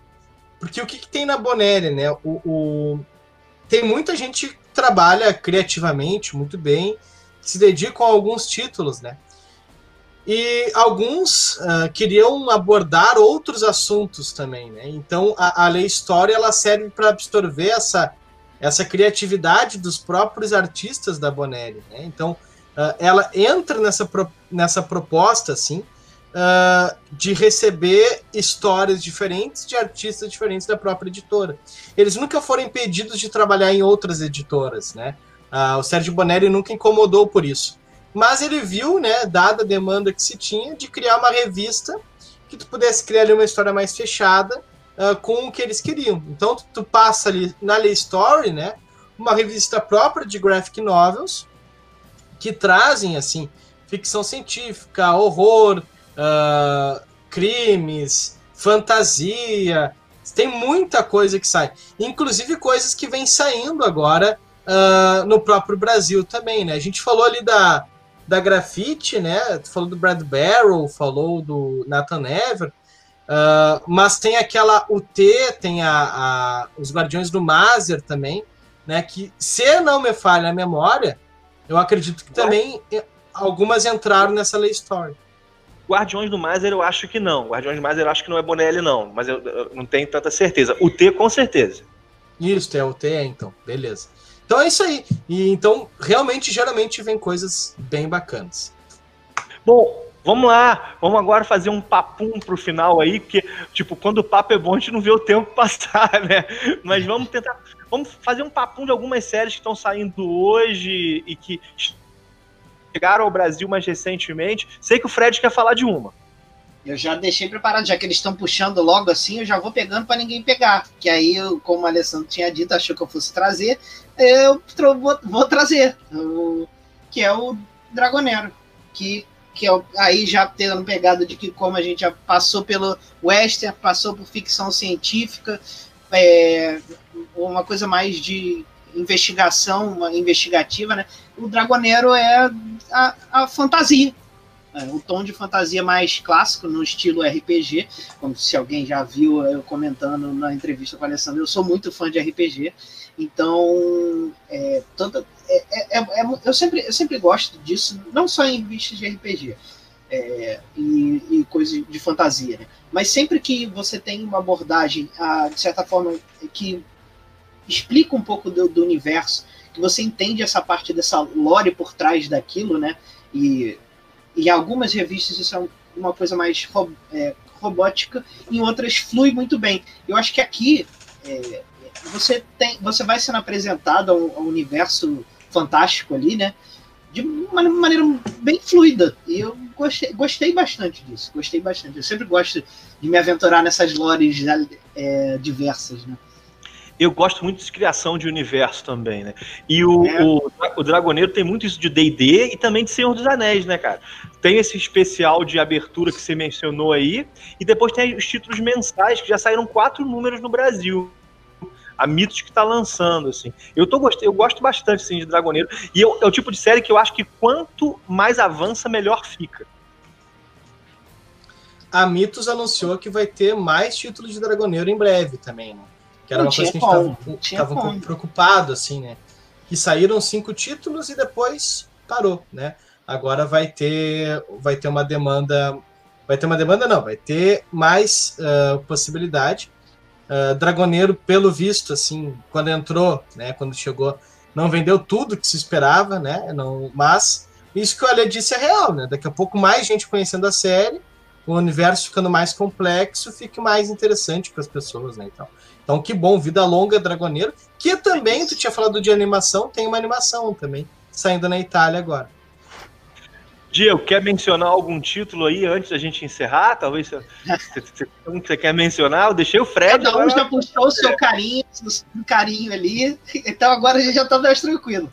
Porque o que, que tem na Bonelli, né? O, o, Tem muita gente que trabalha criativamente muito bem, se dedicam a alguns títulos, né? E alguns uh, queriam abordar outros assuntos também, né? Então a, a Lei Story ela serve para absorver essa, essa criatividade dos próprios artistas da Bonelli, né? Então uh, ela entra nessa, pro, nessa proposta, assim, uh, de receber histórias diferentes de artistas diferentes da própria editora. Eles nunca foram impedidos de trabalhar em outras editoras, né? Uh, o Sérgio Bonelli nunca incomodou por isso. Mas ele viu, né, dada a demanda que se tinha, de criar uma revista que tu pudesse criar ali uma história mais fechada com o que eles queriam. Então tu, tu passa ali na Lay Story, né, uma revista própria de graphic novels, que trazem assim ficção científica, horror, uh, crimes, fantasia. Tem muita coisa que sai, inclusive coisas que vem saindo agora uh, no próprio Brasil também, né? A gente falou ali da, da Grafite, né? Falou do Brad Barrow, falou do Nathan Ever, uh, mas tem aquela UT, tem a, a, os Guardiões do Mazer também, né? Que se não me falha a memória, eu acredito que também algumas entraram nessa Lay Story. Guardiões do Mazer eu acho que não. Guardiões do Mazer eu acho que não é Bonelli, não. Mas eu, eu não tenho tanta certeza. O T, com certeza. Isso, é o T, é, então. Beleza. Então é isso aí. E então, realmente, geralmente vem coisas bem bacanas. Bom, vamos lá. Vamos agora fazer um papum pro final aí, porque, tipo, quando o papo é bom, a gente não vê o tempo passar, né? Mas vamos tentar Vamos fazer um papum de algumas séries que estão saindo hoje e que chegaram ao Brasil mais recentemente. Sei que o Fred quer falar de uma. Eu já deixei preparado, já que eles estão puxando logo assim, eu já vou pegando para ninguém pegar. Que aí, como o Alessandro tinha dito, achou que eu fosse trazer, eu vou, vou trazer. O, que é o Dragonero. Que, que é, aí já tendo pegado de que como a gente já passou pelo western, passou por ficção científica, é, uma coisa mais de investigação, uma investigativa, né? O Dragonero é a, a fantasia é, o tom de fantasia mais clássico no estilo RPG, como se alguém já viu eu comentando na entrevista com a Alessandra, eu sou muito fã de RPG, então é, é, é, é, é eu, sempre, eu sempre gosto disso, não só em revistas de RPG é, e, e coisas de fantasia, né? mas sempre que você tem uma abordagem, ah, de certa forma, que explica um pouco do, do universo, que você entende essa parte dessa lore por trás daquilo, né? E em algumas revistas isso é uma coisa mais ro é, robótica, em outras flui muito bem. Eu acho que aqui é, você tem, você vai sendo apresentado ao, ao, universo fantástico ali, né? De uma maneira bem fluida. E eu gostei, gostei bastante disso. Gostei bastante. Eu sempre gosto de me aventurar nessas lores é, diversas, né? Eu gosto muito de criação de universo também, né? E o, é. o, o, Dragoneiro tem muito isso de D&D e também de Senhor dos Anéis, né, cara? Tem esse especial de abertura que você mencionou aí, e depois tem os títulos mensais, que já saíram quatro números no Brasil. A Mitos que está lançando, assim. Eu, tô, eu gosto bastante, assim, de Dragoneiro. E eu, é o tipo de série que eu acho que quanto mais avança, melhor fica. A Mitos anunciou que vai ter mais títulos de Dragoneiro em breve também, né? Que era uma coisa que a gente estava um pouco preocupado, assim, né? Que saíram cinco títulos e depois parou, né? Agora vai ter, vai ter uma demanda. Vai ter uma demanda, não, vai ter mais uh, possibilidade. Uh, Dragoneiro, pelo visto, assim, quando entrou, né? Quando chegou, não vendeu tudo que se esperava, né? Não, mas isso que o Ale disse é real, né? Daqui a pouco mais gente conhecendo a série, o universo ficando mais complexo, fica mais interessante para as pessoas, né? Então, então, que bom, Vida Longa Dragoneiro, que também, tu tinha falado de animação, tem uma animação também, saindo na Itália agora. Diego, quer mencionar algum título aí antes da gente encerrar? Talvez você, quer mencionar? Eu deixei o Fred. Cada um já puxou o seu carinho, carinho ali, então agora a gente já está mais tranquilo.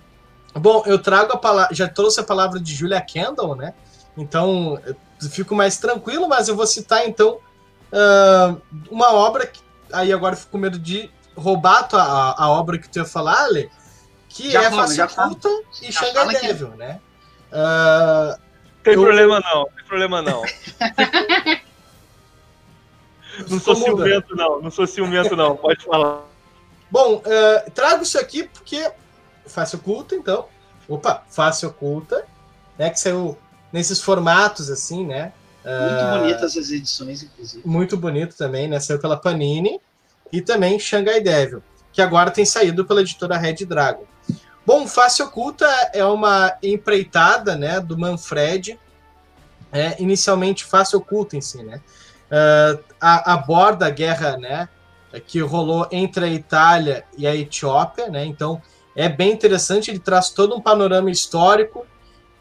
Bom, eu trago a palavra, já trouxe a palavra de Julia Kendall, né? Então, eu fico mais tranquilo, mas eu vou citar então uh, uma obra que aí agora fico com medo de roubar a, tua, a, a, obra que tu ia falar, Ale, que já é Face Oculta e Shanghai Devil, que... né? Uh, tem eu... problema não, tem problema não. não sou ciumento não, não sou ciumento não, pode falar. Bom, uh, trago isso aqui porque Face Oculta, então. Opa, Face Oculta, né? Que saiu nesses formatos assim, né? Muito uh, bonitas as edições, inclusive. Muito bonito também, né? Saiu pela Panini. E também Shanghai Devil, que agora tem saído pela editora Red Dragon. Bom, Face Oculta é uma empreitada né, do Manfred. É, inicialmente, Face Oculta em si, né? Uh, aborda a guerra né, que rolou entre a Itália e a Etiópia, né? Então, é bem interessante, ele traz todo um panorama histórico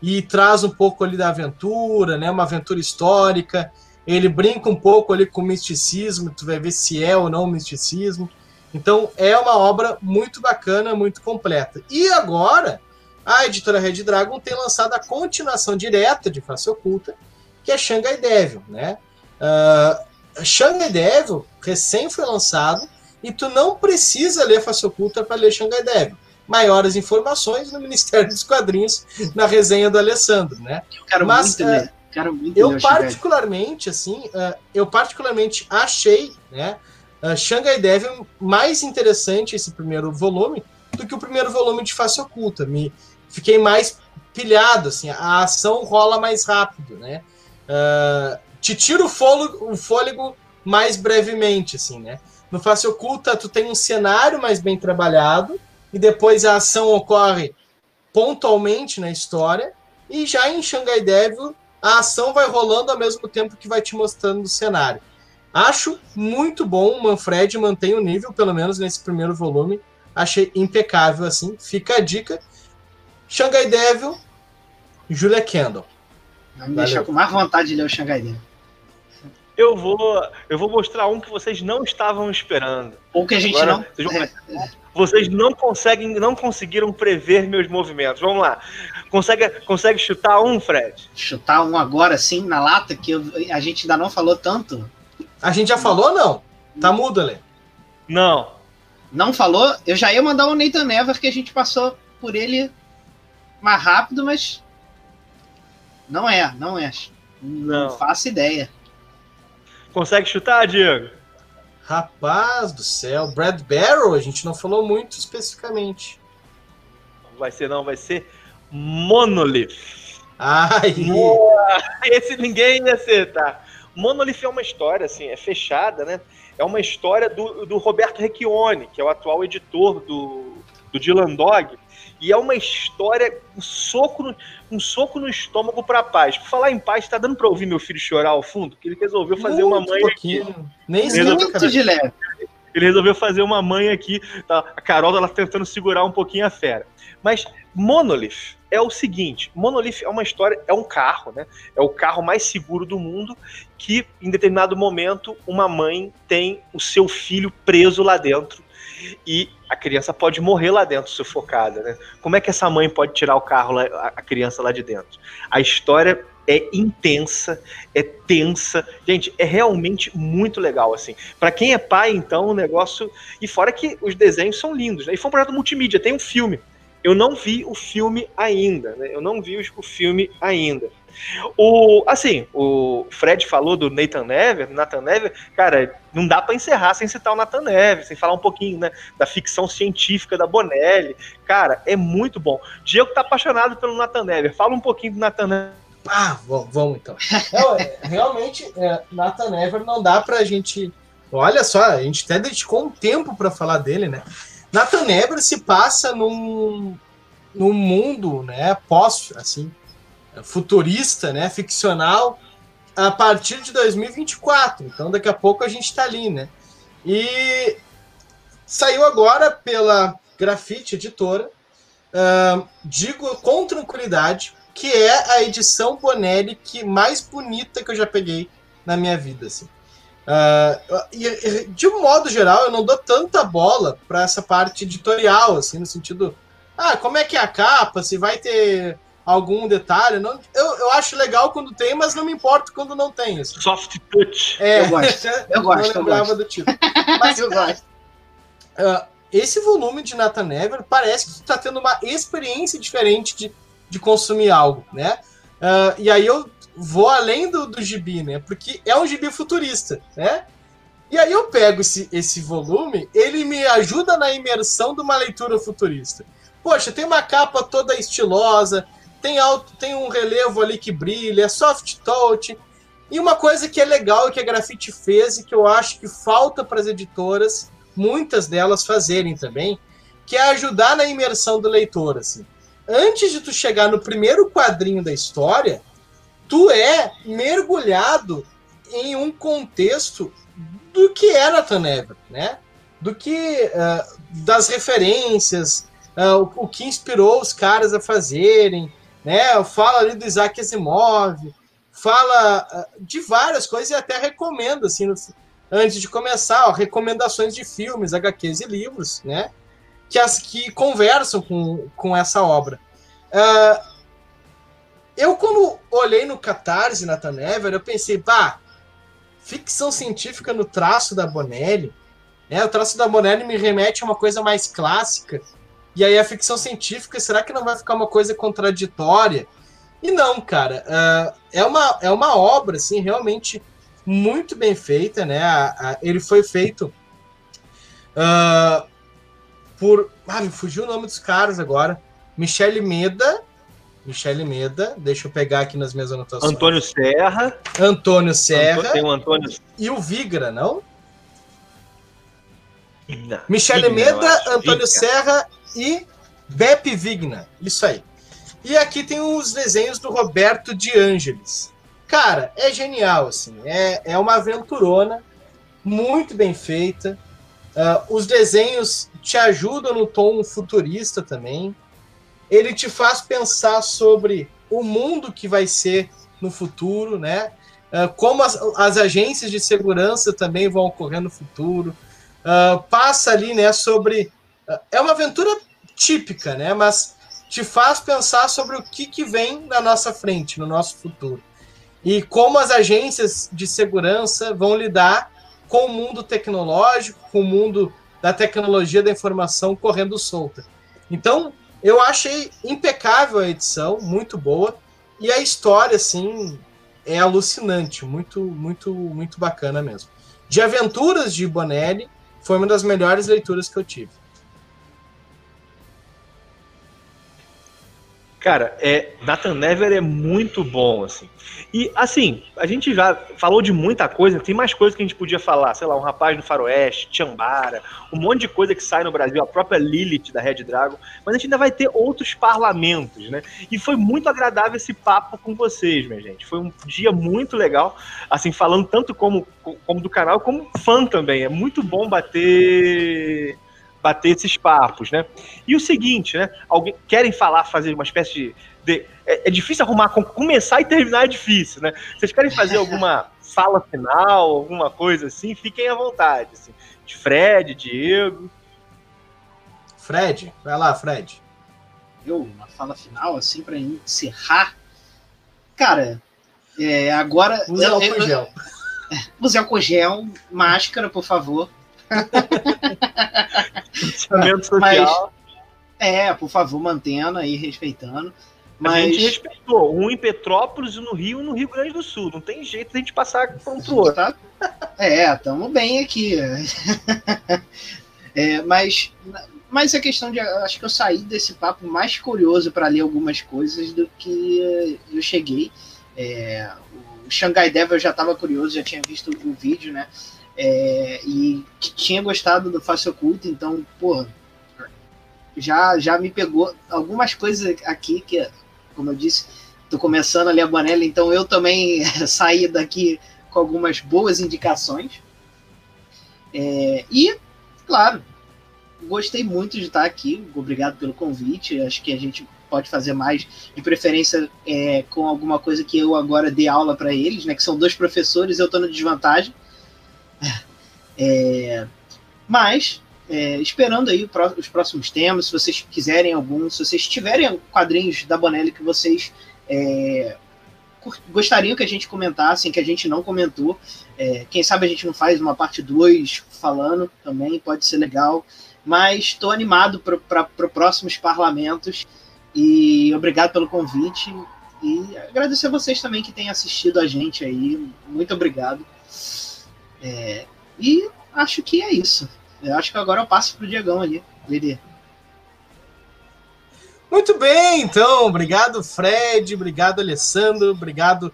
e traz um pouco ali da aventura, né, uma aventura histórica. Ele brinca um pouco ali com o misticismo, tu vai ver se é ou não misticismo. Então é uma obra muito bacana, muito completa. E agora a editora Red Dragon tem lançado a continuação direta de Face Oculta, que é Shanghai Devil, né? Uh, Shanghai Devil recém foi lançado e tu não precisa ler Face Oculta para ler Shanghai Devil maiores informações no Ministério dos Quadrinhos, na resenha do Alessandro, né? Eu quero Mas, muito, uh, quero muito eu particularmente, assim, uh, eu particularmente achei, né, uh, Shanghai Devil mais interessante esse primeiro volume do que o primeiro volume de Face Oculta. Me fiquei mais pilhado, assim, a ação rola mais rápido, né? Uh, te tira o fôlego, o fôlego mais brevemente, assim, né? No Face Oculta, tu tem um cenário mais bem trabalhado, e depois a ação ocorre pontualmente na história. E já em Shanghai Devil, a ação vai rolando ao mesmo tempo que vai te mostrando o cenário. Acho muito bom, o Manfred mantém o nível, pelo menos nesse primeiro volume. Achei impecável assim. Fica a dica. Shanghai Devil, Julia Kendall. Me deixar com mais vontade de ler o Shanghai Devil. Eu vou, eu vou mostrar um que vocês não estavam esperando. Ou que a gente Agora, não. vocês vão- É, Vocês não conseguem, não conseguiram prever meus movimentos. Vamos lá. Consegue, consegue chutar um, Fred? chutar um agora assim na lata, que eu- a gente ainda não falou tanto. A gente já falou ou não? Tá mudo, Ale. Não. Não falou, eu já ia mandar o Nathan Never, que a gente passou por ele mais rápido, mas. Não é, não é. Não, Não. faço ideia. Consegue chutar, Diego? Rapaz do céu, Brad Barrow, a gente não falou muito especificamente. Vai ser não, vai ser Monolith. Ai, Esse ninguém ia acertar. Monolith é uma história, assim, é fechada, né? É uma história do, do Roberto Recchione, que é o atual editor do, do Dylan Dog. E é uma história, um soco no, um soco no estômago pra paz. Por falar em paz, tá dando pra ouvir meu filho chorar ao fundo? Que ele resolveu fazer uma muito mãe aqui. Nem esquenta, Muito de leve. Ele resolveu fazer uma mãe aqui. Tá? A Carol ela tentando segurar um pouquinho a fera. Mas Monolith é o seguinte: Monolith é uma história, é um carro, né? É o carro mais seguro do mundo que, em determinado momento, uma mãe tem o seu filho preso lá dentro e a criança pode morrer lá dentro sufocada, né? Como é que essa mãe pode tirar o carro, lá, a- criança lá de dentro? A história é intensa, é tensa. Gente, é realmente muito legal, assim. Pra quem é pai, então, o negócio... E fora que os desenhos são lindos, né? E foi um projeto multimídia, tem um filme. Eu não vi o filme ainda, né? Eu não vi o filme ainda. O, assim, o Fred falou do Nathan Never, Nathan Never, cara, não dá pra encerrar sem citar o Nathan Never, sem falar um pouquinho, né, da ficção científica da Bonelli. Cara, é muito bom. Diego tá apaixonado pelo Nathan Never. Fala um pouquinho do Nathan Never. Ah, vamos, então. Não, é, realmente, é, Nathan Ever não dá pra gente. Olha só, a gente até dedicou um tempo pra falar dele, né? Nathan Ever se passa num, num mundo, né, pós, assim, futurista, né, ficcional, a partir de 2024. Então, daqui a pouco a gente tá ali, né? E saiu agora pela Grafite Editora. ah, digo com tranquilidade que é a edição Bonelli que mais bonita que eu já peguei na minha vida, assim. E, e, de um modo geral, eu não dou tanta bola para essa parte editorial, assim, no sentido, ah, como é que é a capa, se vai ter algum detalhe. Não, eu, eu acho legal quando tem, mas não me importa quando não tem. Assim. Soft Touch. É, Eu gosto, eu gosto, eu não lembrava gosto. do tipo. Mas, eu gosto. ah, esse volume de Nathan Never parece que tu tá tendo uma experiência diferente de, de consumir algo, né? Ah, e aí eu vou além do, do gibi, né? Porque é um gibi futurista, né? E aí eu pego esse, esse volume, ele me ajuda na imersão de uma leitura futurista. Poxa, tem uma capa toda estilosa, tem, alto, tem um relevo ali que brilha, soft touch. E uma coisa que é legal que a Grafite fez e que eu acho que falta para as editoras, muitas delas fazerem também, que é ajudar na imersão do leitor. Assim. Antes de tu chegar no primeiro quadrinho da história, tu é mergulhado em um contexto do que é Nathan Ever, né? Do que uh, das referências, uh, o, o, que inspirou os caras a fazerem, né? Fala ali do Isaac Asimov, fala uh, de várias coisas e até recomenda assim, antes de começar, ó, recomendações de filmes, HQs e livros, né? Que as que conversam com, com essa obra. Uh, eu, quando olhei no Catarse, Nathan Ever, eu pensei, pá, ficção científica no traço da Bonelli. Né? O traço da Bonelli me remete a uma coisa mais clássica. E aí a ficção científica, será que não vai ficar uma coisa contraditória? E não, cara. Uh, é, uma, é uma obra, assim, realmente muito bem feita, né? A, a, ele foi feito uh, por... Ah, me fugiu o nome dos caras agora. Michele Meda, Michele Meda, deixa eu pegar aqui nas minhas anotações. Antônio Serra. Antônio Serra. Tem o Antônio. E o Vigra, não? Não, Michele Meda, Antônio Vigna. Serra e Beppe Vigna. Isso aí. E aqui tem os desenhos do Roberto de Ângeles. Cara, é genial, assim. É, é uma aventurona, muito bem feita. Uh, os desenhos te ajudam no tom futurista também ele te faz pensar sobre o mundo que vai ser no futuro, né? uh, como as, as, agências de segurança também vão ocorrer no futuro. Uh, passa ali, né, sobre. É uma aventura típica, né, mas te faz pensar sobre o que, que vem na nossa frente, no nosso futuro. E como as agências de segurança vão lidar com o mundo tecnológico, com o mundo da tecnologia da informação correndo solta. Então, eu achei impecável a edição, muito boa. E a história, assim, é alucinante, muito, muito, muito bacana mesmo. De Aventuras de Bonelli, foi uma das melhores leituras que eu tive. Cara, é, Nathan Never é muito bom, assim. E, assim, a gente já falou de muita coisa, tem mais coisa que a gente podia falar, sei lá, um rapaz do faroeste, Chambara, um monte de coisa que sai no Brasil, a própria Lilith da Red Dragon, mas a gente ainda vai ter outros parlamentos, né? E foi muito agradável esse papo com vocês, minha gente. Foi um dia muito legal, assim, falando tanto como, como do canal, como fã também. É muito bom bater bater esses papos, né? E o seguinte, né? Alguém querem falar, fazer uma espécie de, de é, é, difícil arrumar, começar e terminar é difícil, né? Vocês querem fazer alguma fala final, alguma coisa assim? Fiquem à vontade, assim. De Fred, Diego. Fred, vai lá, Fred. Eu, uma fala final, assim, para encerrar. Cara, é, agora. Use álcool gel. Use álcool gel, máscara, por favor. Distanciamento social. Mas, é, por favor, mantendo aí, respeitando. Mas... A gente respeitou, um em Petrópolis, um no Rio e um no Rio Grande do Sul. Não tem jeito de a gente passar para um pro outro. Tá? É, estamos bem aqui. é, mas, mas a questão de. Acho que eu saí desse papo mais curioso para ler algumas coisas do que eu cheguei. É, o Shanghai Devil eu já estava curioso, já tinha visto o vídeo, né? É, e tinha gostado do Face Oculto, então, pô, já, já me pegou algumas coisas aqui que, como eu disse, tô começando a ler a Bonelli, então eu também saí daqui com algumas boas indicações. É, e, claro, gostei muito de estar aqui, obrigado pelo convite, acho que a gente pode fazer mais, de preferência é, com alguma coisa que eu agora dei aula para eles, né, que são dois professores, eu estou na desvantagem, é, mas, é, esperando aí os próximos temas, se vocês quiserem algum, se vocês tiverem quadrinhos da Bonelli que vocês é, gostariam que a gente comentasse, que a gente não comentou, é, quem sabe a gente não faz uma parte 2 falando também, pode ser legal. Mas estou animado para próximos parlamentos e obrigado pelo convite. E agradecer a vocês também que têm assistido a gente aí. Muito obrigado. É, e acho que é isso. Eu acho que agora eu passo pro Diegão ali, Lili. Muito bem, então. Obrigado, Fred. Obrigado, Alessandro. Obrigado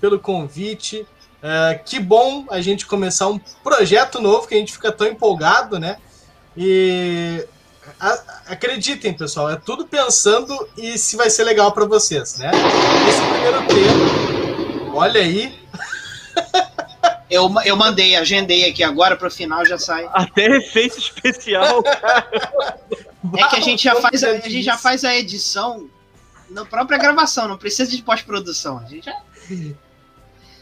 pelo convite. Uh, que bom a gente começar um projeto novo que a gente fica tão empolgado, né? E a, acreditem, pessoal, é tudo pensando e se vai ser legal para vocês, né? Esse primeiro tema, olha aí, Eu, eu mandei, agendei aqui agora para o final já sai. Até efeito especial, cara. É que a gente já faz a, a gente já faz a edição na própria gravação, não precisa de pós-produção. A gente já...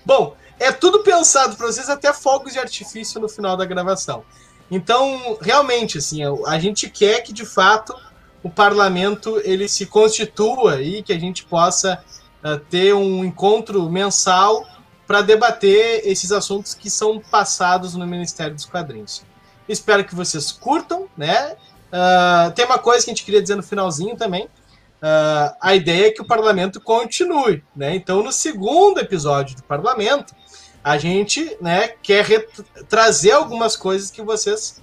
Bom, é tudo pensado para vocês até fogos de artifício no final da gravação. Então, realmente, assim, a gente quer que de fato o parlamento ele se constitua e que a gente possa uh, ter um encontro mensal para debater esses assuntos que são passados no Ministério dos Quadrinhos. Espero que vocês curtam, né? Uh, tem uma coisa que a gente queria dizer no finalzinho também. Uh, a ideia é que o parlamento continue, né? Então, no segundo episódio do parlamento, a gente, né, quer trazer algumas coisas que vocês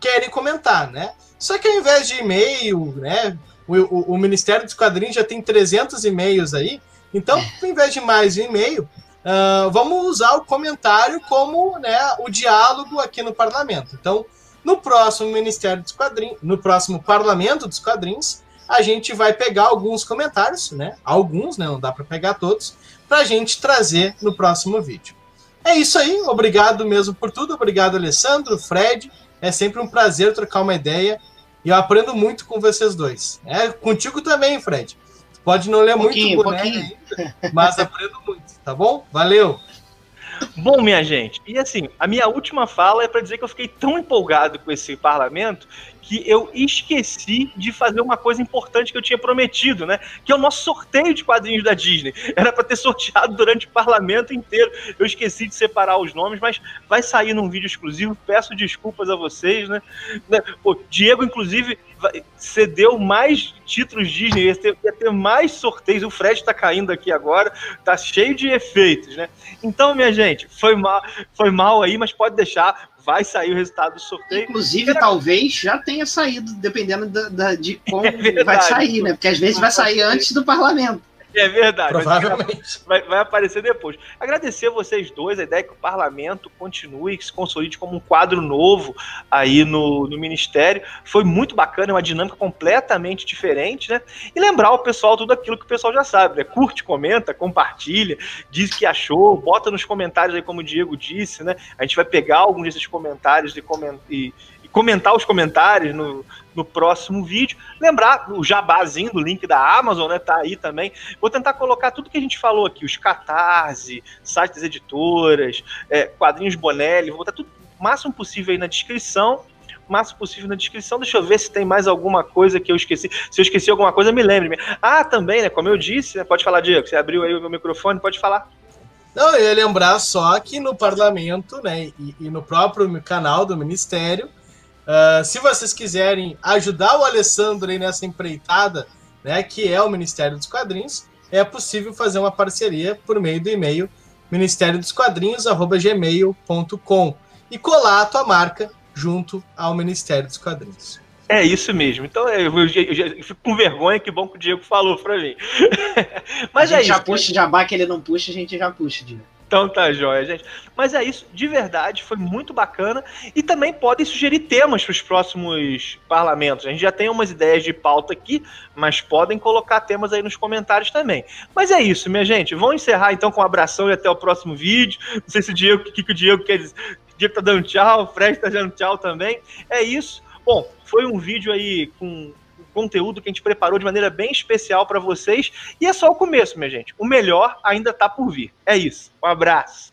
querem comentar, né? Só que ao invés de e-mail, né, o, o, o Ministério dos Quadrinhos já tem 300 e-mails aí, então, ao invés de mais um e-mail, Uh, vamos usar o comentário como né, o diálogo aqui no parlamento. Então, no próximo Ministério dos Quadrinhos, no próximo Parlamento dos Quadrinhos, a gente vai pegar alguns comentários, né? Alguns, né? Não dá para pegar todos, para a gente trazer no próximo vídeo. É isso aí, obrigado mesmo por tudo, obrigado Alessandro, Fred. É sempre um prazer trocar uma ideia e eu aprendo muito com vocês dois. É contigo também, Fred. Pode não ler muito boneco, mas aprendo muito, tá bom? Valeu! Bom, minha gente, e assim, a minha última fala é para dizer que eu fiquei tão empolgado com esse parlamento que eu esqueci de fazer uma coisa importante que eu tinha prometido, né? Que é o nosso sorteio de quadrinhos da Disney. Era para ter sorteado durante o parlamento inteiro. Eu esqueci de separar os nomes, mas vai sair num vídeo exclusivo. Peço desculpas a vocês, né? O né? Diego, inclusive, cedeu mais títulos Disney, ia ter, ia ter, mais sorteios. O Fred tá caindo aqui agora, tá cheio de efeitos, né? Então, minha gente, foi mal, foi mal aí, mas pode deixar vai sair o resultado do sorteio. Inclusive, Era... talvez já tenha saído, dependendo da, da de como é vai sair, né? Porque às vezes vai sair antes do parlamento. É verdade. Provavelmente. Vai, vai, aparecer depois. Agradecer a vocês dois, a ideia é que o parlamento continue, que se consolide como um quadro novo aí no, no Ministério. Foi muito bacana, é uma dinâmica completamente diferente, né? E lembrar o pessoal tudo aquilo que o pessoal já sabe, né? Curte, comenta, compartilha, diz que achou, bota nos comentários aí, como o Diego disse, né? A gente vai pegar alguns desses comentários e, e, comentar os comentários no, no próximo vídeo. Lembrar o jabazinho do link da Amazon, né? Tá aí também. Vou tentar colocar tudo que a gente falou aqui, os catarse, sites das editoras, é, quadrinhos Bonelli, vou botar tudo o máximo possível aí na descrição. O máximo possível na descrição. Deixa eu ver se tem mais alguma coisa que eu esqueci. Se eu esqueci alguma coisa, me lembre. Ah, também, né? Como eu disse, né, pode falar, Diego. Você abriu aí o meu microfone, pode falar. Não, eu ia lembrar só que no parlamento, né, e, e no próprio canal do Ministério, Uh, se vocês quiserem ajudar o Alessandro aí nessa empreitada, né, que é o Ministério dos Quadrinhos, é possível fazer uma parceria por meio do e-mail ministério dos quadrinhos@gmail.com e colar a tua marca junto ao Ministério dos Quadrinhos. É isso mesmo. Então eu, eu, eu, eu, fico com vergonha, que bom que o Diego falou pra mim. Mas a gente é já isso. puxa jabá que ele não puxa, a gente já puxa, Diego. Então tá jóia, gente. Mas é isso, de verdade, foi muito bacana. E também podem sugerir temas para os próximos parlamentos. A gente já tem umas ideias de pauta aqui, mas podem colocar temas aí nos comentários também. Mas é isso, minha gente. Vamos encerrar então com um abração e até o próximo vídeo. Não sei se o Diego, o que, que o Diego quer dizer. O Diego tá dando tchau, o Fred tá dando tchau também. É isso. Bom, foi um vídeo aí com conteúdo que a gente preparou de maneira bem especial para vocês. E é só o começo, minha gente. O melhor ainda está por vir. É isso. Um abraço.